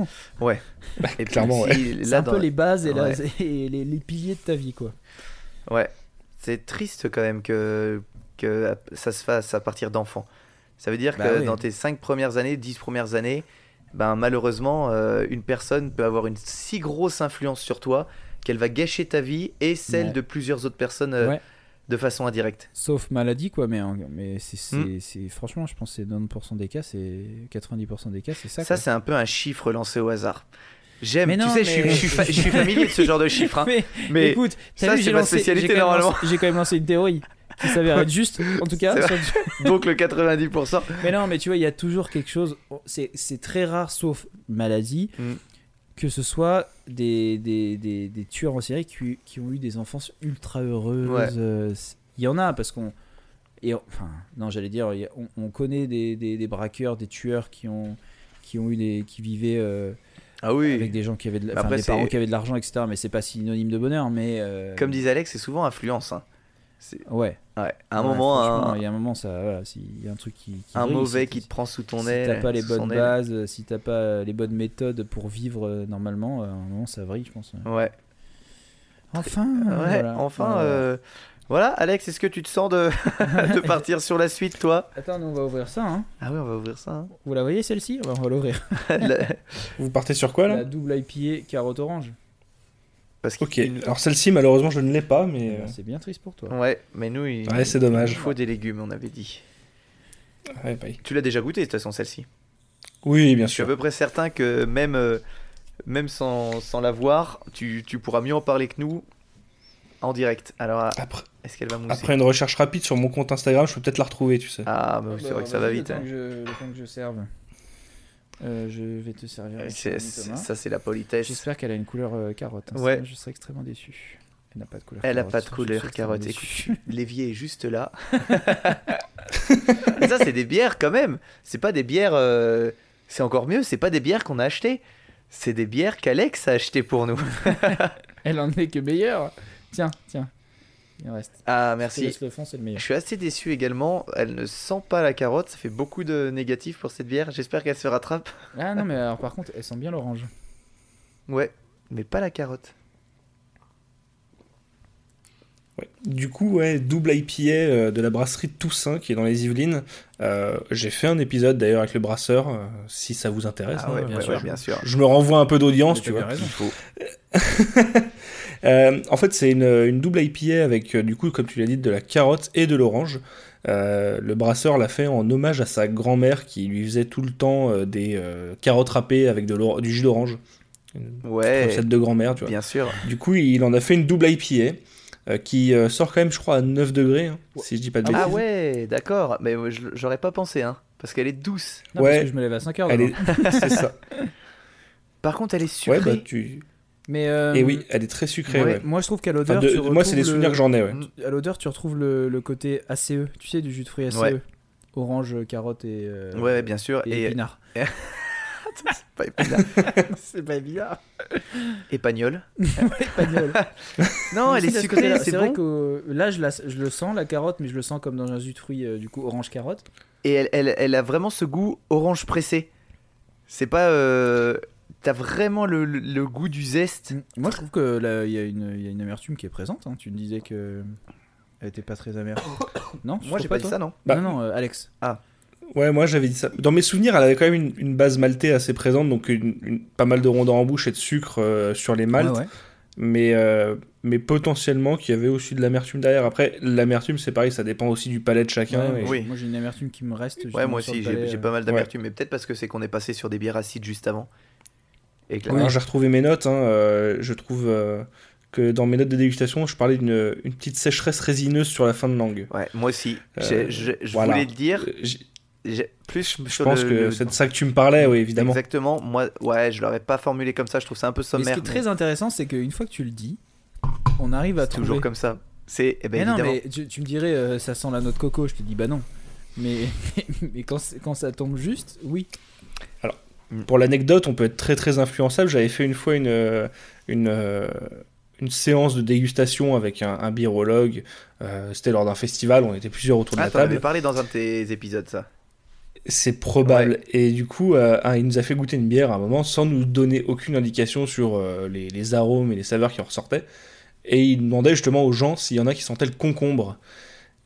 Et puis clairement, aussi, C'est là, un dans- peu les bases et, la- Ouais. [LAUGHS] et les, les piliers de ta vie, quoi. Ouais, c'est triste quand même que, que ça se fasse à partir d'enfants. Ça veut dire Bah que oui. dans tes 5 premières années, 10 premières années, ben malheureusement, euh, une personne peut avoir une si grosse influence sur toi qu'elle va gâcher ta vie et celle Ouais. de plusieurs autres personnes euh, Ouais. de façon indirecte. Sauf maladie, quoi. Mais, mais c'est, c'est, Mm. franchement, je pense que c'est 90% des cas, c'est 90% des cas, c'est ça. Ça, c'est un peu un chiffre lancé au hasard. J'aime, tu non, sais, je, suis, mais- je, suis fa- je suis [LAUGHS] familier de ce genre de chiffres. hein. mais, Mais écoute, ça, c'est ma spécialité, normalement. j'ai quand même lancé une théorie qui s'avère être juste, en tout cas. [LAUGHS] Donc le 90%. Mais non, mais tu vois, il y a toujours quelque chose. C'est, très rare, sauf maladie, Mm. que ce soit des, des, des, des tueurs en série qui, qui ont eu des enfances ultra heureuses. Ouais. Euh, Il y en a parce qu'on. Et on- enfin, non, j'allais dire, on, on connaît des, braqueurs, des tueurs qui ont, qui ont eu des. qui vivaient euh, Ah oui. avec des gens qui avaient de, après, des parents qui avaient de l'argent, etc. Mais c'est pas synonyme de bonheur, mais. euh, Comme disait Alex, c'est souvent influence. hein. C'est- Ouais. Ouais. À un Ouais, moment, un, il y a un moment, ça, voilà, s'il y a un truc qui. qui un brille, mauvais qui te prend sous ton si aile. t'as pas les bonnes bases, si t'as pas les bonnes méthodes pour vivre euh, normalement, euh, à un moment ça vrille, je pense. Ouais. Enfin, Ouais, voilà. enfin, Voilà. euh, voilà, Alex, est-ce que tu te sens de, [LAUGHS] de [LAUGHS] partir sur la suite, toi? Attends, nous on va ouvrir ça. Hein. Ah oui, on va ouvrir ça. hein. Vous la voyez celle-ci? On va- on va l'ouvrir. [LAUGHS] La- Vous partez sur quoi là? La double IPA carotte orange. Parce Ok. Alors celle-ci, malheureusement, je ne l'ai pas, mais. Ben, C'est bien triste pour toi. Ouais, mais nous, il, Ouais, c'est il dommage. faut des légumes, on avait dit. ouais, bah, Tu l'as déjà goûté, de toute façon, celle-ci. Oui, bien Je suis à sûr. peu près certain que même, euh, même sans, sans la voir, tu, tu pourras mieux en parler que nous en direct. Alors, ah, Après, est-ce qu'elle va mousser après une recherche rapide sur mon compte Instagram, je peux peut-être la retrouver, tu sais. Ah, bah, c'est vrai que ça va vite. Le temps, hein. que je, le temps que je serve. Euh, je vais te servir. Euh, c'est- c'est- Ça, c'est la politesse. J'espère qu'elle a une couleur euh, carotte. hein, Ouais. sinon je serais extrêmement déçu. Elle n'a pas de couleur Elle a carotte, pas de couleur carotte. Écoute, [LAUGHS] l'évier est juste là. Mais [LAUGHS] ça, c'est des bières quand même. C'est pas des bières. euh, C'est encore mieux. C'est pas des bières qu'on a achetées. C'est des bières qu'Alex a achetées pour nous. [LAUGHS] Elle en est que meilleure. Tiens, tiens. Il en reste. Ah, merci. le fond, c'est le Je meilleur. suis assez déçu également. Elle ne sent pas la carotte. Ça fait beaucoup de négatifs pour cette bière. J'espère qu'elle se rattrape. Ah non, mais alors par contre, elle sent bien l'orange. Ouais, mais pas la carotte. Ouais. Du coup, ouais, double IPA euh, de la brasserie Toussaint qui est dans les Yvelines. Euh, J'ai fait un épisode d'ailleurs avec le brasseur, euh, si ça vous intéresse. Ah ouais, hein, bien ouais, sûr. ouais, bien sûr. Je me renvoie un peu d'audience, tu vois. bien raison. Il faut. [LAUGHS] [LAUGHS] Euh, en fait, c'est une, une double IPA avec, euh, du coup, comme tu l'as dit, de la carotte et de l'orange. Euh, le brasseur l'a fait en hommage à sa grand-mère qui lui faisait tout le temps euh, des euh, carottes râpées avec de du jus d'orange. Ouais, recette de grand-mère, tu vois. bien sûr. Du coup, il en a fait une double IPA. euh, qui euh, sort quand même, je crois, à 9 degrés, hein, si je dis pas de bêtises. Ah ouais, d'accord. Mais j'aurais pas pensé, hein. Parce qu'elle est douce. Non, Ouais. parce que je me lève à 5 heures. Est... [LAUGHS] c'est ça. Par contre, elle est sucrée. Ouais, bah tu. Mais euh, Et oui, elle est très sucrée. ouais, ouais. moi je trouve qu'à Enfin, l'odeur, moi, c'est des souvenirs le- que j'en ai, ouais. À l'odeur, tu retrouves le, le côté ACE, tu sais, du jus de fruits ACE. Ouais. Orange, carotte et, euh, Ouais, bien sûr. et Et, épinard. pas épinard. [LAUGHS] c'est pas épinard. Épagnol. Espagnol. Non, elle est sucrée, c'est vrai que euh, là, je, la- je le sens, la carotte, mais je le sens comme dans un jus de fruits, euh, du coup, orange carotte. Et elle, elle, elle a vraiment ce goût orange pressé. C'est pas. euh, T'as vraiment le, le- le goût du zeste. Moi, je trouve que là, il y, a une- il y a une amertume qui est présente. hein. Tu me disais que elle était pas très amère. [COUGHS] non, Moi, j'ai pas dit ça, non. Bah- non, non, euh, Alex. Ouais, moi j'avais dit ça. Dans mes souvenirs, elle avait quand même une, une base maltée assez présente, donc une, une- pas mal de rondeurs en bouche et de sucre euh, sur les maltes, Ouais, ouais. mais, euh, mais potentiellement qu'il y avait aussi de l'amertume derrière. Après, l'amertume, c'est pareil, ça dépend aussi du palais de chacun. Ouais, et- Oui. Moi, j'ai une amertume qui me reste. Ouais, moi aussi, j'ai pas mal d'amertume. Mais peut-être parce que c'est qu'on est passé sur des bières acides juste avant. Et que Alors j'ai retrouvé mes notes, hein, euh, je trouve euh, que dans mes notes de dégustation, je parlais d'une une petite sécheresse résineuse sur la fin de langue. Ouais, moi aussi. Euh, Je, je voilà. voulais le dire. Plus Je sur pense le- que le- c'est de ça que tu me parlais, oui, évidemment. Exactement. Moi, ouais, je l'aurais pas formulé comme ça. Je trouve ça un peu Mais ce sommaire. qui est très intéressant, c'est qu'une fois que tu le dis, on arrive à C'est toujours trouver. comme ça. C'est eh ben, mais non, mais tu, tu me dirais, euh, ça sent la note coco. Je te dis, bah non. Mais, [LAUGHS] mais quand, quand ça tombe juste, oui. Pour l'anecdote, on peut être très très influençable. J'avais fait une fois une, euh, une, euh, une séance de dégustation avec un, un birologue. Euh, C'était lors d'un festival, on était plusieurs autour de Ah, la t'en avais table. parlé dans un de tes épisodes, ça. C'est probable. Et du coup, euh, ah, il nous a fait goûter une bière à un moment sans nous donner aucune indication sur euh, les, les arômes et les saveurs qui en ressortaient. Et il demandait justement aux gens s'il y en a qui sentaient le concombre.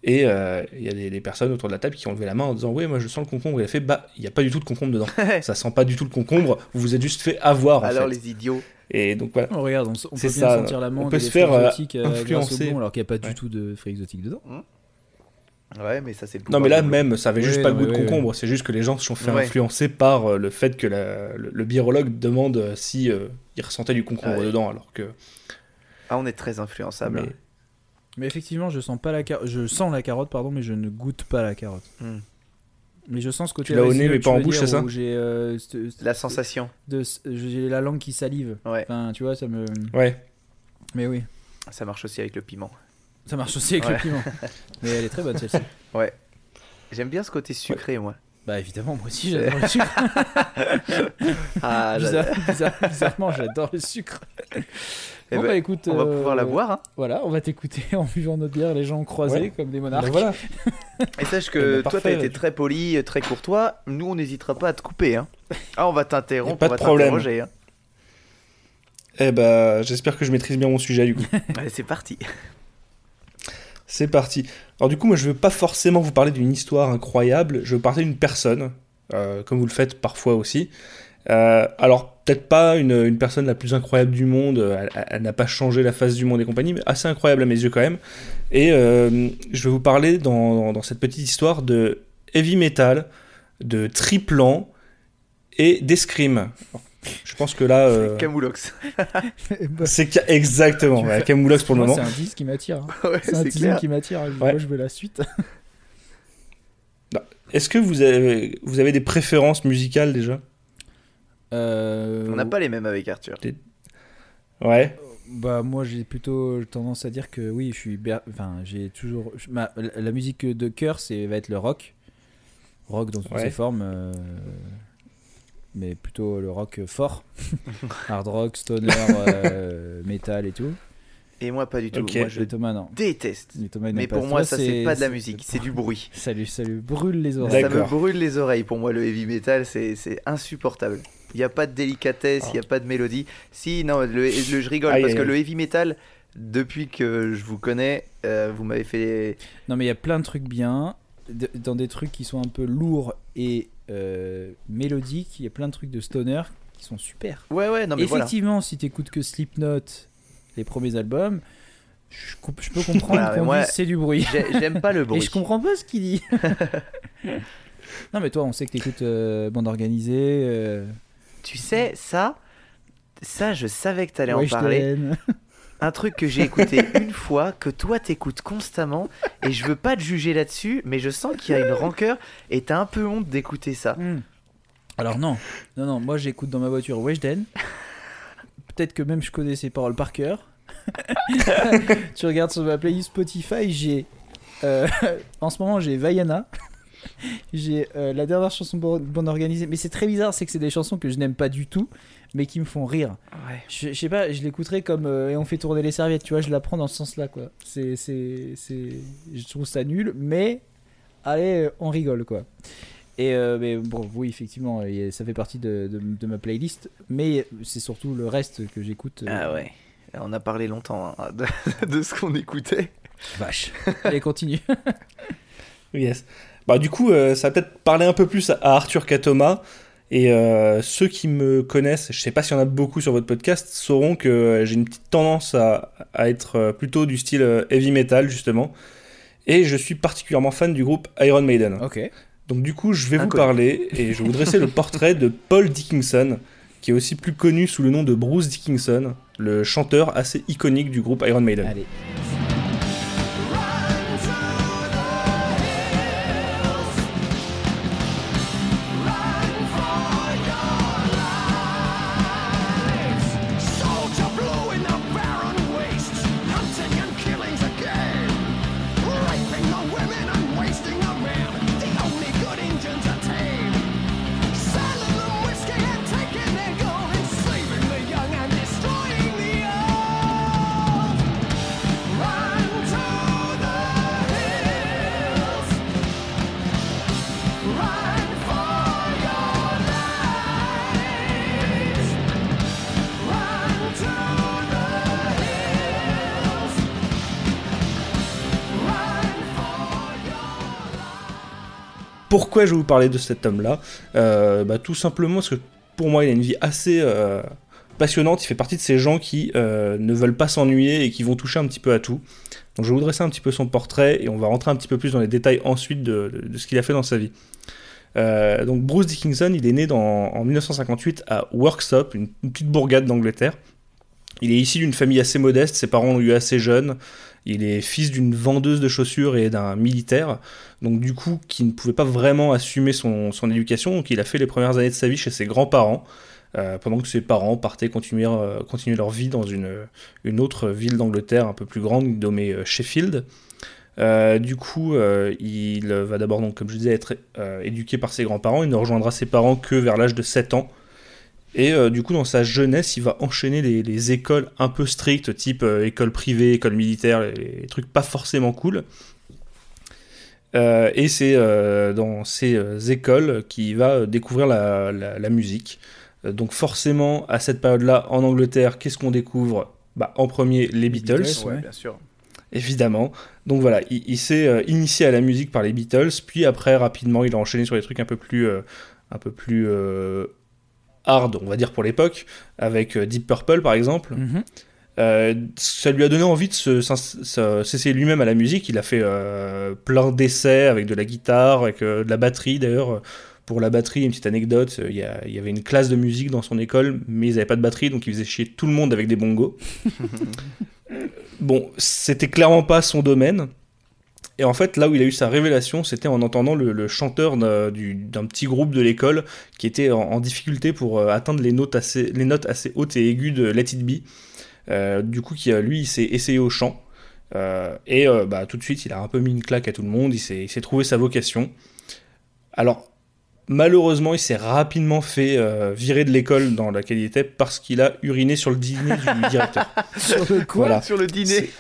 Et euh, il y a des, des personnes autour de la table qui ont levé la main en disant Oui, moi je sens le concombre. Il a fait Bah, il n'y a pas du tout de concombre dedans. [LAUGHS] ça sent pas du tout le concombre. Vous vous êtes juste fait avoir en Alors fait. les idiots. Et donc voilà. Oh, regarde, on, on peut bien ça, sentir l'amande on peut et se faire, fruits euh, exotiques, euh, influencer. alors qu'il n'y a pas du Ouais. tout de fruits exotiques dedans. Ouais, mais ça c'est le Non, mais là même, ça avait juste pas le goût de concombre. C'est juste que les gens se sont fait Ouais. influencer par euh, le fait que la- le, le birologue demande si euh, il ressentait du concombre Ouais. dedans, alors que. Ah, on est très influençable. mais- Mais effectivement, je sens pas la carotte. Je sens la carotte, pardon, mais je ne goûte pas la carotte. Hmm. Mais je sens ce côté. Tu l'as au nez, mais pas en bouche, c'est ça J'ai euh, La sensation. de, j'ai la langue qui salive. Ouais, Enfin, tu vois, ça me. Ouais. Mais oui, ça marche aussi avec le piment. ça marche aussi avec Ouais. le piment. [LAUGHS] mais elle est très bonne celle-ci. J'aime bien ce côté sucré, moi. Bah évidemment, moi aussi j'adore le sucre. [LAUGHS] Ah, [LAUGHS] j'adore. Bizarre- bizarre- bizarrement, j'adore le sucre. Eh bon ben, bah écoute, on va euh, pouvoir la boire. hein. Voilà, on va t'écouter [LAUGHS] en buvant notre bière, les gens croisés Ouais. comme des Bah monarques. voilà. [LAUGHS] Et sache que ben, toi, t'as été très poli, très courtois. Nous, on n'hésitera pas à te couper. Hein. Ah, on va t'interrompre, pas on va de problème. t'interroger. Hein. Eh bah, j'espère que je maîtrise bien mon sujet du coup. [LAUGHS] Allez, c'est parti. C'est parti. Alors du coup, moi, je veux pas forcément vous parler d'une histoire incroyable. Je veux parler d'une personne, euh, comme vous le faites parfois aussi. Euh, alors peut-être pas une, une personne la plus incroyable du monde. Elle, elle- elle n'a pas changé la face du monde et compagnie, mais assez incroyable à mes yeux quand même. Et euh, je vais vous parler dans, dans cette petite histoire de heavy metal, de triplan et d'escrime. Je pense que là, euh, Camoulox. Bah, [LAUGHS] c'est ca- exactement. Ouais, Camoulox pour le moi, moment. C'est un 10 qui m'attire. hein. ouais, C'est un c'est teasing clair. qui m'attire. Moi, Ouais. je veux la suite. [LAUGHS] Est-ce que vous avez, vous avez des préférences musicales déjà? Euh, On n'a pas les mêmes avec Arthur. Ouais. Bah moi j'ai plutôt tendance à dire que oui je suis ber- enfin j'ai toujours ma- la musique de cœur c'est va être le rock rock dans toutes Ouais. ses formes euh, mais plutôt le rock fort [LAUGHS] hard rock stoner euh, metal et tout Et moi, pas du tout. Ok. Moi, je Thomas non déteste. Thomas, Mais pour moi, ça, c'est pas de la musique, c'est du [LAUGHS] bruit. ça lui ça lui brûle les oreilles Ça me brûle les oreilles. Pour moi, le heavy metal, c'est c'est insupportable. Il n'y a pas de délicatesse, il n'y a pas de mélodie. Si, non, le, le- je rigole Aïe, parce aïe, que le heavy metal, depuis que je vous connais, euh, vous m'avez fait. non mais il y a plein de trucs bien dans des trucs qui sont un peu lourds et euh, mélodiques il y a plein de trucs de stoner qui sont super Ouais, ouais, non, mais voilà. Effectivement, si t'écoutes que Slipknot, les premiers albums, je, comp- je peux comprendre Voilà, qu'on c'est du bruit. J'ai- J'aime pas le [LAUGHS] Et bruit. je comprends pas ce qu'il dit. [LAUGHS] non, mais toi, on sait que t'écoutes euh, bande organisée. Tu sais, ça, ça, je savais que t'allais en parler. Un truc que j'ai écouté [LAUGHS] une fois, que toi t'écoutes constamment, et je veux pas te juger là-dessus, mais je sens qu'il y a une rancœur, et t'as un peu honte d'écouter ça. Hmm. Alors non, non, non, moi j'écoute dans ma voiture Weshden. Peut-être que même je connais ses paroles par cœur. [LAUGHS] tu regardes sur ma playlist Spotify, j'ai... euh, [LAUGHS] en ce moment j'ai Vaiana. [LAUGHS] J'ai euh, la dernière chanson bon, organisée. Mais c'est très bizarre, c'est que c'est des chansons que je n'aime pas du tout, mais qui me font rire. Ouais. Je, je sais pas, je l'écouterais comme euh, et on fait tourner les serviettes, tu vois, je la prends dans ce sens-là, quoi. C'est, c'est, c'est, je trouve ça nul, mais allez, on rigole, quoi. Et euh, mais bon, oui, effectivement, ça fait partie de, de, de ma playlist, mais c'est surtout le reste que j'écoute. Ah ouais. On a parlé longtemps hein, [LAUGHS] de, de ce qu'on écoutait. Vache. Allez, continue. [LAUGHS] Yes. Bah, du coup, euh, ça va peut-être parler un peu plus à Arthur qu'à Thomas. Et euh, ceux qui me connaissent, je sais pas s'il y en a beaucoup sur votre podcast, sauront que euh, j'ai une petite tendance à, à être plutôt du style heavy metal, justement. Et je suis particulièrement fan du groupe Iron Maiden. ok. Donc du coup, je vais vous parler et je vais vous dresser le [LAUGHS] portrait de Paul Dickinson, qui est aussi plus connu sous le nom de Bruce Dickinson, le chanteur assez iconique du groupe Iron Maiden. Allez. Pourquoi je vais vous parler de cet homme-là Euh, bah, Tout simplement parce que pour moi, il a une vie assez euh, passionnante. Il fait partie de ces gens qui euh, ne veulent pas s'ennuyer et qui vont toucher un petit peu à tout. Je vais vous dresser un petit peu son portrait et on va rentrer un petit peu plus dans les détails ensuite de, ce qu'il a fait dans sa vie. Donc Bruce Dickinson, il est né en 1958 à Worksop, une, une petite bourgade d'Angleterre. Il est issu d'une famille assez modeste, ses parents l'ont eu assez jeune. Il est fils d'une vendeuse de chaussures et d'un militaire donc du coup qui ne pouvait pas vraiment assumer son, éducation, donc il a fait les premières années de sa vie chez ses grands-parents, euh, pendant que ses parents partaient continuer, euh, leur vie dans une, autre ville d'Angleterre un peu plus grande, nommée euh, Sheffield. Du coup, il va d'abord, comme je disais, être éduqué par ses grands-parents. Il ne rejoindra ses parents que vers l'âge de 7 ans. Et euh, du coup, dans sa jeunesse, il va enchaîner les, les écoles un peu strictes, type euh, école privée, école militaire, les, les trucs pas forcément cool. Euh, et c'est dans ces écoles qu'il va découvrir la, la- la musique. Donc forcément, à cette période-là, en Angleterre, qu'est-ce qu'on découvre? Bah, En premier, les Beatles, Beatles, ouais. bien sûr. évidemment. Donc voilà, il, il s'est euh, initié à la musique par les Beatles, puis après, rapidement, il a enchaîné sur des trucs un peu plus, euh, un peu plus euh, hard, on va dire, pour l'époque, avec euh, Deep Purple, par exemple. Mhm. Euh, ça lui a donné envie de se- s'ins- se- s'essayer lui-même à la musique. Il a fait euh, plein d'essais avec de la guitare, avec euh, de la batterie d'ailleurs. Pour la batterie, une petite anecdote, euh, il y, y avait une classe de musique dans son école, mais ils n'avaient pas de batterie, donc ils faisaient chier tout le monde avec des bongos. [LAUGHS] bon, c'était clairement pas son domaine. Et en fait, là où il a eu sa révélation, c'était en entendant le, le chanteur d'un du- d'un petit groupe de l'école qui était en, en difficulté pour euh, atteindre les notes, assez, les notes assez hautes et aiguës de Let It Be. Euh, du coup, qui, euh, lui, il s'est essayé au chant. Euh, et bah, tout de suite, il a un peu mis une claque à tout le monde. Il s'est il s'est trouvé sa vocation. Alors, malheureusement, il s'est rapidement fait euh, virer de l'école dans laquelle il était parce qu'il a uriné sur le dîner du [LAUGHS] directeur. Sur le quoi? Voilà. Sur le dîner.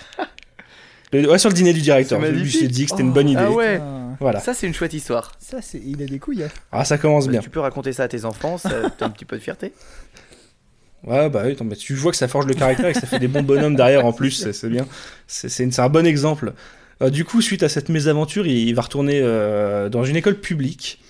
Le- ouais, sur le dîner du directeur. Je suis magnifique. dit que c'était une bonne idée. Ah ouais. Voilà. Ça, c'est une chouette histoire. Ça, c'est... il a des couilles. hein. Ah, ça commence bien. Tu peux raconter ça à tes enfants, ça t'as un petit peu de fierté. [LAUGHS] Ouais, bah oui, attends, mais tu vois que ça forge le caractère et que ça fait des bons bonhommes derrière en plus, c'est c'est bien. C'est c'est une- c'est un bon exemple. Euh, du coup, suite à cette mésaventure, il, il va retourner euh, dans une école publique.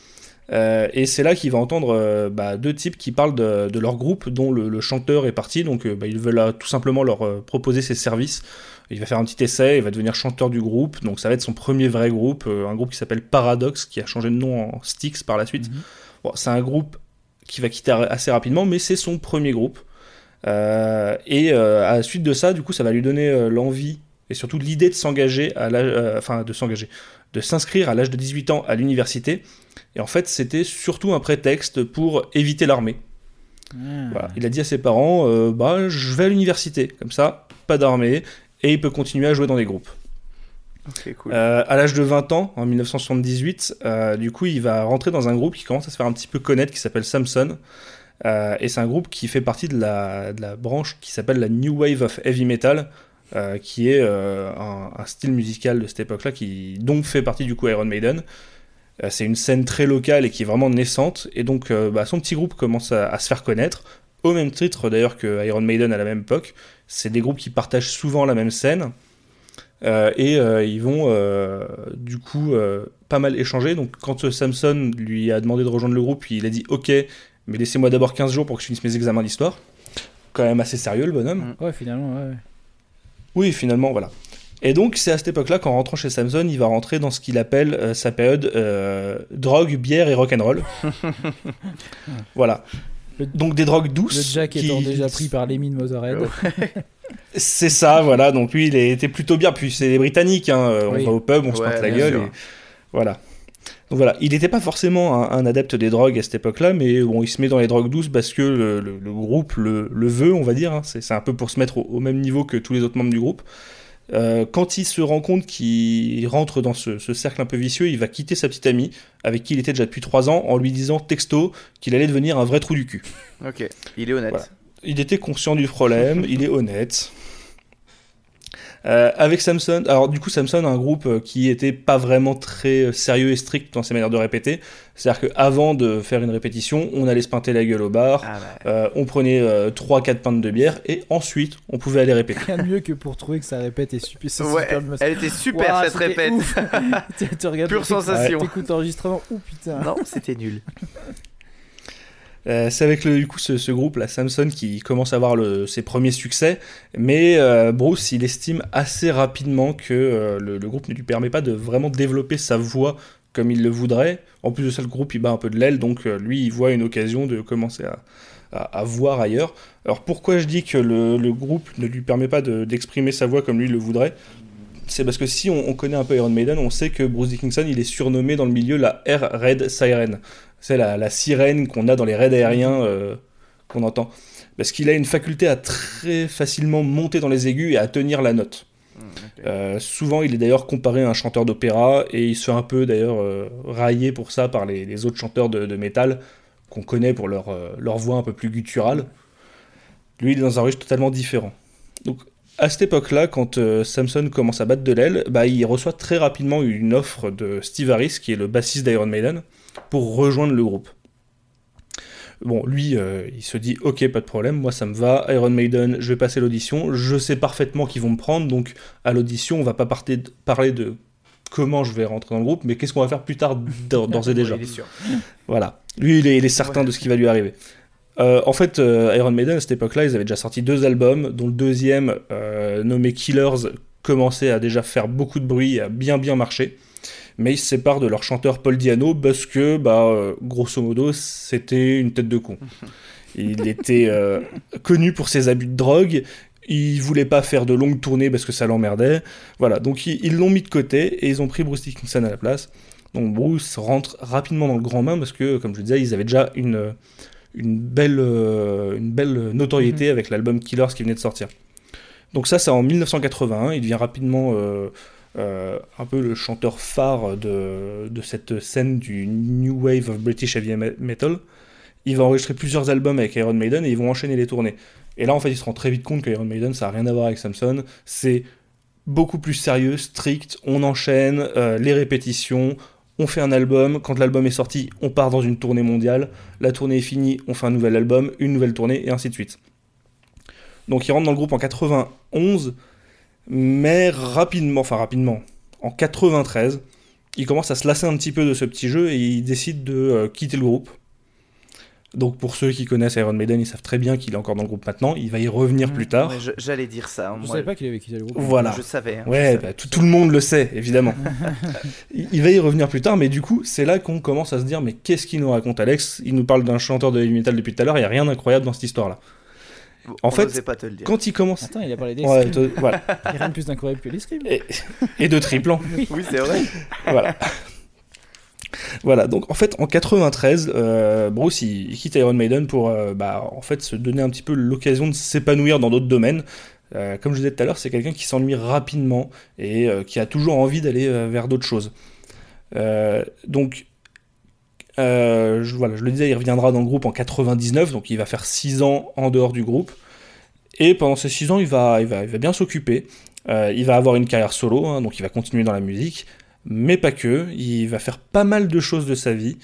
Euh, et c'est là qu'il va entendre euh, bah, deux types qui parlent de, de leur groupe, dont le, le chanteur est parti. Donc, euh, bah, ils veulent tout simplement leur euh, proposer ses services. Il va faire un petit essai, il va devenir chanteur du groupe. Donc, ça va être son premier vrai groupe, euh, un groupe qui s'appelle Paradox, qui a changé de nom en Styx par la suite. Mhm. Bon, c'est un groupe qui va quitter assez rapidement, mais c'est son premier groupe. Euh, et euh, à la suite de ça, du coup, ça va lui donner euh, l'envie et surtout l'idée de s'engager, à l'âge- enfin de s'engager, de s'inscrire à l'âge de 18 ans à l'université. Et en fait, c'était surtout un prétexte pour éviter l'armée. Ah. Voilà. Il a dit à ses parents, bah, je vais à l'université, comme ça, pas d'armée, et il peut continuer à jouer dans des groupes. Ok, cool. Euh, à l'âge de 20 ans, en 1978, euh, du coup, il va rentrer dans un groupe qui commence à se faire un petit peu connaître, qui s'appelle Samson. Euh, et c'est un groupe qui fait partie de la, de la branche qui s'appelle la New Wave of Heavy Metal, qui est un, un style musical de cette époque-là, qui donc fait partie du coup Iron Maiden. C'est une scène très locale et qui est vraiment naissante. Et donc, bah, son petit groupe commence à, à se faire connaître, au même titre d'ailleurs que Iron Maiden à la même époque. C'est des groupes qui partagent souvent la même scène. Euh, et euh, ils vont euh, du coup euh, pas mal échanger. Donc quand euh, Samson lui a demandé de rejoindre le groupe, il a dit ok, mais laissez-moi d'abord 15 jours pour que je finisse mes examens d'histoire. Quand même assez sérieux le bonhomme. Ouais, finalement, ouais. ouais. Oui, finalement, voilà. Et donc c'est à cette époque-là qu'en rentrant chez Samson, il va rentrer dans ce qu'il appelle euh, sa période euh, drogue, bière et rock'n'roll. [LAUGHS] voilà. Le- Donc des drogues Le douces. Jack qui- étant déjà pris par les mines Motorhead. [LAUGHS] C'est ça, voilà. Donc lui, il était plutôt bien. Puis c'est les Britanniques. hein, On Oui. va au pub, on se porte la gueule. et Voilà. Donc voilà, il n'était pas forcément un, un adepte des drogues à cette époque-là, mais bon, il se met dans les drogues douces parce que le, le- le groupe le, le veut, on va dire. hein. C'est c'est un peu pour se mettre au, au même niveau que tous les autres membres du groupe. Euh, quand il se rend compte qu'il rentre dans ce, ce cercle un peu vicieux, il va quitter sa petite amie, avec qui il était déjà depuis 3 ans, en lui disant texto qu'il allait devenir un vrai trou du cul. Ok, il est honnête. Voilà. Il était conscient du problème, il est honnête. Euh, avec Samson, alors du coup Samson a un groupe euh, qui était pas vraiment très euh, sérieux et strict dans ses manières de répéter. C'est-à-dire qu'avant de faire une répétition, on allait se pinter la gueule au bar, Ah bah, euh, on prenait 3-4 pintes de bière et ensuite on pouvait aller répéter. Rien de mieux que pour trouver que ça répète et super. ouais, elle était super cette répète. [LAUGHS] tu tu regardes Pure sensation. T'écoutes l'enregistrement. Ouh putain. Non, c'était nul. [LAUGHS] Euh, c'est avec du coup ce, groupe, la Samson, qui commence à avoir ses premiers succès, mais euh, Bruce, il estime assez rapidement que euh, le, groupe ne lui permet pas de vraiment développer sa voix comme il le voudrait. En plus de ça, le groupe, il bat un peu de l'aile, donc lui, il voit une occasion de commencer à, à- voir ailleurs. Alors pourquoi je dis que le, groupe ne lui permet pas de- d'exprimer sa voix comme lui le voudrait? C'est parce que si on, on connaît un peu Iron Maiden, on sait que Bruce Dickinson, il est surnommé dans le milieu la Air Raid Siren. C'est la, la sirène qu'on a dans les raids aériens euh, qu'on entend. Parce qu'il a une faculté à très facilement monter dans les aigus et à tenir la note. Euh, souvent, il est d'ailleurs comparé à un chanteur d'opéra et il se fait un peu d'ailleurs euh, railler pour ça par les, les autres chanteurs de, de métal qu'on connaît pour leur, leur voix un peu plus gutturale. Lui, il est dans un registre totalement différent. Donc, à cette époque-là, quand euh, Samson commence à battre de l'aile, bah, il reçoit très rapidement une offre de Steve Harris, qui est le bassiste d'Iron Maiden, pour rejoindre le groupe. Bon, lui, euh, il se dit ok, pas de problème, moi ça me va, Iron Maiden, je vais passer l'audition, je sais parfaitement qu'ils vont me prendre, donc à l'audition, on va pas parter- parler de comment je vais rentrer dans le groupe, mais qu'est-ce qu'on va faire plus tard d'or [LAUGHS] d'ores et déjà. Voilà. Lui, il est, il est certain de ce qui va lui arriver. Euh, en fait, euh, Iron Maiden, à cette époque-là, ils avaient déjà sorti deux albums, dont le deuxième, nommé Killers, commençait à déjà faire beaucoup de bruit et à bien bien marcher. Mais ils se séparent de leur chanteur Paul Diano parce que, bah, euh, grosso modo, c'était une tête de con. [LAUGHS] Il était euh, connu pour ses abus de drogue. Il voulait pas faire de longues tournées parce que ça l'emmerdait. Voilà, donc ils l'ont mis de côté et ils ont pris Bruce Dickinson à la place. Donc Bruce rentre rapidement dans le grand bain parce que, comme je le disais, ils avaient déjà une, une, belle, euh, une belle notoriété avec l'album Killers qui venait de sortir. Donc ça, c'est en 1981. Il devient rapidement euh, euh, un peu le chanteur phare de, cette scène du New Wave of British Heavy Metal. Il va enregistrer plusieurs albums avec Iron Maiden et ils vont enchaîner les tournées. Et là, en fait, il se rend très vite compte que Iron Maiden, ça n'a rien à voir avec Samson. C'est beaucoup plus sérieux, strict. On enchaîne euh, les répétitions. On fait un album. Quand l'album est sorti, on part dans une tournée mondiale. La tournée est finie, on fait un nouvel album, une nouvelle tournée, et ainsi de suite. Donc il rentre dans le groupe en 91, mais rapidement, enfin rapidement, en 93, il commence à se lasser un petit peu de ce petit jeu et il décide de euh, quitter le groupe. Donc pour ceux qui connaissent Iron Maiden, ils savent très bien qu'il est encore dans le groupe maintenant. Il va y revenir plus tard. Ouais, J'allais dire ça. hein, Je moi. savais pas qu'il avait quitté le groupe. Voilà. Je savais. hein, je Ouais, savais. bah, tout, tout le monde le sait, évidemment. [LAUGHS] il il va y revenir plus tard, mais du coup, c'est là qu'on commence à se dire, mais qu'est-ce qu'il nous raconte Alex? Il nous parle d'un chanteur de heavy metal depuis tout à l'heure, il n'y a rien d'incroyable dans cette histoire-là. En On fait, n'osait pas te le dire. Quand il commence. Attends, il a parlé des Ouais, scrims. te- voilà. [LAUGHS] Il y a rien de plus incroyable que les scrims. Et, et de triplant. [LAUGHS] Oui, c'est vrai. voilà. Voilà, donc en fait en 93, euh, Bruce il, il quitte Iron Maiden pour euh, bah, en fait se donner un petit peu l'occasion de s'épanouir dans d'autres domaines. Euh, comme je disais tout à l'heure, c'est quelqu'un qui s'ennuie rapidement et euh, qui a toujours envie d'aller euh, vers d'autres choses. Euh, donc euh, je, voilà, je le disais, il reviendra dans le groupe en 99, donc il va faire 6 ans en dehors du groupe. Et pendant ces 6 ans, il va, il va, il va bien s'occuper. Euh, il va avoir une carrière solo, hein, donc il va continuer dans la musique mais pas que. Il va faire pas mal de choses de sa vie.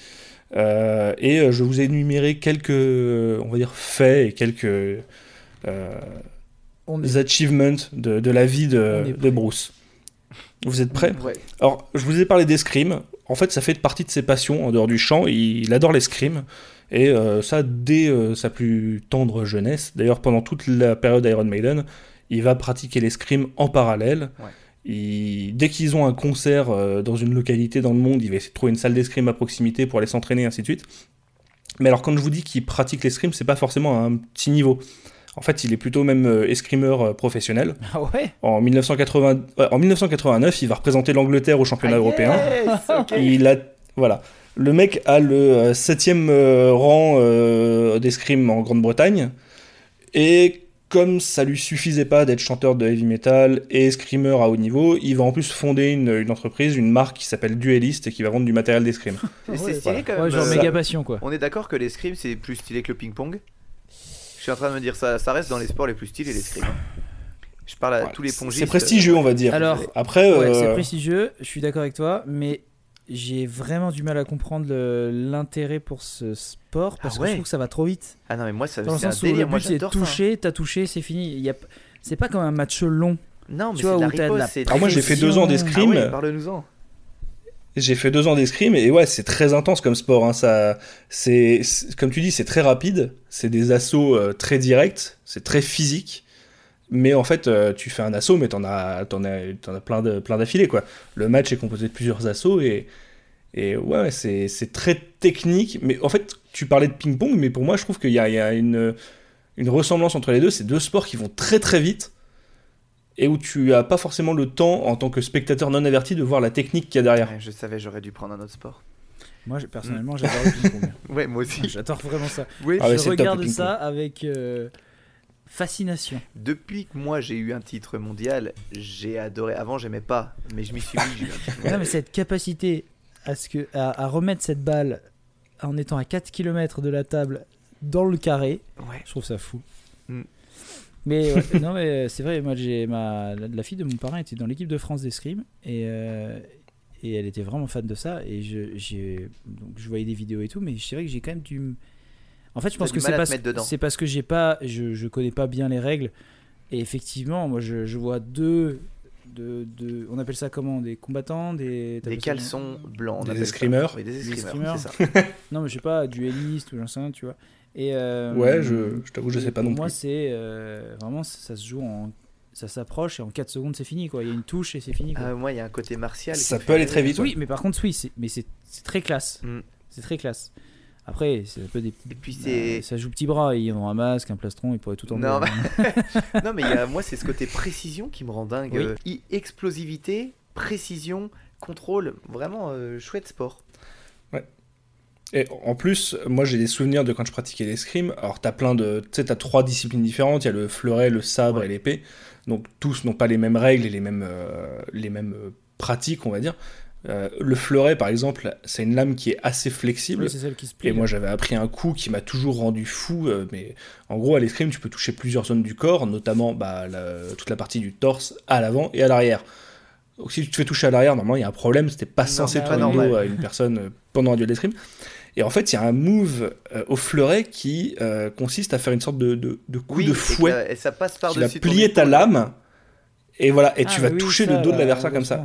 Euh, et je vous ai énuméré quelques, on va dire, faits et quelques euh, On est... achievements de, de la vie de. Bruce. Vous êtes prêts? Ouais. Alors, je vous ai parlé d'escrime. En fait, ça fait partie de ses passions en dehors du chant. Il, adore l'escrime. Et euh, ça, dès euh, sa plus tendre jeunesse. D'ailleurs, pendant toute la période Iron Maiden, il va pratiquer l'escrime en parallèle. Ouais. Il- dès qu'ils ont un concert euh, dans une localité dans le monde, il va essayer de trouver une salle d'escrime à proximité pour aller s'entraîner, ainsi de suite. Mais alors, quand je vous dis qu'il pratique l'escrime, c'est pas forcément à un petit niveau. En fait, il est plutôt même euh, escrimeur euh, professionnel. [LAUGHS] Ah ouais? En, 1980 ouais, en 1989, il va représenter l'Angleterre au championnat Ah, européen. yes. [LAUGHS] Il a, voilà. Le mec a le euh, septième rang d'escrime en Grande-Bretagne. Et comme ça lui suffisait pas d'être chanteur de heavy metal et escrimeur à haut niveau, il va en plus fonder une, une entreprise, une marque qui s'appelle Duelist et qui va vendre du matériel d'escrime. C'est Ouais, stylé voilà. quand même. Ouais, genre méga passion quoi. On est d'accord que l'escrime c'est plus stylé que le ping-pong? Je suis en train de me dire ça, ça reste dans les sports les plus stylés l'escrime. Je parle à Ouais, tous les pongistes. C'est prestigieux, on va dire. Alors, Après, Ouais, euh, c'est prestigieux, je suis d'accord avec toi, mais j'ai vraiment du mal à comprendre l'intérêt pour ce sport parce Ah que je trouve que ça va trop vite. Ah non mais moi ça Dans le c'est un sens où le délire. Moi but c'est ça. hein. toucher, t'as touché, c'est fini. Il y a... C'est pas comme un match long. Non mais Tu c'est vois, de la où de la Alors moi, j'ai fait deux ans d'escrime. Ah ouais, parle-nous-en. J'ai fait deux ans d'escrime et ouais, c'est très intense comme sport. Hein. Ça, c'est, comme tu dis, c'est très rapide. C'est des assauts euh, très directs. C'est très physique. Mais en fait, euh, tu fais un assaut, mais t'en as, t'en as, t'en as plein de, plein d'affilés quoi. Le match est composé de plusieurs assauts et, et ouais, c'est, c'est très technique. Mais en fait, tu parlais de ping-pong, mais pour moi, je trouve qu'il y a, il y a une, une ressemblance entre les deux. C'est deux sports qui vont très très vite et où tu as pas forcément le temps en tant que spectateur non averti de voir la technique qu'il y a derrière. Ouais, je savais j'aurais dû prendre un autre sport. Moi, personnellement, j'adore le ping-pong. [LAUGHS] Ouais moi aussi. J'adore vraiment ça. Oui. Ah ouais, je top, regarde ça avec euh, fascination. Depuis que moi j'ai eu un titre mondial, j'ai adoré. Avant j'aimais pas, mais je m'y suis mis. Non, mais cette capacité à, ce que, à, à remettre cette balle en étant à 4 km de la table dans le carré, Ouais. je trouve ça fou. Mais ouais, [LAUGHS] non, mais c'est vrai, moi j'ai ma la, la fille de mon parrain était dans l'équipe de France d'escrime et euh, et elle était vraiment fan de ça et je j'ai donc je voyais des vidéos et tout, mais c'est vrai que j'ai quand même dû m- en fait, je T'as pense que c'est parce, c'est parce que j'ai pas, je, je connais pas bien les règles. Et effectivement, moi je, je vois deux, de, de, on appelle ça comment? Des combattants Des, Des caleçons blancs. Des escrimeurs. Oui, des escrimeurs. escrimeurs. c'est ça. [LAUGHS] Non, mais je sais pas, duelliste ou j'en sais rien, tu vois. Et, euh, Ouais, je, je t'avoue, je sais pas pour non Moi, plus. c'est euh, vraiment, ça, ça se joue en. Ça s'approche et en 4 secondes, c'est fini quoi. Il y a une touche et c'est fini quoi. Ah, moi il y a un côté martial. Ça me peut aller très vite. oui, mais par contre, oui, mais c'est, c'est très classe. Mm. C'est très classe. Après, c'est un peu des. Et puis euh, c'est. ça joue petit bras, ils ont un masque, un plastron, ils pourraient tout Non, [LAUGHS] enlever. [LAUGHS] non, mais il y a, moi, c'est ce côté précision qui me rend dingue. Oui. Euh, explosivité, précision, contrôle. Vraiment euh, chouette sport. Et en plus, moi j'ai des souvenirs de quand je pratiquais l'escrime. Alors t'as plein de, tu sais, t'as trois disciplines différentes. Il y a le fleuret, le sabre Ouais. et l'épée. Donc tous n'ont pas les mêmes règles et les mêmes, euh, les mêmes euh, pratiques, on va dire. Euh, le fleuret, par exemple, c'est une lame qui est assez flexible. Oui, c'est celle qui se plie. Et moi j'avais appris un coup qui m'a toujours rendu fou, euh, mais en gros à l'escrime tu peux toucher plusieurs zones du corps, notamment bah, la- toute la partie du torse à l'avant et à l'arrière. Donc si tu te fais toucher à l'arrière, normalement il y a un problème, c'était pas Non, censé tourner le normal. dos à une personne pendant un duel d'escrime. Et en fait il y a un move euh, au fleuret qui euh, consiste à faire une sorte de, de, de coup Oui, de et fouet. et ça passe Tu vas par-dessus. ton plier ta lame et voilà, et Ah, tu vas mais oui, toucher ça, le dos de l'adversaire comme ça.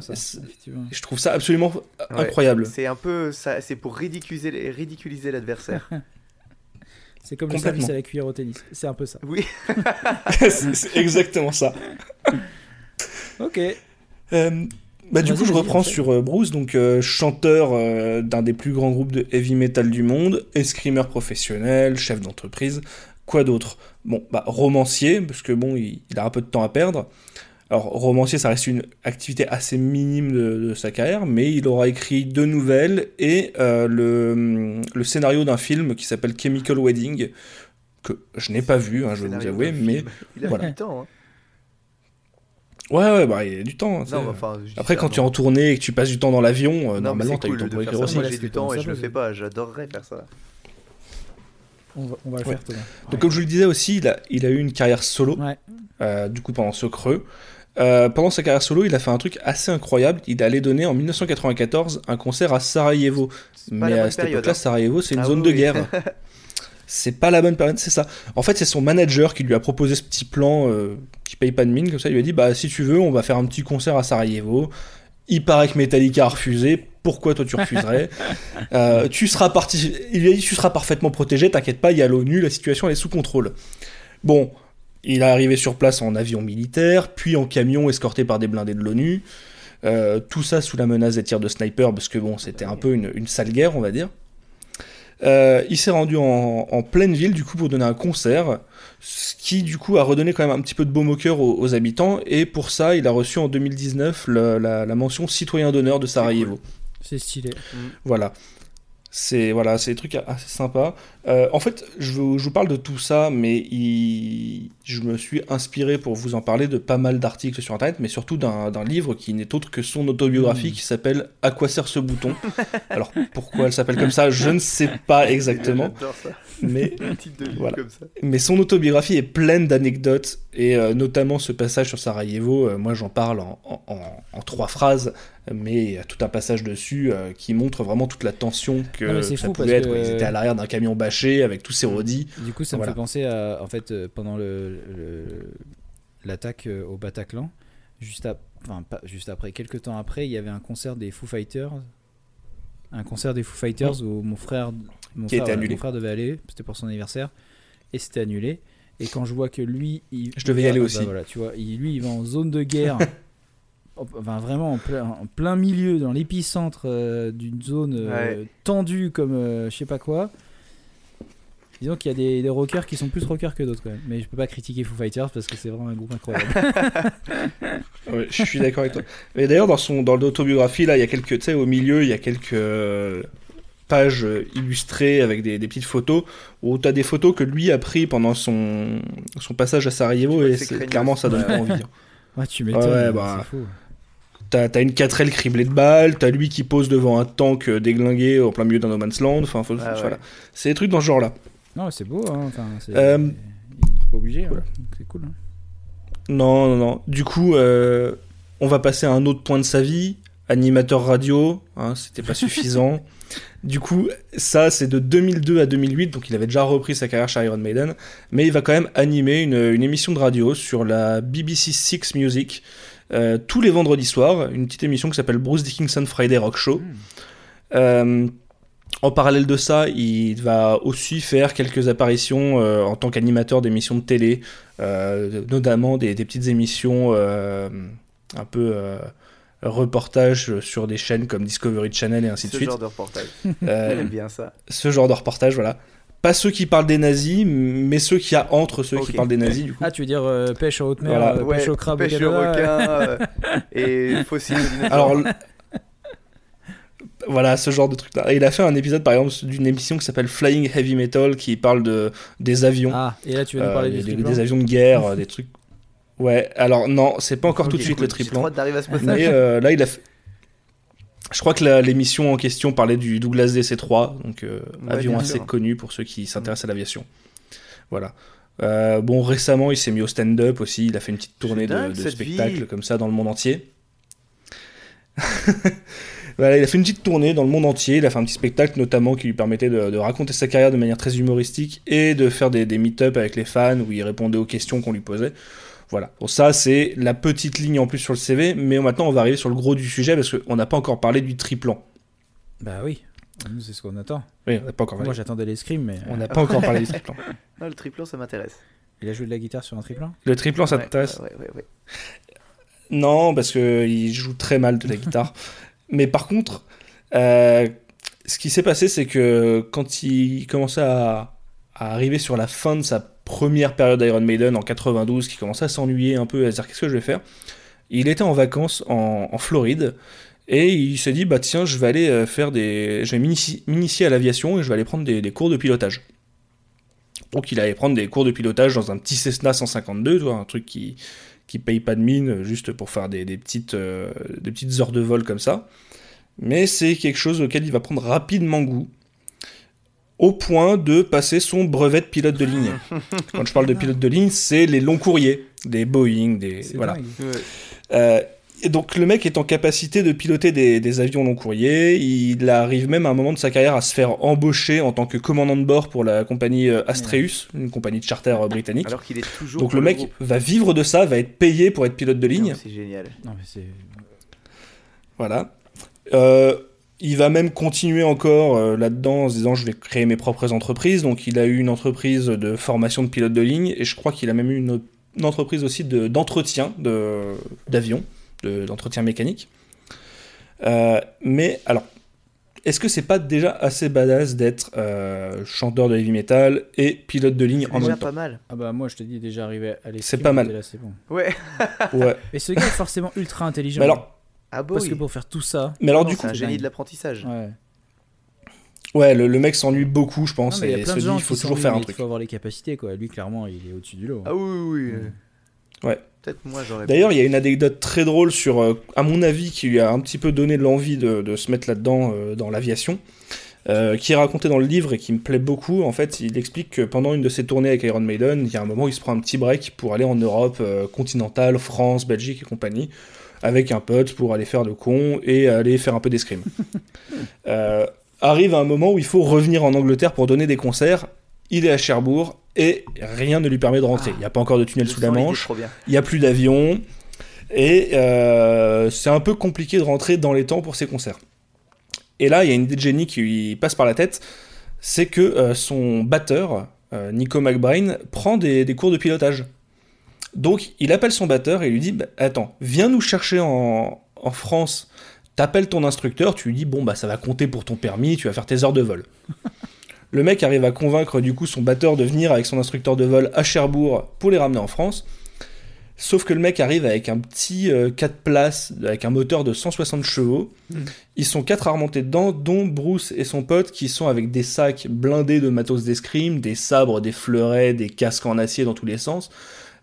Je trouve ça absolument Ouais. incroyable. C'est un peu. C'est pour ridiculiser, ridiculiser l'adversaire. [LAUGHS] C'est comme le service à la cuillère au tennis. C'est un peu ça. oui. [LAUGHS] c'est c'est exactement ça. [LAUGHS] Ok. Euh, bah, du coup, je reprends sur euh, Bruce, donc euh, chanteur euh, d'un des plus grands groupes de heavy metal du monde, escrimeur professionnel, chef d'entreprise. Quoi d'autre? Bon, bah, romancier, parce que bon, il, il a un peu de temps à perdre. Alors, romancier, ça reste une activité assez minime de, de sa carrière, mais il aura écrit deux nouvelles et euh, le, le scénario d'un film qui s'appelle Chemical Wedding, que je n'ai pas vu, hein, je vais vous avouer, mais. Il a voilà. du temps. hein. Ouais, ouais, bah, il y a du temps. hein, Non, enfin, Après, quand tu es en tournée et que tu passes du temps dans l'avion, euh, normalement, t'as eu cool le temps de faire aussi. Moi, j'ai du temps et je le fais pas. J'adorerais faire ça. On va, on va le Ouais. faire, Thomas. Donc, comme je vous le disais aussi, il a, il a eu une carrière solo, Ouais. euh, du coup, pendant ce creux. Euh, pendant sa carrière solo, il a fait un truc assez incroyable. Il allait donner en 1994 un concert à Sarajevo. Mais à cette époque-là, hein. Sarajevo, c'est une Ah zone oui, de guerre. [LAUGHS] c'est pas la bonne période, c'est ça. En fait, c'est son manager qui lui a proposé ce petit plan euh, qui paye pas de mine, comme ça, il lui a dit Bah, si tu veux, on va faire un petit concert à Sarajevo. Il paraît que Metallica a refusé. Pourquoi toi tu refuserais [LAUGHS] Euh, Tu seras parti. Il lui a dit Tu seras parfaitement protégé, t'inquiète pas, il y a l'ONU, la situation elle est sous contrôle. Bon, il est arrivé sur place en avion militaire, puis en camion escorté par des blindés de l'ONU. Euh, tout ça sous la menace des tirs de sniper, parce que bon, c'était un peu une, une sale guerre, on va dire. Euh, il s'est rendu en, en pleine ville, du coup, pour donner un concert, ce qui, du coup, a redonné quand même un petit peu de baume au cœur aux, aux habitants, et pour ça, il a reçu en 2019 le- la, la mention citoyen d'honneur de Sarajevo. C'est stylé. Voilà. C'est voilà, c'est des trucs assez sympas. Euh, en fait, je vous, je vous parle de tout ça, mais il- je me suis inspiré pour vous en parler de pas mal d'articles sur Internet, mais surtout d'un livre qui n'est autre que son autobiographie qui s'appelle À quoi sert ce bouton? [LAUGHS] Alors pourquoi elle s'appelle comme ça, je ne sais pas exactement, ça. mais [LAUGHS] de Voilà. comme ça. mais son autobiographie est pleine d'anecdotes et euh, notamment ce passage sur Sarajevo. euh, moi, j'en parle en, en- en- en trois phrases, mais il y a tout un passage dessus euh, qui montre vraiment toute la tension que Non, ça pouvait être. quoi. Ils que- étaient à l'arrière d'un camion bâché avec tous ses rodis. Du coup, ça me fait penser à, en fait, euh, pendant le, le- l'attaque euh, au Bataclan, juste, ap- enfin, pas, juste après, quelques temps après, il y avait un concert des Foo Fighters. Un concert des Foo Fighters où mon frère, mon, Qui frère, été annulé. mon frère devait aller, c'était pour son anniversaire, et c'était annulé. Et quand je vois que lui, il, Je devais y aller bah aussi. voilà, tu vois, lui, il va en zone de guerre. [LAUGHS] Enfin, vraiment en plein, en plein milieu, dans l'épicentre euh, d'une zone euh, Ouais. tendue comme euh, je sais pas quoi. Disons qu'il y a des, des rockers qui sont plus rockers que d'autres quand même. Mais je peux pas critiquer Foo Fighters parce que c'est vraiment un groupe incroyable. [LAUGHS] Ouais, je suis d'accord avec toi. Et d'ailleurs, dans son dans l'autobiographie, là, il y a quelques, tu sais, au milieu, il y a quelques pages illustrées avec des, des petites photos où tu as des photos que lui a pris pendant son son passage à Sarajevo et clairement ça donne pas envie. hein. ouais, tu m'étonnes. Ouais, c'est bah. fou. T'as t'as une 4L criblée de balles, t'as lui qui pose devant un tank euh, déglingué en plein milieu d'un no man's land, enfin faut- Ah ouais. voilà. C'est des trucs dans ce genre là. Non, c'est beau. Hein. Enfin, c'est Euh, pas obligé. hein. Donc C'est cool. hein. Non, non, non. Du coup, euh, on va passer à un autre point de sa vie, animateur radio, hein, c'était pas suffisant. [LAUGHS] Du coup, ça c'est de 2002 à 2008, donc il avait déjà repris sa carrière chez Iron Maiden, mais il va quand même animer une, une émission de radio sur la BBC Six Music euh, tous les vendredis soirs, une petite émission qui s'appelle Bruce Dickinson Friday Rock Show. Euh, en parallèle de ça, il va aussi faire quelques apparitions euh, en tant qu'animateur d'émissions de télé, notamment des, des petites émissions un peu reportages sur des chaînes comme Discovery Channel et ainsi de Ce suite. genre de reportage. Euh, [LAUGHS] bien ça. ce genre de reportage, voilà. Pas ceux qui parlent des nazis, mais ceux qui a entre ceux qui parlent des nazis, du coup. Ah, tu veux dire euh, pêche en haute mer, Voilà. euh, Ouais, pêche au crabe, pêche au requin euh, et fossile. de dinosaures. Alors, voilà, ce genre de truc-là. Et il a fait un épisode, par exemple, d'une émission qui s'appelle Flying Heavy Metal, qui parle de, des avions. Ah, et là tu vas nous Euh, parler des, du des- triplan des avions de guerre, euh, des trucs. Ouais, alors non, c'est pas encore tout de suite cool. le J'ai triplan. trop hâte d'arriver à ce passage. Mais euh, là, il a fait. Je crois que l'émission en question parlait du Douglas DC-3, donc euh, Ouais, avion assez sûr. connu pour ceux qui s'intéressent à l'aviation. Voilà. Euh, bon, récemment, il s'est mis au stand-up aussi. Il a fait une petite tournée de, dingue, de spectacles vie. comme ça dans le monde entier. [LAUGHS] Voilà, il a fait une petite tournée dans le monde entier. Il a fait un petit spectacle notamment qui lui permettait de, de raconter sa carrière de manière très humoristique et de faire des, des meet-up avec les fans où il répondait aux questions qu'on lui posait. Voilà. Bon, ça, c'est la petite ligne en plus sur le CV. Mais maintenant, on va arriver sur le gros du sujet parce qu'on n'a pas encore parlé du triplan. Bah oui, c'est ce qu'on attend. Oui, on n'a pas encore Moi parlé. j'attendais l'escrime, mais On n'a pas encore parlé du [LAUGHS] triplan. Non, le triplan, ça m'intéresse. il a joué de la guitare sur un triplan? Le triplan, ça Ouais, t'intéresse? ouais, ouais, ouais. Non, parce qu'il joue très mal de la guitare. [LAUGHS] Mais par contre, euh, ce qui s'est passé, c'est que quand il commençait à, à arriver sur la fin de sa première période d'Iron Maiden en 92, qui commençait à s'ennuyer un peu, à se dire qu'est-ce que je vais faire? Il était en vacances en, en Floride et il s'est dit bah tiens je vais aller euh, faire des, je vais m'initie- m'initier à l'aviation et je vais aller prendre des, cours de pilotage. Donc il allait prendre des cours de pilotage dans un petit Cessna 152, tu vois, un truc qui qui paye pas de mine euh, juste pour faire des, des petites euh, des petites heures de vol comme ça. Mais c'est quelque chose auquel il va prendre rapidement goût au point de passer son brevet de pilote de ligne. [LAUGHS] Quand je parle de pilote de ligne, c'est les longs courriers, des Boeing, des voilà. dingue. Euh, et donc le mec est en capacité de piloter des, des avions long courrier. Il arrive même à un moment de sa carrière à se faire embaucher en tant que commandant de bord pour la compagnie euh, Astreus, une compagnie de charter euh, britannique. Alors qu'il est toujours. Donc le mec groupe. va vivre de ça, va être payé pour être pilote de ligne. C'est génial. Non, mais c'est. Voilà. Euh, il va même continuer encore euh, là-dedans en se disant je vais créer mes propres entreprises. Donc il a eu une entreprise de formation de pilote de ligne et je crois qu'il a même eu une, une entreprise aussi de- d'entretien de, d'avions, de- d'entretien mécanique. Euh, mais alors, est-ce que c'est pas déjà assez badass d'être euh, chanteur de heavy metal et pilote de ligne en même temps? pas mal. Ah bah moi je te dis déjà arrivé à l'escrime. C'est pas mal. Là, c'est bon. Ouais. Ouais. Et ce gars est forcément ultra intelligent. mais alors, Ah bon. parce que pour faire tout ça. mais alors Non, du c'est coup, un génie de l'apprentissage. Ouais. ouais, le, le mec s'ennuie beaucoup, je Non, pense, a et se de dit il faut toujours faire un truc. Il faut avoir les capacités quoi. Lui clairement il est au-dessus du lot. Ah oui, oui, oui. Ouais. Peut-être moi j'aurais. D'ailleurs, il y a une anecdote très drôle sur, euh, à mon avis, qui lui a un petit peu donné l'envie de, de se mettre là-dedans, euh, dans l'aviation, euh, qui est raconté dans le livre et qui me plaît beaucoup. En fait, il explique que pendant une de ses tournées avec Iron Maiden, il y a un moment où il se prend un petit break pour aller en Europe euh, continentale, France, Belgique et compagnie, avec un pote pour aller faire le con et aller faire un peu d'escrime. [LAUGHS] Euh, arrive un moment où il faut revenir en Angleterre pour donner des concerts. Il est à Cherbourg et rien ne lui permet de rentrer. Il n'y a pas encore de tunnel sous la Manche il n'y a plus d'avion, et euh, c'est un peu compliqué de rentrer dans les temps pour ses concerts. Et là, il y a une idée de génie qui lui passe par la tête, c'est que euh, son batteur, Nico McBride, prend des, des cours de pilotage. Donc, il appelle son batteur et lui dit Bah, Attends, viens nous chercher en, en France. T'appelles ton instructeur, tu lui dis Bon, bah, ça va compter pour ton permis, tu vas faire tes heures de vol. [LAUGHS] Le mec arrive à convaincre du coup son batteur de venir avec son instructeur de vol à Cherbourg pour les ramener en France. Sauf que le mec arrive avec un petit 4 places, avec un moteur de 160 chevaux. Ils sont quatre à remonter dedans, dont Bruce et son pote qui sont avec des sacs blindés de matos d'escrime, des sabres, des fleurets, des casques en acier dans tous les sens,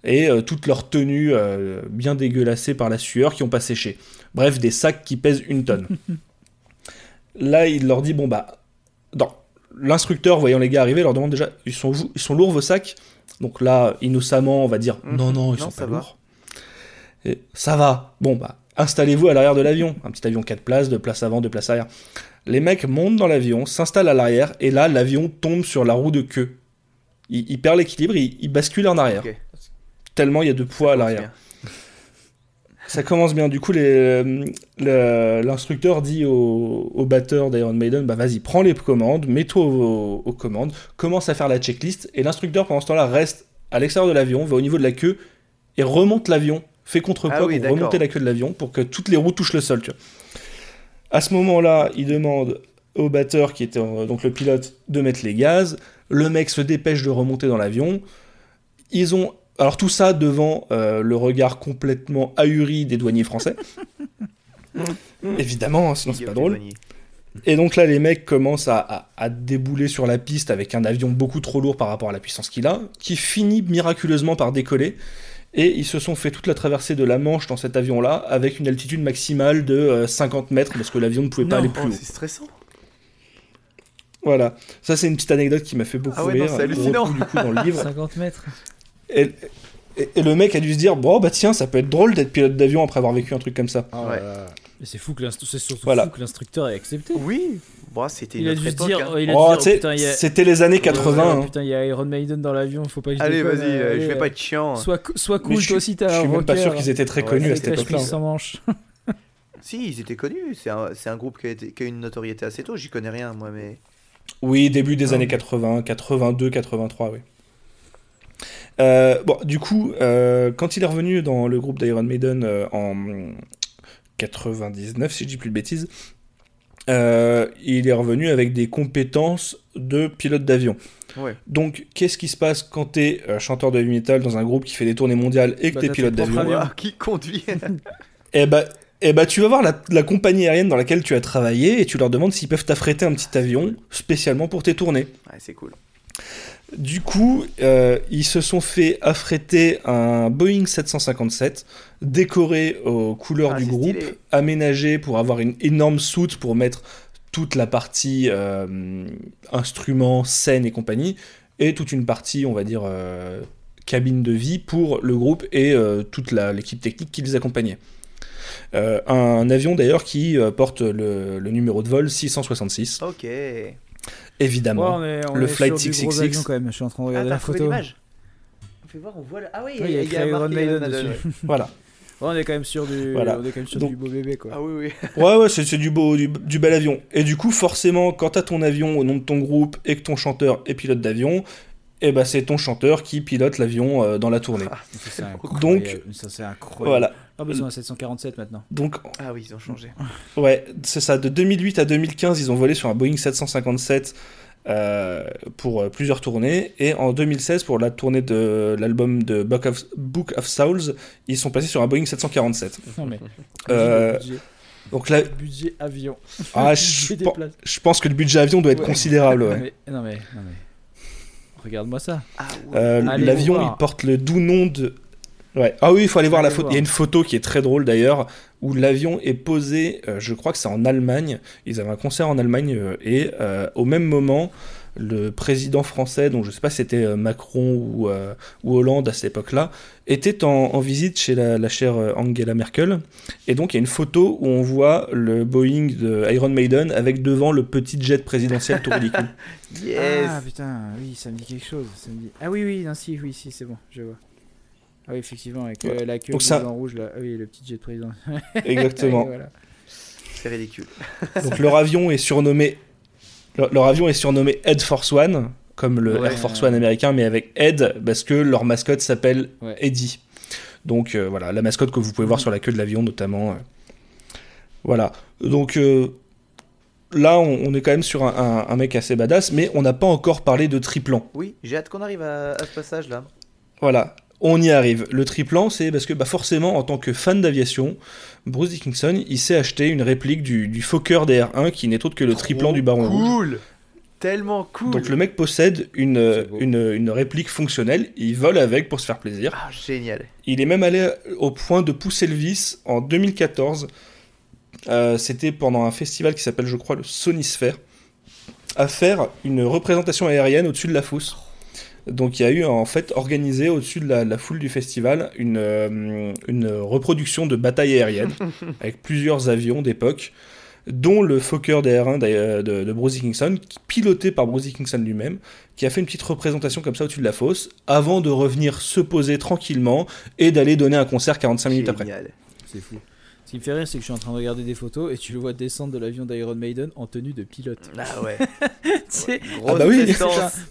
et euh, toute leur tenue euh, bien dégueulassée par la sueur qui ont pas séché. Bref, des sacs qui pèsent une tonne. [LAUGHS] Là, il leur dit bon bah. L'instructeur, voyant les gars arriver, leur demande déjà ils sont, ils sont lourds vos sacs? Donc là, innocemment, on va dire Mhm. non, non, ils Non, sont pas va. lourds. Et, ça va. Bon, bah, installez-vous à l'arrière de l'avion. Un petit avion 4 places, de place avant, de place arrière. Les mecs montent dans l'avion, s'installent à l'arrière, et là, l'avion tombe sur la roue de queue. Il, il perd l'équilibre, il, il bascule en arrière. Tellement il y a de poids à l'arrière. Ça commence bien. Du coup, l'instructeur dit au, au batteur d'Iron Maiden Bah, vas-y, prends les commandes, mets-toi aux, aux commandes, commence à faire la checklist. Et l'instructeur, pendant ce temps-là, reste à l'extérieur de l'avion, va au niveau de la queue et remonte l'avion, fait contrepoids Ah oui, pour remonter la queue de l'avion pour que toutes les roues touchent le sol. Tu vois. À ce moment-là, il demande au batteur, qui était euh, donc le pilote, de mettre les gaz. Le mec se dépêche de remonter dans l'avion. Ils ont alors tout ça devant euh, le regard complètement ahuri des douaniers français. [LAUGHS] Évidemment, hein, sinon c'est pas drôle. Et donc là, les mecs commencent à, à- à débouler sur la piste avec un avion beaucoup trop lourd par rapport à la puissance qu'il a, qui finit miraculeusement par décoller. Et ils se sont fait toute la traversée de la Manche dans cet avion-là, avec une altitude maximale de euh, 50 mètres, parce que l'avion ne pouvait pas aller plus Oh, haut. c'est stressant. Voilà. Ça, c'est une petite anecdote qui m'a fait beaucoup Ah ouais, rire. c'est hallucinant. du coup, dans le livre. [LAUGHS] 50 mètres. Et, et- et le mec a dû se dire, bon, bah tiens, ça peut être drôle d'être pilote d'avion après avoir vécu un truc comme ça. Ah Ouais. c'est fou que Voilà. l'instructeur ait accepté. Oui. Bon, c'était Il une a autre dû se époque. dire, hein. oh, il a Oh, dû se dire, y a... c'était les années Ouais, 80. hein. Putain, il y a Iron Maiden dans l'avion, faut pas que je Allez, vas-y, euh, je vais euh, pas être chiant. Sois, cou- sois cool, je toi suis- aussi t'as Je suis même pas sûr qu'ils étaient très Ouais, connus à cette époque-là. chemise sans manche. [LAUGHS] Si, ils étaient connus. C'est un, groupe qui a, été- qui a eu une notoriété assez tôt. J'y connais rien, moi, mais. Oui, début des Ah. années 80, 82, 83, oui. Euh, bon, du coup, euh, quand il est revenu dans le groupe d'Iron Maiden euh, en 99, si je dis plus de bêtises, euh, il est revenu avec des compétences de pilote d'avion. Ouais. Donc, qu'est-ce qui se passe quand t'es euh, chanteur de heavy metal dans un groupe qui fait des tournées mondiales et que Bah, t'es pilote d'avion? qui conduit [LAUGHS] Eh bah, eh bah, tu vas voir la, la compagnie aérienne dans laquelle tu as travaillé et tu leur demandes s'ils peuvent t'affréter un petit avion spécialement pour tes tournées. Ouais, c'est cool. Du coup, euh, ils se sont fait affréter un Boeing 757 décoré aux couleurs Ah, du groupe, stylé. aménagé pour avoir une énorme soute pour mettre toute la partie euh, instruments, scène et compagnie, et toute une partie, on va dire, euh, cabine de vie pour le groupe et toute l'équipe technique qui les accompagnait. Un avion d'ailleurs qui porte le, le numéro de vol 666, Ok. Évidemment. Ouais, on est, on Le est Flight sur du gros 666. avion quand même. Je suis en train de Ah, regarder t'as la photo. On fait voir, on voit. le- Ah oui, il y a écrit Iron marqué Maiden Maiden, dessus. ouais. [LAUGHS] Voilà. Ouais, on est quand même sur du, Voilà. on est quand même sur Donc- du beau bébé quoi. Ah oui, oui. [LAUGHS] Ouais, ouais, c'est c'est du beau, du, du bel avion. Et du coup, forcément, quand t'as ton avion au nom de ton groupe et que ton chanteur est pilote d'avion, eh ben c'est ton chanteur qui pilote l'avion euh, dans la tournée. Ah, Ça, c'est Donc- incroyable. ça c'est incroyable. Voilà. Ah bah ils sont à 747 maintenant. Donc, Ah oui, ils ont changé. ouais, c'est ça. De 2008 à 2015, ils ont volé sur un Boeing 757 euh, pour euh, plusieurs tournées. Et en 2016, pour la tournée de l'album de Book of, Book of Souls, ils sont passés sur un Boeing 747. Non mais. Euh, le budget, Donc là, budget avion. ah, [LAUGHS] je, pense que le budget avion doit être Ouais. considérable. Ouais. Non, mais, non mais, non mais. Regarde-moi ça. Ah ouais. Euh, L'avion, il porte le doux nom de. Ouais. Ah oui, il faut aller voir la photo. voir. Il y a une photo qui est très drôle d'ailleurs, où l'avion est posé, euh, je crois que c'est en Allemagne. Ils avaient un concert en Allemagne euh, et euh, au même moment, le président français, donc je sais pas si c'était euh, Macron ou, euh, ou Hollande à cette époque-là, était en, en visite chez la, la chère euh, Angela Merkel. Et donc il y a une photo où on voit le Boeing de Iron Maiden avec devant le petit jet présidentiel Tourlico. [LAUGHS] Yes. Ah putain, oui, ça me dit quelque chose. Ça me dit... Ah oui, oui, non, si, oui, si, c'est bon, je vois. Ah oui, effectivement, avec euh, la queue ça- en rouge là. Ah oui, le petit jet de président. [LAUGHS] Exactement. voilà. C'est ridicule. Donc leur avion est surnommé leur, leur avion est surnommé Ed Force One comme le Ouais. Air Force One américain mais avec Ed parce que leur mascotte s'appelle Ouais. Eddie. Donc euh, voilà, la mascotte que vous pouvez voir sur la queue de l'avion notamment. euh. Voilà. Donc euh, là on, on est quand même sur un, un- un mec assez badass mais on n'a pas encore parlé de triplan. Oui, j'ai hâte qu'on arrive à, à ce passage là. Voilà. On y arrive. Le triplan, c'est parce que bah, forcément, en tant que fan d'aviation, Bruce Dickinson, il s'est acheté une réplique du, du Fokker DR1 qui n'est autre que le triplan du Baron Rouge. Cool. Tellement cool. Donc le mec possède une, euh, une, une réplique fonctionnelle, il vole avec pour se faire plaisir. Ah, génial. Il est même allé au point de pousser le vice en 2014. Euh, C'était pendant un festival qui s'appelle, je crois, le Sonisphere, à faire une représentation aérienne au-dessus de la fosse. Donc il y a eu en fait organisé au-dessus de la, la foule du festival une, euh, une reproduction de bataille aérienne [LAUGHS] avec plusieurs avions d'époque, dont le Fokker DR1 d'ailleurs, de, de Bruce Dickinson, piloté par Bruce Dickinson lui-même, qui a fait une petite représentation comme ça au-dessus de la fosse, avant de revenir se poser tranquillement et d'aller donner un concert 45 minutes après. C'est fou. Ce qui me fait rire, c'est que je suis en train de regarder des photos et tu le vois descendre de l'avion d'Iron Maiden en tenue de pilote. Ah ouais. [LAUGHS] C'est- Grosse bah oui.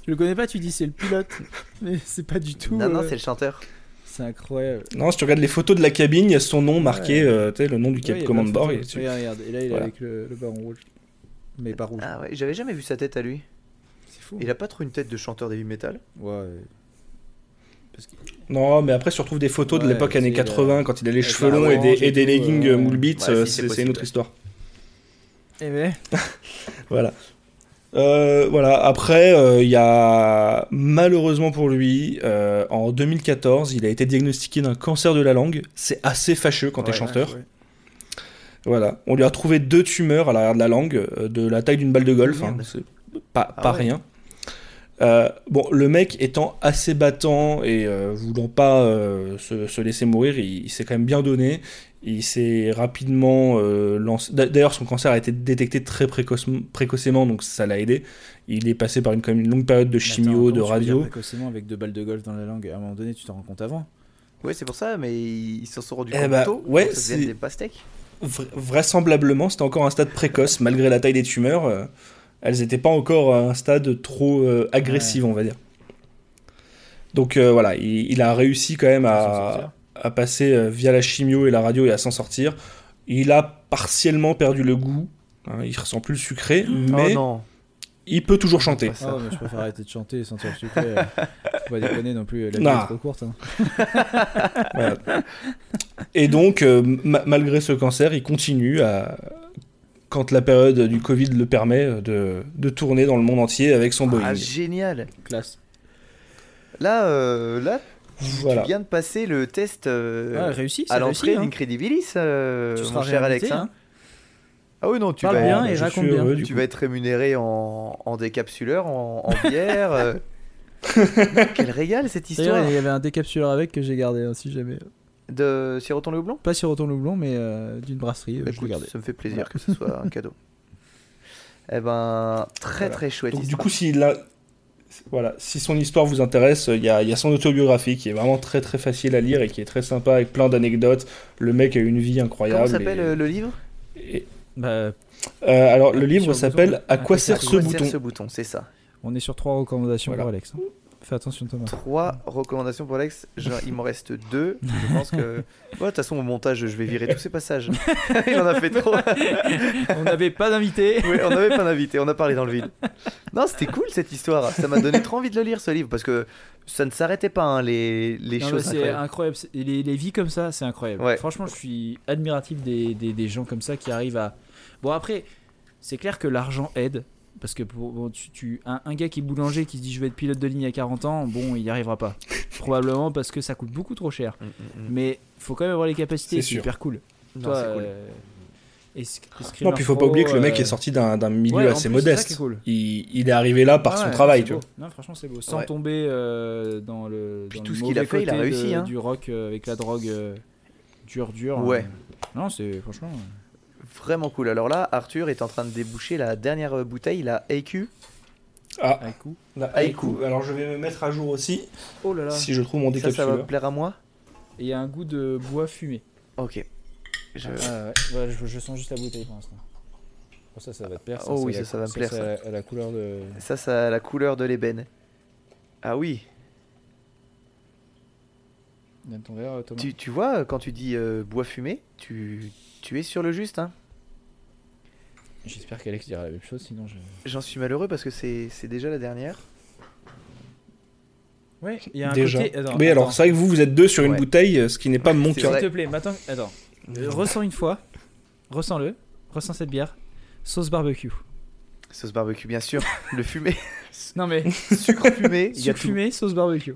tu le connais pas, tu dis c'est le pilote. [LAUGHS] Mais c'est pas du tout. Non, non, euh, c'est le chanteur. c'est incroyable. Non, si tu regardes les photos de la cabine, il y a son nom marqué, Ouais. euh, tu sais, le nom du Ouais, cap command et tu- Regarde, regarde. Et là, il est Voilà. avec le, le baron rouge. Mais pas rouge. Ah ouais, j'avais jamais vu sa tête à lui. C'est fou. Il a pas trop une tête de chanteur d'heavy metal. Ouais. Parce que... Non, mais après, si tu retrouves des photos de l'époque années c'est, 80, quand il a les cheveux longs et des, orange et et des tout, leggings euh, euh, moule ouais, si, euh, c'est c'est c'est possible. une autre histoire. Eh ben, [LAUGHS] Voilà. Euh, voilà. Après, euh, il y a malheureusement pour lui, euh, en 2014, il a été diagnostiqué d'un cancer de la langue. C'est assez fâcheux quand t'es Ouais, chanteur. ouais. Voilà. On lui a trouvé deux tumeurs à l'arrière de la langue, euh, de la taille d'une balle de golf. Hein. C'est pas, Ah pas ouais. rien. Euh, bon, le mec étant assez battant et euh, voulant pas euh, se, se laisser mourir, il, il s'est quand même bien donné. Il s'est rapidement euh, lancé. D'a- D'ailleurs, son cancer a été détecté très précoce- précocement, donc ça l'a aidé. Il est passé par une, quand même une longue période de chimio, attends, de radio. précocement avec deux balles de golf dans la langue. À un moment donné, tu t'en rends compte avant. Ouais, c'est pour ça, mais ils s'en sont rendus Eh compte bah, tôt. ouais, c'est- des pastèques. Vra- vraisemblablement, c'était encore un stade précoce, malgré la taille des tumeurs. Elles n'étaient pas encore à un stade trop euh, agressif, on va dire. Donc euh, voilà, il, il a réussi quand même à, passer euh, via la chimio et la radio et à s'en sortir. Il a partiellement perdu le goût. hein, il ressent plus le sucré, mais Oh non. il peut toujours chanter. Ah mais je préfère arrêter de chanter et sentir le sucré. Faut pas déconner non plus, la vie est trop courte. hein. Voilà. Et donc, ma- malgré ce cancer, il continue à, quand la période du Covid le permet, de, de tourner dans le monde entier avec son Boeing. Ah, génial. Classe. Là, euh, là voilà. tu viens de passer le test euh, Ouais, réussi, à c'est l'entrée hein. d'Incredibilis, euh, Tu mon cher Alex. hein. hein. Ah oui, non, tu Parle vas, bien et raconte bien. heureux, tu vas être rémunéré en, en décapsuleur, en, en [LAUGHS] bière. euh. [LAUGHS] Quel régal cette histoire il y avait un décapsuleur avec que j'ai gardé, hein, si jamais. De Siroton le Houblon Pas sur Auton Loublon, mais euh, d'une brasserie. euh, Bah, je écoute, ça me fait plaisir que ce soit un cadeau. [LAUGHS] Eh ben, très Voilà. très chouette Donc, du coup, s'il a- voilà, si son histoire vous intéresse, il y a, il y a son autobiographie qui est vraiment très très facile à lire et qui est très sympa avec plein d'anecdotes. Le mec a une vie incroyable. Comment s'appelle et- euh, le livre? Et- Bah, euh, alors, le livre le s'appelle. À quoi sert À ce quoi sert bouton ce bouton, c'est ça. on est sur trois recommandations Voilà. pour Alex. hein. Fais attention, Thomas. Trois recommandations pour Alex. Je- il m'en reste deux. Je pense que. Ouais, De toute façon, au montage, je vais virer tous ces passages. [LAUGHS] il en a fait trop. on n'avait pas d'invité. Oui, on n'avait pas d'invité, on a parlé dans le vide. Non, c'était cool cette histoire. Ça m'a donné trop envie de le lire ce livre parce que ça ne s'arrêtait pas hein, les, les Non, choses. c'est incroyables. incroyable. C'est- Les, les vies comme ça, c'est incroyable. Ouais. Franchement, je suis admiratif des, des, des gens comme ça qui arrivent à. Bon, après, c'est clair que l'argent aide. Parce que pour, bon, tu, tu- un, un gars qui est boulanger qui se dit je vais être pilote de ligne à 40 ans, bon, il n'y arrivera pas. [LAUGHS] Probablement parce que ça coûte beaucoup trop cher. Mm, mm, mm. Mais faut quand même avoir les capacités, C'est hyper cool. Non, Toi, c'est cool. euh, es- Non, puis il faut pas oublier que le mec euh, est sorti d'un d'un milieu ouais, assez plus, modeste. qui est cool. Il, il est arrivé là par Ah son ouais, travail, tu vois. Non, franchement, c'est beau. Sans Ouais. tomber euh, dans le. Puis dans tout le ce qu'il a fait, il a réussi, de- hein. Du rock euh, avec la drogue euh, dur, dur. Ouais. Non, c'est franchement. Vraiment cool. Alors là, Arthur est en train de déboucher la dernière bouteille, la AQ. Ah, coup. la haïku. Alors je vais me mettre à jour aussi, Oh là là. si je trouve mon Ça, ça va décapsuleur. plaire à moi Et il y a un goût de bois fumé. Ok. Je- Ah ouais. Ouais, je, je sens juste la bouteille pour l'instant. Oh, ça, ça va te plaire. Oh c'est oui, ça, ça va me plaire, ça. la- la couleur de. Ça, ça a la couleur de l'ébène. Ah oui. Verre. Tu, tu vois, quand tu dis euh, bois fumé, tu, tu es sur le juste. Hein. J'espère qu'Alex dira la même chose, sinon je. J'en suis malheureux parce que c'est c'est déjà la dernière. Ouais, il y a un Déjà. côté. Attends, oui, attends. alors c'est vrai que vous, vous êtes deux sur une Ouais. bouteille, euh, ce qui n'est pas mon C'est cas. vrai. S'il te plaît, maintenant, attends. Euh, Ressens une fois. Ressens-le. Ressens cette bière. Sauce barbecue. Sauce barbecue, bien sûr. [LAUGHS] Le fumé. Non mais, Sucre fumé. Il y a sucre tout. fumé, sauce barbecue.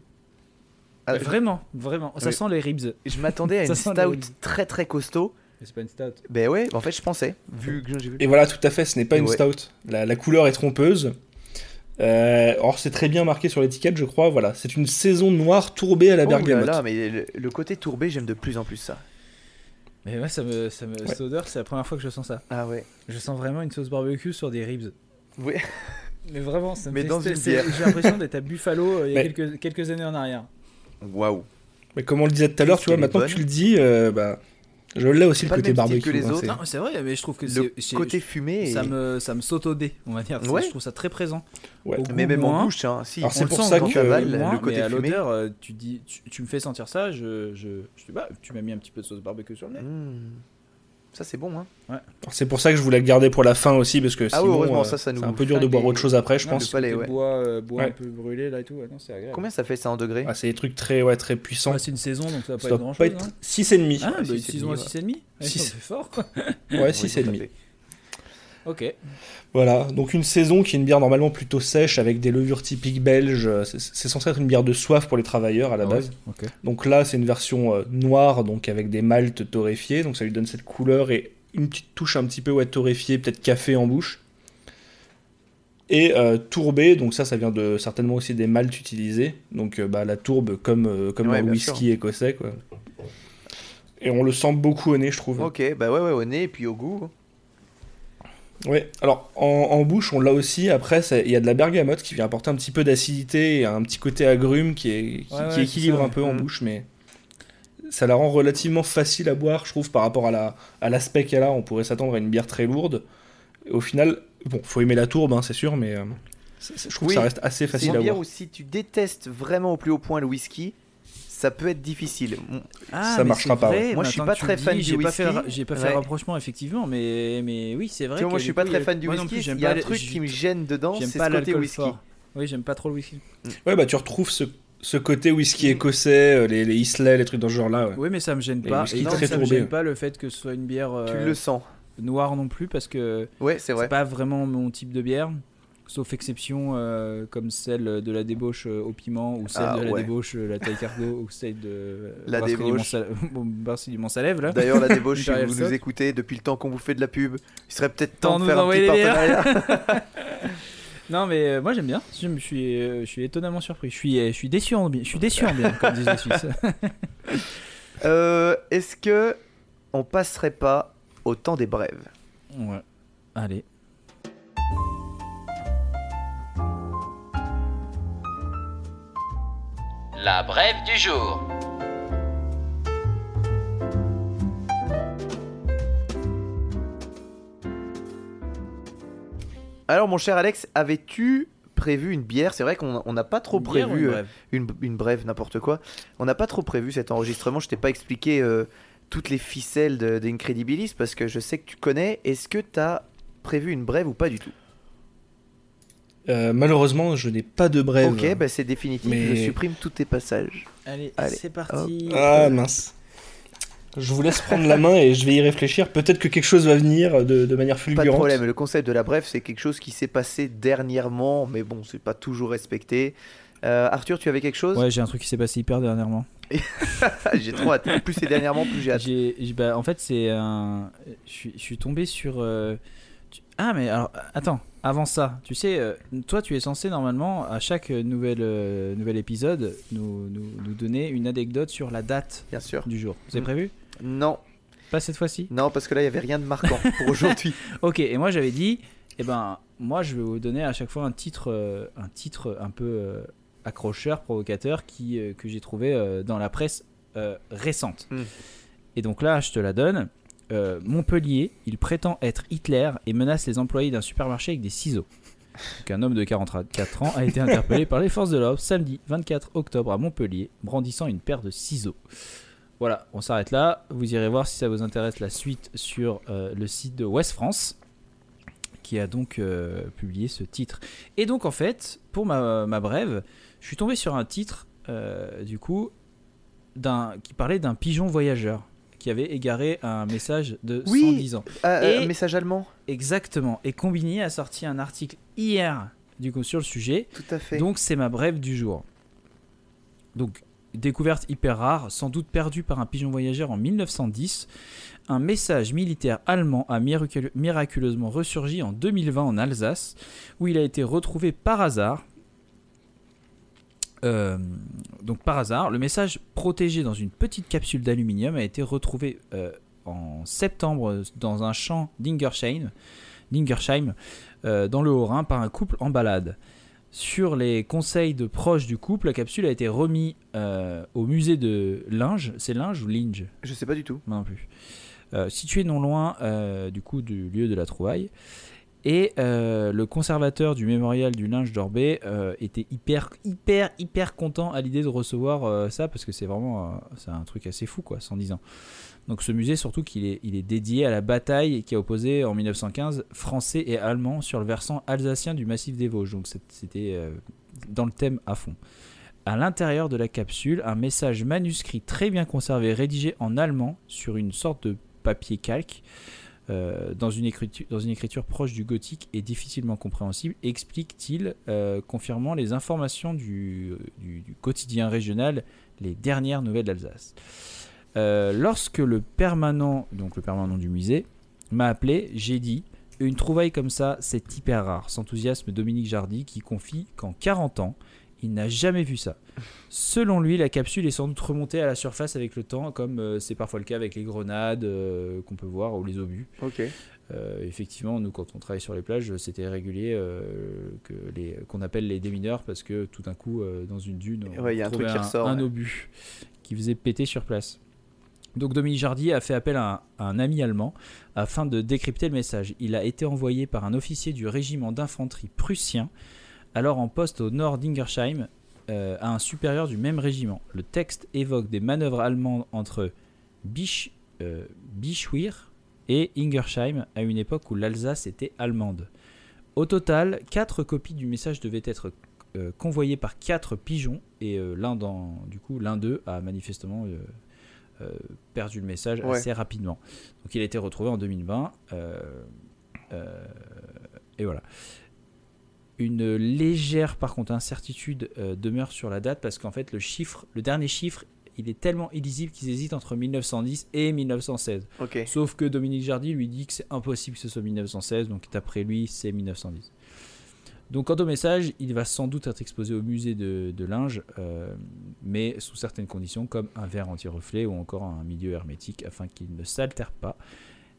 Ah, Vraiment, vraiment. Ça Oui. sent les ribs. Je m'attendais à Ça une sent les stout très très costaud. Mais c'est pas une stout. Ben ouais, en fait, je pensais. Vu que j'ai vu. Et voilà, tout à fait, ce n'est pas une Ouais. stout. La, la couleur est trompeuse. Euh, or, c'est très bien marqué sur l'étiquette, je crois. Voilà, c'est une saison noire tourbée à la Oh bergamote. là, mais le, le côté tourbé, j'aime de plus en plus ça. Mais ouais, ça me, ça me, cette odeur, c'est la première fois que je sens ça. Ah ouais. Je sens vraiment une sauce barbecue sur des ribs. Oui. [LAUGHS] Mais vraiment, ça me Mais fait dans une bière. J'ai l'impression d'être à [LAUGHS] Buffalo euh, il y a Mais- quelques, quelques années en arrière. Waouh. Mais comme on le disait tout à l'heure, tu vois, maintenant que tu le dis, euh, bah, je l'ai aussi le côté barbecue. que les hein, autres. c'est- Non, c'est vrai, mais je trouve que Le côté fumé. Ça et- me, ça me saute au dé, on va dire. Ouais. Je trouve ça très présent. Ouais. Goût, Mais même moins. en bouche, hein. Si. Alors, c'est pour sent ça que- moins, le côté mais à fumé. l'odeur, euh, tu dis, tu, tu me fais sentir ça. Je, je, je dis, bah, tu m'as mis un petit peu de sauce barbecue sur le nez. Mmh. Ça, c'est bon, hein. Alors, C'est pour ça que je voulais le garder pour la fin aussi, parce que Ah oui, sinon, heureusement, euh, ça, ça nous c'est un peu dur de boire autre chose après, je Non, pense. le palais, ouais. bois, euh, bois Ouais. un peu brûlé là et tout. ouais, non, c'est agréable. Combien ça fait ça en degrés Ah, c'est des trucs très, ouais, très puissants. Ouais, C'est une saison, donc ça va pas Ça être doit grand pas chose. être Hein. 6,5. Ah, Ouais, bah, une saison à 6,5 ouais. C'est fort quoi. Ouais, Oui, 6,5. Ok. Voilà, donc une saison qui est une bière normalement plutôt sèche avec des levures typiques belges. C'est censé être une bière de soif pour les travailleurs à la Ah base. ouais, ok. Donc là, c'est une version euh, noire, donc avec des maltes torréfiés, donc ça lui donne cette couleur et une petite touche un petit peu ouais, torréfiée, peut-être café en bouche. Et euh, tourbée, donc ça, ça vient de certainement aussi des maltes utilisés, donc euh, bah, la tourbe comme, euh, comme Ouais, bien whisky écossais. Quoi. Et on le sent beaucoup au nez, je trouve. Ok, bah ouais, ouais, au nez et puis au goût. Ouais, alors en, en bouche, on l'a aussi. Après, il y a de la bergamote qui vient apporter un petit peu d'acidité et un petit côté agrume qui, est, qui, Ouais, ouais, qui c'est équilibre ça, un peu en bouche, mais ça la rend relativement facile à boire, je trouve, par rapport à la à l'aspect qu'elle a. On pourrait s'attendre à une bière très lourde. Au final, bon, faut aimer la tourbe, hein, c'est sûr, mais euh, c'est- c'est- je trouve Oui, que ça reste assez C'est facile une à bière boire. où si tu détestes vraiment au plus haut point le whisky, ça peut être difficile. Ah, Ça marchera pas, vrai, Moi, je suis pas très fan dis, du j'ai pas fait le ra- whisky. J'ai pas fait Ouais. le rapprochement, effectivement, mais, mais oui, c'est vrai. Tu vois, moi je suis pas coup, très fan du whisky. Il y a un truc qui me gêne dedans, J'aime c'est pas ce côté whisky. fort. Oui, j'aime pas trop le whisky. Ouais, bah tu retrouves ce, ce côté whisky écossais, euh, les, les Islay, les trucs dans ce genre-là. Ouais. Oui, mais ça me gêne pas. Et non, très ça me gêne pas le fait que ce soit une bière Tu euh, le sens. noire non plus parce que Ouais, c'est c'est pas vraiment mon type de bière. Sauf exception euh, comme celle de la débauche euh, au piment ou celle Ah, de la ouais. débauche euh, la taille cargo ou celle de [LAUGHS] La débauche. [LAUGHS] Bon, brasserie du Mont-Salève là. D'ailleurs, la débauche, [LAUGHS] si vous nous écoutez depuis le temps qu'on vous fait de la pub, il serait peut-être Temps de faire un petit partenariat. Non mais euh, moi j'aime bien. Je me suis, je suis étonnamment surpris. Je suis, je suis déçu en bien. Je suis déçu en bien comme disent les Suisses. Est-ce que on passerait pas au temps des brèves? Ouais. Allez. La brève du jour. Alors, mon cher Alex, avais-tu prévu une bière? C'est vrai qu'on on n'a pas trop Une bière ou prévu une euh, brève? une, une brève, n'importe quoi. On n'a pas trop prévu cet enregistrement. Je t'ai pas expliqué euh, toutes les ficelles de- d'Incredibilis parce que je sais que tu connais. Est-ce que tu as prévu une brève ou pas du tout? Euh, malheureusement, je n'ai pas de brève. Ok, bah c'est définitif. Mais- Je supprime tous tes passages. Allez, Allez, c'est parti. Ah mince. Je vous laisse prendre la main et je vais y réfléchir. Peut-être que quelque chose va venir de, de manière Pas fulgurante. de problème. Le concept de la brève, c'est quelque chose qui s'est passé dernièrement, mais bon, c'est pas toujours respecté. Euh, Arthur, tu avais quelque chose? Ouais, j'ai un truc qui s'est passé hyper dernièrement. [LAUGHS] J'ai trop hâte. Plus c'est dernièrement, plus j'ai hâte. J'ai, j'ai- bah, en fait, c'est un. Je suis, tombé sur. euh, Ah, mais alors, attends, avant ça, tu sais, euh, toi, tu es censé normalement, à chaque nouvel, euh, nouvel épisode, nous, nous, nous donner une anecdote sur la date Bien sûr. du jour. Vous avez Mm. prévu? Non, Pas cette fois-ci? Non, parce que là, il y avait rien de marquant pour aujourd'hui. [LAUGHS] Ok, et moi, j'avais dit, eh ben, moi, je vais vous donner à chaque fois un titre, euh, un titre un peu accrocheur, provocateur, qui, que j'ai trouvé dans la presse récente. Mm. Et donc là, je te la donne. Euh, Montpellier, il prétend être Hitler et menace les employés d'un supermarché avec des ciseaux. Un homme de 44 ans a été interpellé par les forces de l'ordre samedi 24 octobre à Montpellier, brandissant une paire de ciseaux. Voilà, on s'arrête là. Vous irez voir si ça vous intéresse la suite sur euh, le site de West France, qui a donc euh, publié ce titre. Et donc en fait, pour ma, ma brève, je suis tombé sur un titre, du coup, qui parlait d'un pigeon voyageur qui avait égaré un message de Oui. 110 ans. Ah, euh, Et- un message allemand Exactement. Et Combini a sorti un article hier, du coup, sur le sujet. Tout à fait. Donc c'est ma brève du jour. Donc découverte hyper rare, sans doute perdue par un pigeon voyageur en 1910, un message militaire allemand a miracule- miraculeusement ressurgi en 2020 en Alsace, où il a été retrouvé par hasard. Euh, donc par hasard, le message protégé dans une petite capsule d'aluminium a été retrouvé euh, en septembre dans un champ d'Ingersheim, d'Ingersheim, euh, dans le Haut-Rhin par un couple en balade. Sur les conseils de proches du couple, la capsule a été remise euh, au musée de Linge. C'est Linge ou Linge? Je sais pas du tout. Moi non plus. Situé non loin du coup du lieu de la trouvaille. Et euh, le conservateur du mémorial du linge d'Orbet euh, était hyper, hyper, hyper content à l'idée de recevoir euh, ça parce que c'est vraiment un truc assez fou quoi, 110 ans. Donc ce musée, surtout qu'il est, dédié à la bataille qui a opposé en 1915 Français et Allemands sur le versant alsacien du massif des Vosges. Donc c'était dans le thème à fond. À l'intérieur de la capsule, un message manuscrit très bien conservé, rédigé en allemand sur une sorte de papier calque, euh, dans, une écriture, dans une écriture proche du gothique et difficilement compréhensible, explique-t-il, euh, confirmant les informations du, du- quotidien régional, les dernières nouvelles d'Alsace. Euh, lorsque le permanent, donc le permanent du musée, m'a appelé, j'ai dit une trouvaille comme ça, c'est hyper rare. S'enthousiasme Dominique Jardy qui confie qu'en 40 ans, il n'a jamais vu ça. Selon lui, la capsule est sans doute remontée à la surface avec le temps, comme euh, c'est parfois le cas avec les grenades euh, qu'on peut voir ou les obus. Ok. Euh, effectivement, nous, quand on travaille sur les plages, c'était régulier que les- qu'on appelle les démineurs parce que tout d'un coup, dans une dune, on Ouais, y a un truc qui ressort, un ouais. obus qui faisait péter sur place. Donc Dominique Jardy a fait appel à un, à un ami allemand afin de décrypter le message. Il a été envoyé par un officier du régiment d'infanterie prussien, alors en poste au nord d'Ingersheim, euh, à un supérieur du même régiment. Le texte évoque des manœuvres allemandes entre Bisch, euh, Bischwir et Ingersheim à une époque où l'Alsace était allemande. Au total, quatre copies du message devaient être euh, convoyées par quatre pigeons et l'un dans, du coup, l'un d'eux a manifestement perdu le message Ouais. assez rapidement. Donc il a été retrouvé en 2020. euh, euh, et voilà. Une légère, par contre, incertitude euh, demeure sur la date parce qu'en fait, le chiffre, le dernier chiffre, il est tellement illisible qu'ils hésitent entre 1910 et 1916. Ok. Sauf que Dominique Jardy lui dit que c'est impossible que ce soit 1916, donc d'après lui, c'est 1910. Donc, quant au message, il va sans doute être exposé au musée de, de linge, euh, mais sous certaines conditions, comme un verre anti-reflet ou encore un milieu hermétique, afin qu'il ne s'altère pas.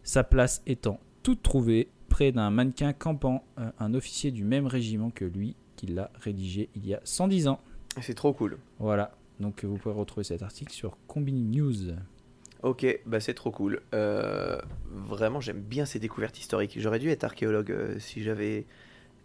Sa place étant toute trouvée près d'un mannequin campant, euh, un officier du même régiment que lui, qui l'a rédigé il y a 110 ans. C'est trop cool. Voilà. Donc, vous pouvez retrouver cet article sur Combini News. Ok, bah c'est trop cool. Euh, vraiment, j'aime bien ces découvertes historiques. J'aurais dû être archéologue euh, si j'avais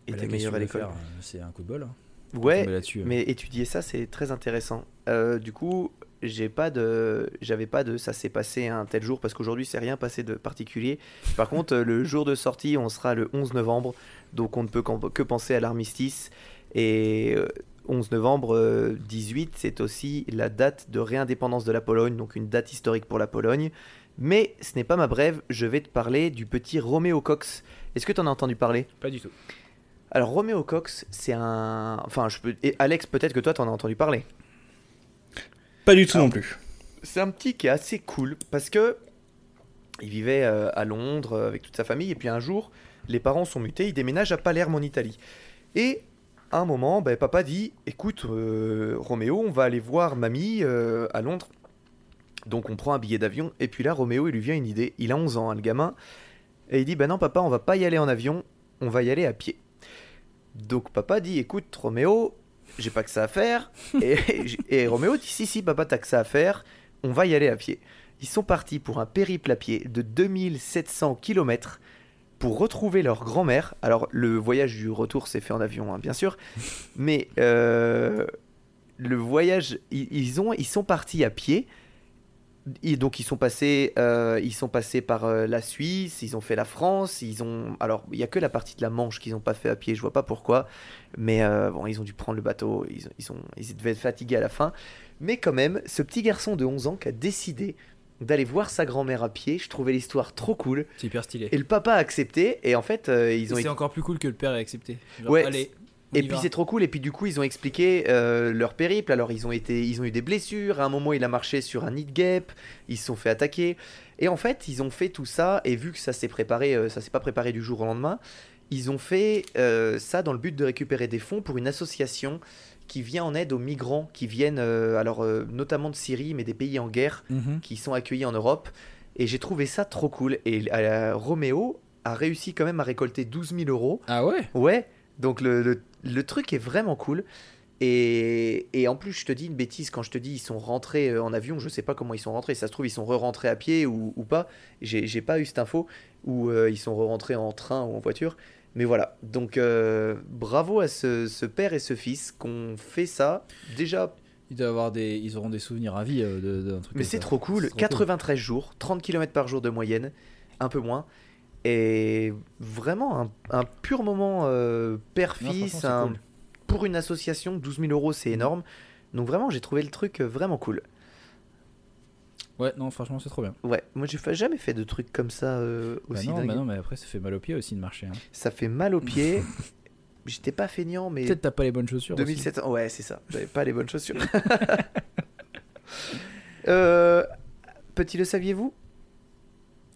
Bah, été meilleur à l'école. C'est un coup de bol. hein. Ouais, euh. mais étudier ça, c'est très intéressant. Euh, du coup, j'ai pas de, j'avais pas de, ça s'est passé un tel jour parce qu'aujourd'hui, c'est rien passé de particulier. Par contre, euh, le jour de sortie, on sera le 11 novembre, donc on ne peut que penser à l'armistice. Et euh, 11 novembre euh, 18, c'est aussi la date de réindépendance de la Pologne, donc une date historique pour la Pologne. Mais ce n'est pas ma brève, je vais te parler du petit Roméo Cox. Est-ce que tu en as entendu parler? Pas du tout. Alors Roméo Cox, c'est un... Enfin, je peux... Et Alex, peut-être que toi, t'en as entendu parler. Pas du tout Alors, non plus. C'est un petit qui est assez cool parce que il vivait euh, à Londres euh, avec toute sa famille et puis un jour, les parents sont mutés, ils déménagent à Palerme en Italie. Et à un moment, ben, papa dit "Écoute, euh, Roméo, on va aller voir mamie euh, à Londres." Donc on prend un billet d'avion et puis là, Roméo, il lui vient une idée. Il a 11 ans, hein, le gamin, et il dit "Ben non, papa, on va pas y aller en avion, on va y aller à pied." Donc papa dit "Écoute, Roméo." J'ai pas que ça à faire. [LAUGHS] Et, Roméo dit Si, si, papa, t'as que ça à faire on va y aller à pied. Ils sont partis pour un périple à pied de 2700 km pour retrouver leur grand-mère. Alors, le voyage du retour s'est fait en avion, hein, bien sûr, mais euh, le voyage, ils ont, ils sont partis à pied. Donc ils sont passés, euh, ils sont passés par euh, la Suisse, ils ont fait la France, ils ont, alors il y a que la partie de la Manche qu'ils n'ont pas fait à pied, je vois pas pourquoi, mais euh, bon ils ont dû prendre le bateau, ils, ils sont, ils devaient être fatigués à la fin, mais quand même, ce petit garçon de 11 ans qui a décidé d'aller voir sa grand-mère à pied, je trouvais l'histoire trop cool, C'est hyper stylé. et le papa a accepté, et en fait ils ont C'est encore plus cool que le père ait accepté. Genre, Ouais, allez. Et puis c'est trop cool. Et puis du coup, ils ont expliqué euh, leur périple. Alors ils ont été, ils ont eu des blessures. À un moment, il a marché sur un nid de guêpe. Ils se sont fait attaquer. Et en fait, ils ont fait tout ça. Et vu que ça s'est préparé, euh, ça s'est pas préparé du jour au lendemain, ils ont fait euh, ça dans le but de récupérer des fonds pour une association qui vient en aide aux migrants qui viennent, alors notamment de Syrie, mais des pays en guerre Mhm. qui sont accueillis en Europe. Et j'ai trouvé ça trop cool. Et Roméo a réussi quand même à récolter 12 000 euros. Ah ouais? Ouais, donc le, le, le truc est vraiment cool. Et, et en plus, je te dis une bêtise quand je te dis ils sont rentrés euh, en avion, je sais pas comment ils sont rentrés. Ça se trouve, ils sont re-rentrés à pied ou, ou pas. J'ai j'ai pas eu cette info. Ou euh, ils sont re-rentrés en train ou en voiture. Mais voilà, donc euh, bravo à ce, ce père et ce fils qu'on fait ça. Déjà, Ils doivent avoir des, ils auront des souvenirs à vie euh, de- d'un truc. mais c'est trop cool. C'est trop 93 jours, 30 km par jour de moyenne, un peu moins. Et vraiment un, un pur moment euh, père-fils. un- cool. Pour une association, 12 000 euros, c'est énorme. Donc vraiment, j'ai trouvé le truc euh, vraiment cool. Ouais, non, franchement, c'est trop bien. Ouais, moi j'ai jamais fait de trucs comme ça euh, Bah aussi non, dingue. bah non, mais après, ça fait mal aux pieds aussi de marcher. hein. Ça fait mal aux pieds. [LAUGHS] J'étais pas feignant, mais Peut-être t'as pas les bonnes chaussures. aussi. 2700. Ouais, c'est ça. J'avais pas les bonnes chaussures. [LAUGHS] Euh, petit le saviez-vous?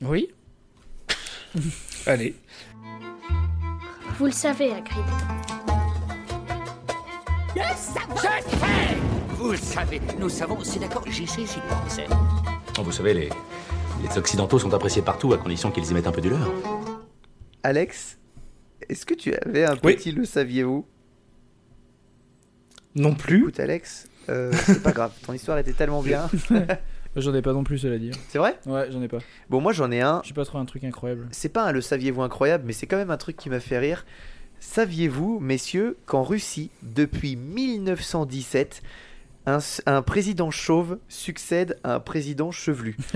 Oui. [LAUGHS] Allez. Vous le savez, Hagrid. Vous le savez, nous savons, c'est d'accord, j'y sais, j'y pense. Oh, Vous savez, les, les Occidentaux sont appréciés partout à condition qu'ils y mettent un peu du leur. Alex, est-ce que tu avais un Oui. petit le saviez-vous? Non plus. Écoute, Alex, euh, c'est pas [LAUGHS] grave. Ton histoire était tellement bien. [LAUGHS] J'en ai pas non plus, cela dire. C'est vrai? Ouais, j'en ai pas. Bon, moi j'en ai un. J'ai pas trouvé un truc incroyable. C'est pas un le saviez-vous incroyable, mais c'est quand même un truc qui m'a fait rire. Saviez-vous, messieurs, qu'en Russie, depuis 1917, un, président chauve succède à un président chevelu? [LAUGHS]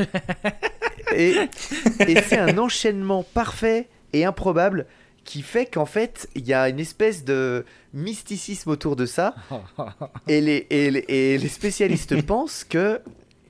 Et, et c'est un enchaînement parfait et improbable qui fait qu'en fait, il y a une espèce de mysticisme autour de ça. [LAUGHS] Et les, et les, et les spécialistes [LAUGHS] pensent que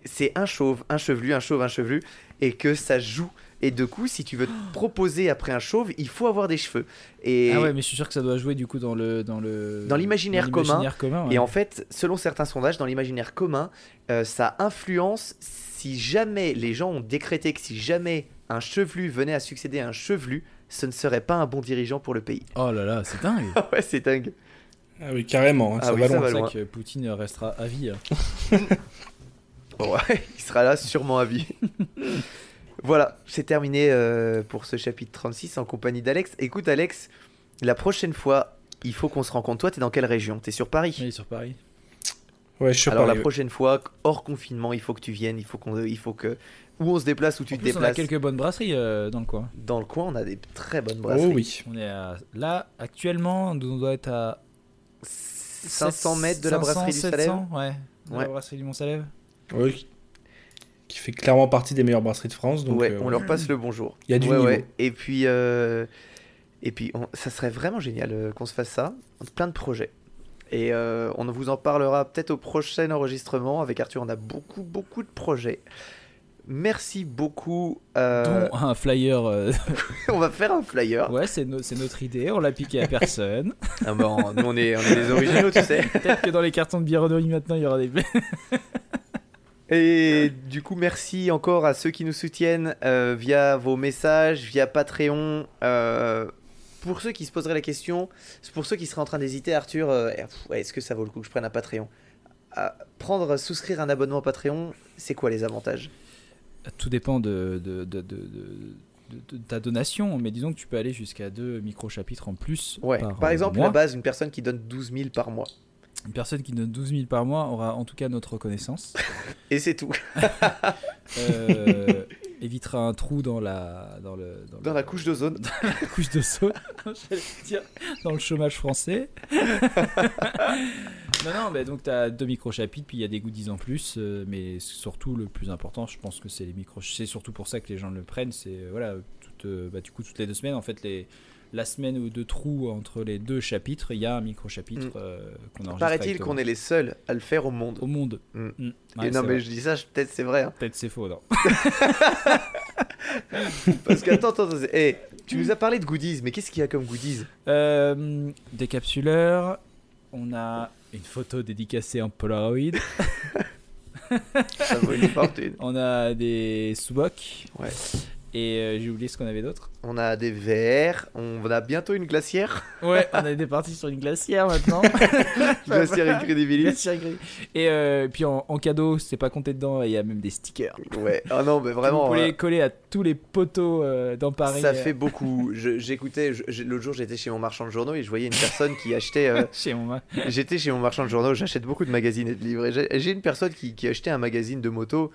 c'est un chauve, un chevelu, un chauve, un chevelu, et que ça joue. Et de coup, si tu veux te [GASPS] proposer après un chauve, il faut avoir des cheveux. Et, Ah ouais, mais je suis sûr que ça doit jouer du coup dans le dans le Dans l'imaginaire commun. l'imaginaire commun, ouais. et en fait, selon certains sondages, dans l'imaginaire commun, euh, ça influence si jamais les gens ont décrété que si jamais un chevelu venait à succéder à un chevelu, ce ne serait pas un bon dirigeant pour le pays. Oh là là, c'est dingue. Ah [LAUGHS] ouais, c'est dingue. Ah oui, carrément, hein, Ah ça oui, va ça loin. va C'est loin. vrai que Poutine restera à vie. hein. Ouais, [LAUGHS] il sera là sûrement à vie. [LAUGHS] voilà, c'est terminé euh, pour ce chapitre 36 en compagnie d'Alex. Écoute Alex, la prochaine fois, il faut qu'on se rencontre. Toi, t'es dans quelle région? T'es sur Paris? Oui, sur Paris. Ouais, je suis Alors pareil, la ouais. prochaine fois, hors confinement, il faut que tu viennes, il faut qu'on, il faut que où on se déplace, où tu En te plus, on a déplaces. quelques bonnes brasseries euh, dans le coin. Dans le coin, on a des très bonnes brasseries. Oh oui. On est à... là actuellement, on doit être à 500 mètres de la 500, brasserie du Salève. 700, Ouais. de Ouais. La brasserie du Mont-Salève. Ouais, qui- Qui fait clairement partie des meilleures brasseries de France. Donc, ouais, euh, on leur passe le bonjour. Il y a du Ouais, niveau. ouais. Et puis, euh, et puis on- ça serait vraiment génial euh, qu'on se fasse ça. Plein de projets. Et euh, on vous en parlera peut-être au prochain enregistrement. Avec Arthur, on a beaucoup, beaucoup de projets. Merci beaucoup. euh, Dont un flyer. euh, [LAUGHS] on va faire un flyer. Ouais, c'est no- c'est notre idée. On l'a piqué à personne. [LAUGHS] Ah bon, nous, on est, on est des originaux, tu sais. Peut-être que dans les cartons de bironnerie maintenant, il y aura des. [LAUGHS] Et du coup, merci encore à ceux qui nous soutiennent euh, via vos messages, via Patreon. Euh, pour ceux qui se poseraient la question, pour ceux qui seraient en train d'hésiter, Arthur, euh, est-ce que ça vaut le coup que je prenne un Patreon? Prendre, souscrire un abonnement Patreon, c'est quoi les avantages? Tout dépend de, de, de, de- de- de- de ta donation, mais disons que tu peux aller jusqu'à deux micro-chapitres en plus. Ouais. par, Par, exemple, mois. la base, une personne qui donne 12 000 par mois. Une personne qui donne 12 000 par mois aura en tout cas notre reconnaissance. Et c'est tout. [LAUGHS] Euh, évitera un trou dans la, dans le, dans Dans la couche d'ozone. [LAUGHS] la couche [LAUGHS] dire, dans le chômage français. non, non, mais donc tu as deux micro-chapitres, puis il y a des goodies en plus, euh, mais surtout le plus important, je pense que c'est les micro C'est surtout pour ça que les gens le prennent, c'est euh, voilà, toutes, euh, bah, du coup, toutes les deux semaines, en fait, les, la semaine ou deux trous entre les deux chapitres, il y a un micro-chapitre Mm. euh, qu'on enregistre. Paraît-il avec qu'on est les seuls à le faire au monde. Au monde. Mm. Mm. Et non, mais vrai. je dis ça, peut-être c'est vrai. hein. Peut-être c'est faux, non. [LAUGHS] Parce que, attends, attends, attends, eh, tu nous as parlé de goodies, mais qu'est-ce qu'il y a comme goodies? Euh, décapsuleur, on a une photo dédicacée en Polaroid, [LAUGHS] Ça vaut une fortune. [LAUGHS] on a des sous-bocs, Ouais. Et euh, j'ai oublié ce qu'on avait d'autre. On a des verres, on a bientôt une glacière. Ouais, [LAUGHS] on est parti sur une glacière maintenant. [LAUGHS] glacière Incredibilis. Glacière gris. Et euh, puis en, en cadeau, c'est pas compté dedans, il y a même des stickers. Ouais, oh non, mais vraiment. Vous pouvez euh, les coller à tous les poteaux euh, dans Paris. ça euh, fait beaucoup. J'écoutais, l'autre jour j'étais chez mon marchand de journaux et je voyais une personne qui achetait. euh, [LAUGHS] chez moi. J'étais chez mon marchand de journaux, j'achète beaucoup de magazines et de livres. et J'ai j'ai une personne qui, qui achetait un magazine de moto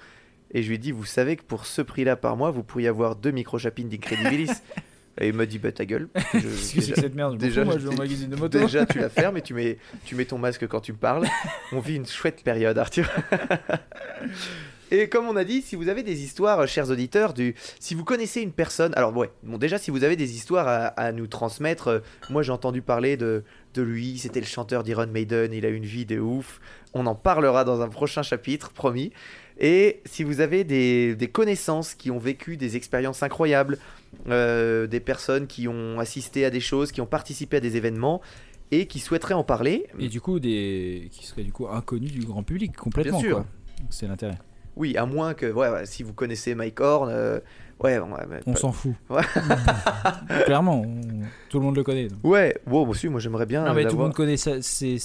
et je lui ai dit Vous savez que pour ce prix-là par mois, vous pourriez avoir deux micro-chapines d'Incredibilis [LAUGHS] Et il m'a dit Bah ta gueule. [LAUGHS] Je- que c'est que cette merde déjà, fous, moi je magazine de moto. Déjà, tu la [LAUGHS] fermes et tu mets, tu mets ton masque quand tu me parles. On vit une chouette période, Arthur. Et comme on a dit, si vous avez des histoires, euh, chers auditeurs, du, si vous connaissez une personne, alors ouais, bon déjà si vous avez des histoires à, à nous transmettre, euh, moi j'ai entendu parler de, de lui, c'était le chanteur d'Iron Maiden, il a une vie de ouf, on en parlera dans un prochain chapitre, promis. Et si vous avez des, des connaissances qui ont vécu des expériences incroyables, euh, des personnes qui ont assisté à des choses, qui ont participé à des événements et qui souhaiteraient en parler, Et du coup, des... qui seraient du coup inconnus du grand public complètement. Bien sûr. C'est l'intérêt. oui, à moins que, ouais, si vous connaissez Mike Horn, euh, ouais, On pas- s'en fout. Ouais. [LAUGHS] Clairement, on- tout le monde le connaît. donc. Ouais, bon, aussi, moi j'aimerais bien. Non, mais tout le monde connaît ça, c'est,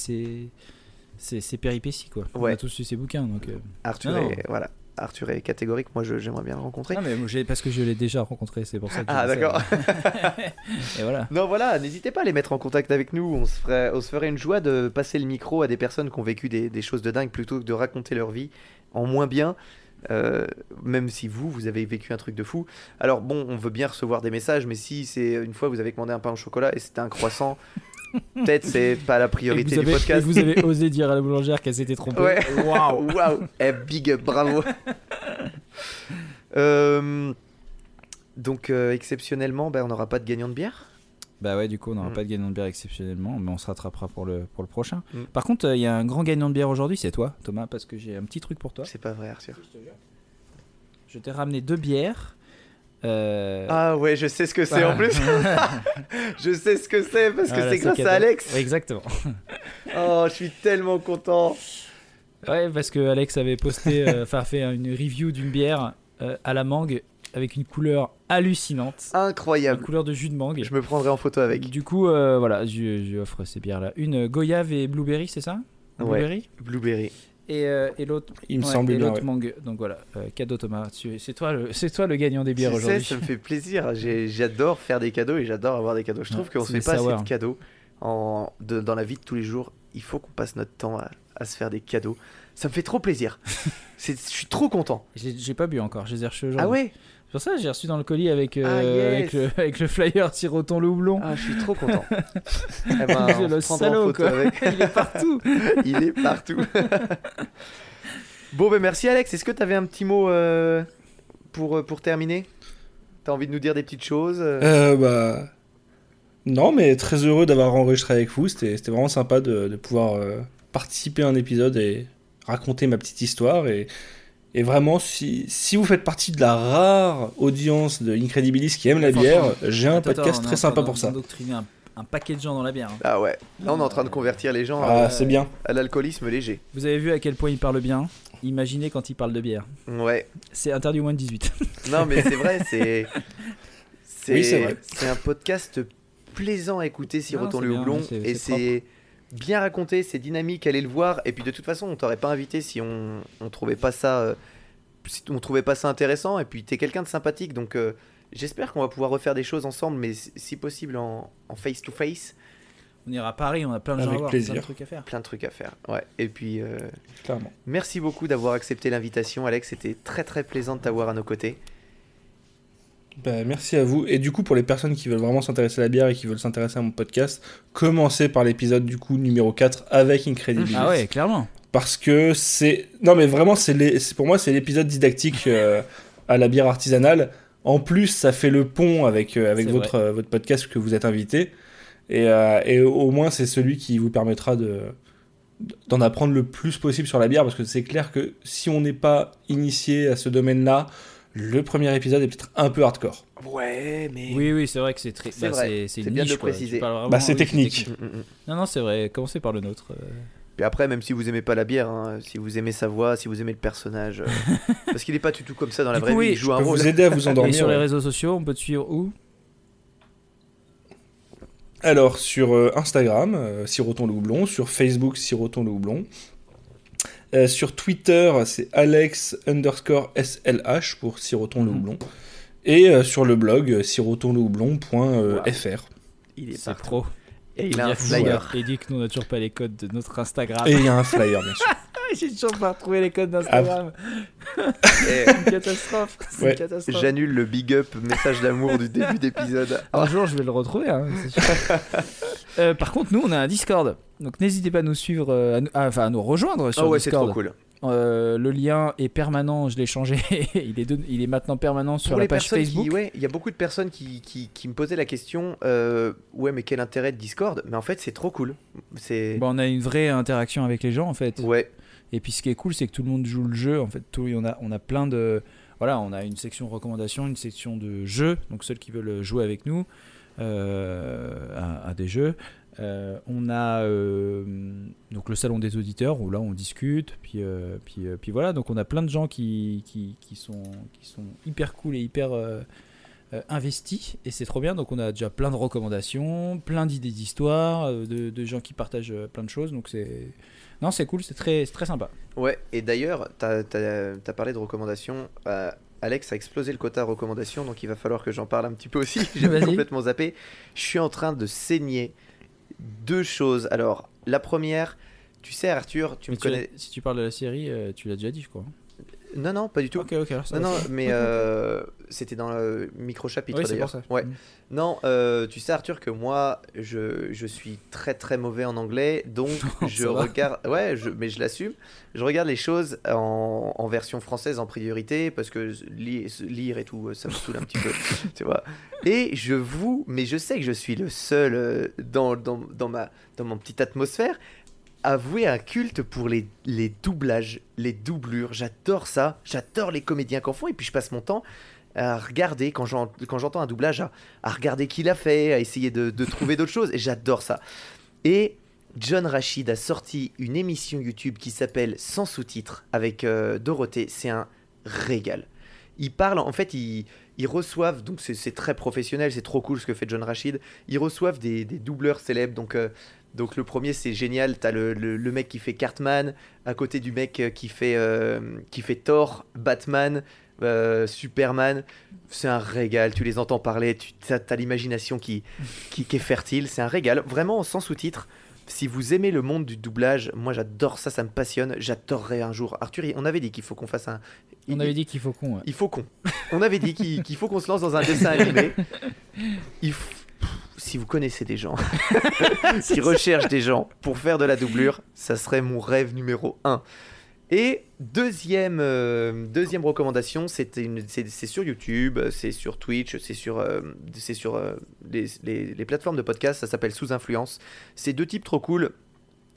c'est péripéties quoi. On Ouais. a tous lu ses bouquins donc. euh. Arthur, est, voilà. Arthur est catégorique, moi je- j'aimerais bien le rencontrer. Non, mais moi, parce que je l'ai déjà rencontré, c'est pour ça que. Ah, d'accord. [LAUGHS] Et voilà. Non, voilà, n'hésitez pas à les mettre en contact avec nous. On se, ferait, on se ferait une joie de passer le micro à des personnes qui ont vécu des, des choses de dingue plutôt que de raconter leur vie en moins bien. Euh, même si vous, vous avez vécu un truc de fou. Alors bon, on veut bien recevoir des messages, mais si c'est une fois vous avez commandé un pain au chocolat et c'était un croissant, peut-être c'est pas la priorité du avez, podcast. vous avez osé dire à la boulangère qu'elle s'était trompée. Ouais. Waouh. [LAUGHS] Waouh. Eh, big up, bravo. [LAUGHS] Euh, donc euh, exceptionnellement, ben, on n'aura pas de gagnant de bière? Bah ouais, du coup, on n'aura Mm. pas de gagnant de bière exceptionnellement, mais on se rattrapera pour le, pour le prochain. Mm. Par contre, euh, il y a un grand gagnant de bière aujourd'hui, c'est toi, Thomas, parce que j'ai un petit truc pour toi. C'est pas vrai, Arthur. Je t'ai ramené deux bières. Euh, Ah ouais, je sais ce que c'est en plus. [LAUGHS] je sais ce que c'est parce que c'est grâce cadeau. à Alex. Exactement. [LAUGHS] Oh, je suis tellement content. Ouais, parce que Alex avait posté, euh, enfin fait une review d'une bière euh, à la mangue avec une couleur hallucinante, une Incroyable. couleur de jus de mangue. Je me prendrai en photo avec. Du coup, euh, voilà, je, je offre ces bières-là. Une goyave et blueberry, c'est ça? Ouais. Blueberry? Blueberry. Et, euh, et l'autre Il me ouais, semble et bien. ouais. mangue. Donc voilà, euh, cadeau Thomas. Tu- C'est toi, le- c'est toi le gagnant des bières Tu sais, aujourd'hui. ça me fait plaisir. J'ai- J'adore faire des cadeaux et j'adore avoir des cadeaux. Je trouve Ouais, qu'on se fait pas assez de cadeaux en, de- dans la vie de tous les jours. Il faut qu'on passe notre temps à, à se faire des cadeaux. Ça me fait trop plaisir. [LAUGHS] C'est- Je suis trop content. J'ai j'ai pas bu encore, je les ai reçus aujourd'hui. Ah ouais? C'est pour ça que j'ai reçu dans le colis avec, euh, Ah, yes. avec, le, avec le flyer Siroton le houblon. Ah, je suis trop content. [LAUGHS] Eh ben, on le salaud, photo quoi. avec. [LAUGHS] Il est partout. [LAUGHS] Il est partout. bon, ben merci Alex. Est-ce que tu avais un petit mot euh, pour, euh, pour terminer? T'as envie de nous dire des petites choses euh bah. Non, mais très heureux d'avoir enregistré avec vous. C'était c'était vraiment sympa de, de pouvoir euh, participer à un épisode et raconter ma petite histoire. Et, et vraiment, si, si vous faites partie de la rare audience de Incredibilis qui aime la bière, j'ai un podcast on très sympa pour ça. un, un paquet de gens dans la bière. hein. Ah ouais. Là, on est en train de convertir les gens Ah, à, c'est bien. à l'alcoolisme léger. Vous avez vu à quel point il parle bien? Imaginez quand il parle de bière. Ouais. C'est interdit au moins de 18. Non, mais c'est vrai, [LAUGHS] c'est. Oui, c'est vrai. C'est un podcast plaisant à écouter si c'est le houblon. Et c'est bien raconté, c'est dynamique, allez le voir. Et puis de toute façon, on t'aurait pas invité si on, on trouvait pas ça. euh, si on trouvait pas ça intéressant. Et puis t'es quelqu'un de sympathique, donc euh, j'espère qu'on va pouvoir refaire des choses ensemble, mais si si possible en en face to face. On ira à Paris, on a plein de gens à voir, plein de trucs à faire. Plein de trucs à faire. Ouais. Et puis euh, Clairement. merci beaucoup d'avoir accepté l'invitation, Alex. C'était très très plaisant de t'avoir à nos côtés. Bah, merci à vous. Et du coup, pour les personnes qui veulent vraiment s'intéresser à la bière et qui veulent s'intéresser à mon podcast, commencez par l'épisode du coup numéro 4 avec Incredibilis. Ah ouais, clairement. Parce que c'est. Non, mais vraiment, c'est les... pour moi, c'est l'épisode didactique euh, à la bière artisanale. En plus, ça fait le pont avec, euh, avec votre, euh, votre podcast que vous êtes invité. Et, et au moins, c'est celui qui vous permettra de d'en apprendre le plus possible sur la bière parce que c'est clair que si on n'est pas initié à ce domaine-là, le premier épisode est peut-être un peu hardcore. Ouais, mais. Oui, oui, c'est vrai que c'est très. C'est bah, vrai. c'est- bien de niche, préciser. vraiment- Bah, c'est oui, technique. Mm, mm, mm. Non, non, c'est vrai. Commencez par le nôtre. euh. Puis après, même si vous aimez pas la bière, hein, si vous aimez sa voix, si vous aimez le personnage, euh, [LAUGHS] parce qu'il est pas du tout comme ça dans la Du vraie coup, vie, oui, il joue Je un peux rôle. vous aider à vous [LAUGHS] Et endormir. sur les réseaux sociaux, on peut te suivre où? Alors, sur euh, Instagram, euh, Siroton le Houblon, sur Facebook, Siroton le Houblon. Euh, sur Twitter, c'est Alex underscore SLH pour Siroton le Mhm. Houblon. Et euh, sur le blog, euh, sirotonlehoublon.fr. Il est partout. trop. Et il a un flyer. Et dit que nous, on n'a toujours pas les codes de notre Instagram. Et il y a un flyer, bien sûr. [LAUGHS] J'ai toujours pas retrouvé les codes d'Instagram. Et [LAUGHS] C'est une catastrophe. Ouais. J'annule le big up message d'amour du début d'épisode. Un jour, je vais le retrouver, hein. [LAUGHS] Euh, par contre, nous, on a un Discord. Donc, n'hésitez pas à nous suivre, euh, à nous- ah, enfin, à nous rejoindre sur Ah ouais, c'est Discord. trop cool. Euh, le lien est permanent, je l'ai changé. [LAUGHS] il, est de- il est maintenant permanent sur Pour la les page Facebook. ouais, il y a beaucoup de personnes qui, qui, qui me posaient la question, euh, ouais, mais quel intérêt de Discord? Mais en fait, c'est trop cool. C'est, Bon, on a une vraie interaction avec les gens, en fait. ouais, Et puis, ce qui est cool, c'est que tout le monde joue le jeu. En fait, tout, on, a, on a plein de. Voilà, on a une section recommandations, une section de jeux. Donc, ceux qui veulent jouer avec nous euh, à, à des jeux. Euh, on a euh, donc le salon des auditeurs où là on discute, puis, euh, puis, puis voilà. Donc on a plein de gens qui, qui, qui sont, qui sont hyper cool et hyper investis et c'est trop bien. Donc on a déjà plein de recommandations, plein d'idées d'histoire, de, de gens qui partagent plein de choses. Donc c'est non c'est cool, c'est très, très sympa. ouais. Et d'ailleurs, t'as as, parlé de recommandations. Alex a explosé le quota recommandations, donc il va falloir que j'en parle un petit peu aussi. [LAUGHS] J'ai complètement zappé. Je suis en train de saigner deux choses. Alors, la première, tu sais, Arthur, tu Mais me tu connais. as- si tu parles de la série, euh, tu l'as déjà dit, je crois. Non, non, pas du tout. Ok, ok. alors ça Non, non, mais [LAUGHS] euh, c'était dans le micro-chapitre Oui, d'ailleurs. Ouais. Mm. Non, euh, tu sais Arthur que moi, je, je suis très très mauvais en anglais, donc [LAUGHS] je regarde, ouais, je, mais je l'assume, je regarde les choses en, en version française en priorité parce que li- lire et tout, ça me saoule un petit peu, [LAUGHS] tu vois. Et je vous, mais je sais que je suis le seul euh, dans, dans, dans ma, dans mon petite atmosphère, avouer un culte pour les, les doublages, les doublures. J'adore ça. J'adore les comédiens qu'en font. Et puis je passe mon temps à regarder, quand j'en- quand j'entends un doublage, à, à regarder qui l'a fait, à essayer de, trouver d'autres choses. Et j'adore ça. Et John Rachid a sorti une émission YouTube qui s'appelle Sans sous-titres avec euh, Dorothée. C'est un régal. Ils parlent, en fait, ils, reçoivent, donc c'est- très professionnel, c'est trop cool ce que fait John Rachid. Ils reçoivent des, des doubleurs célèbres. Donc, euh, donc le premier, c'est génial. T'as le, le, le mec qui fait Cartman, à côté du mec euh, qui fait, euh, qui fait Thor, Batman, euh, Superman. C'est un régal. Tu les entends parler, tu as, l'imagination qui, qui, qui est fertile. C'est un régal. Vraiment sans sous-titres. Si vous aimez le monde du doublage, moi j'adore ça, ça me passionne. J'adorerais un jour. Arthur, on avait dit qu'il faut qu'on fasse un. On avait dit qu'il faut qu'on. ouais. Il faut qu'on. On avait dit qu'il qu'il faut qu'on se lance dans un dessin [LAUGHS] animé. Il f- Si vous connaissez des gens [LAUGHS] qui recherchent des gens pour faire de la doublure, ça serait mon rêve numéro un. Et deuxième, euh, deuxième recommandation, une- c'est c'est sur YouTube, c'est sur Twitch, c'est sur, euh, c'est sur euh, les, les- les plateformes de podcast, ça s'appelle Sous Influence. C'est deux types trop cool,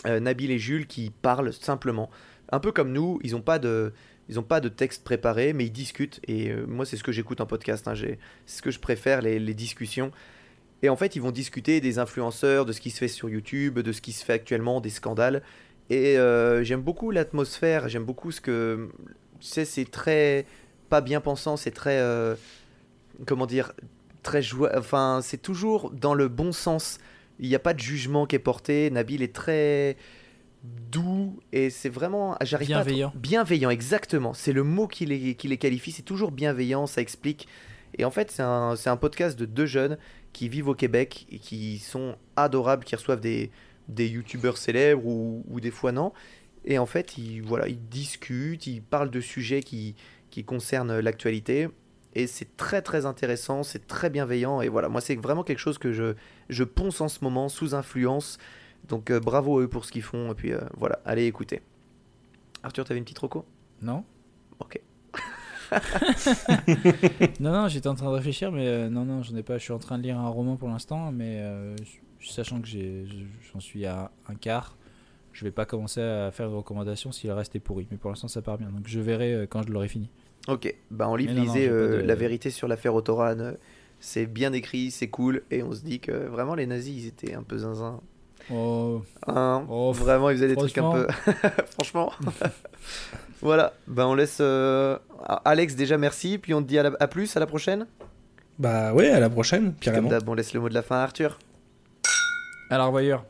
Nabil et Jules, qui parlent simplement. Un peu comme nous, ils n'ont pas de, ils ont pas de texte préparé, mais ils discutent. Et moi, c'est ce que j'écoute en podcast. hein, j'ai- C'est ce que je préfère, les, les discussions. Et en fait, ils vont discuter des influenceurs, de ce qui se fait sur YouTube, de ce qui se fait actuellement, des scandales. Et euh, j'aime beaucoup l'atmosphère, j'aime beaucoup ce que. Tu sais, c'est très. Pas bien pensant, c'est très. euh, comment dire Très joie. Enfin, c'est toujours dans le bon sens. Il n'y a pas de jugement qui est porté. Nabil est très doux et c'est vraiment. J'arrive Bienveillant. Bienveillant, exactement. C'est le mot qui les, qui les qualifie. C'est toujours bienveillant, ça explique. Et en fait, c'est un, c'est un podcast de deux jeunes qui vivent au Québec et qui sont adorables, qui reçoivent des, des youtubeurs célèbres ou, ou des fois non. Et en fait, ils, voilà, ils discutent, ils parlent de sujets qui, qui concernent l'actualité. Et c'est très très intéressant, c'est très bienveillant. Et voilà, moi c'est vraiment quelque chose que je, je ponce en ce moment sous influence. Donc euh, bravo à eux pour ce qu'ils font. Et puis euh, voilà, allez écouter. Arthur, t'avais une petite reco? Non? Ok. [LAUGHS] Non, non, j'étais en train de réfléchir, mais euh, non, non, j'en ai pas. Je suis en train de lire un roman pour l'instant, mais euh, sachant que j'en suis à un quart, je vais pas commencer à faire de recommandations si le reste est pourri. Mais pour l'instant, ça part bien. Donc je verrai euh, quand je l'aurai fini. Ok, bah en livre, Mais non, non, lisez euh, de- La vérité sur l'affaire Autoran. euh, C'est bien écrit, c'est cool. Et on se dit que vraiment les nazis, ils étaient un peu zinzin. Oh, Hein, Oh, vraiment, ils faisaient des trucs un peu. [LAUGHS] Franchement. [LAUGHS] voilà, bah on laisse. euh, Alex, déjà merci. Puis on te dit à, la- à plus, à la prochaine. Bah ouais, à la prochaine, Comme carrément. d'hab, on laisse le mot de la fin à Arthur. alors voyeur.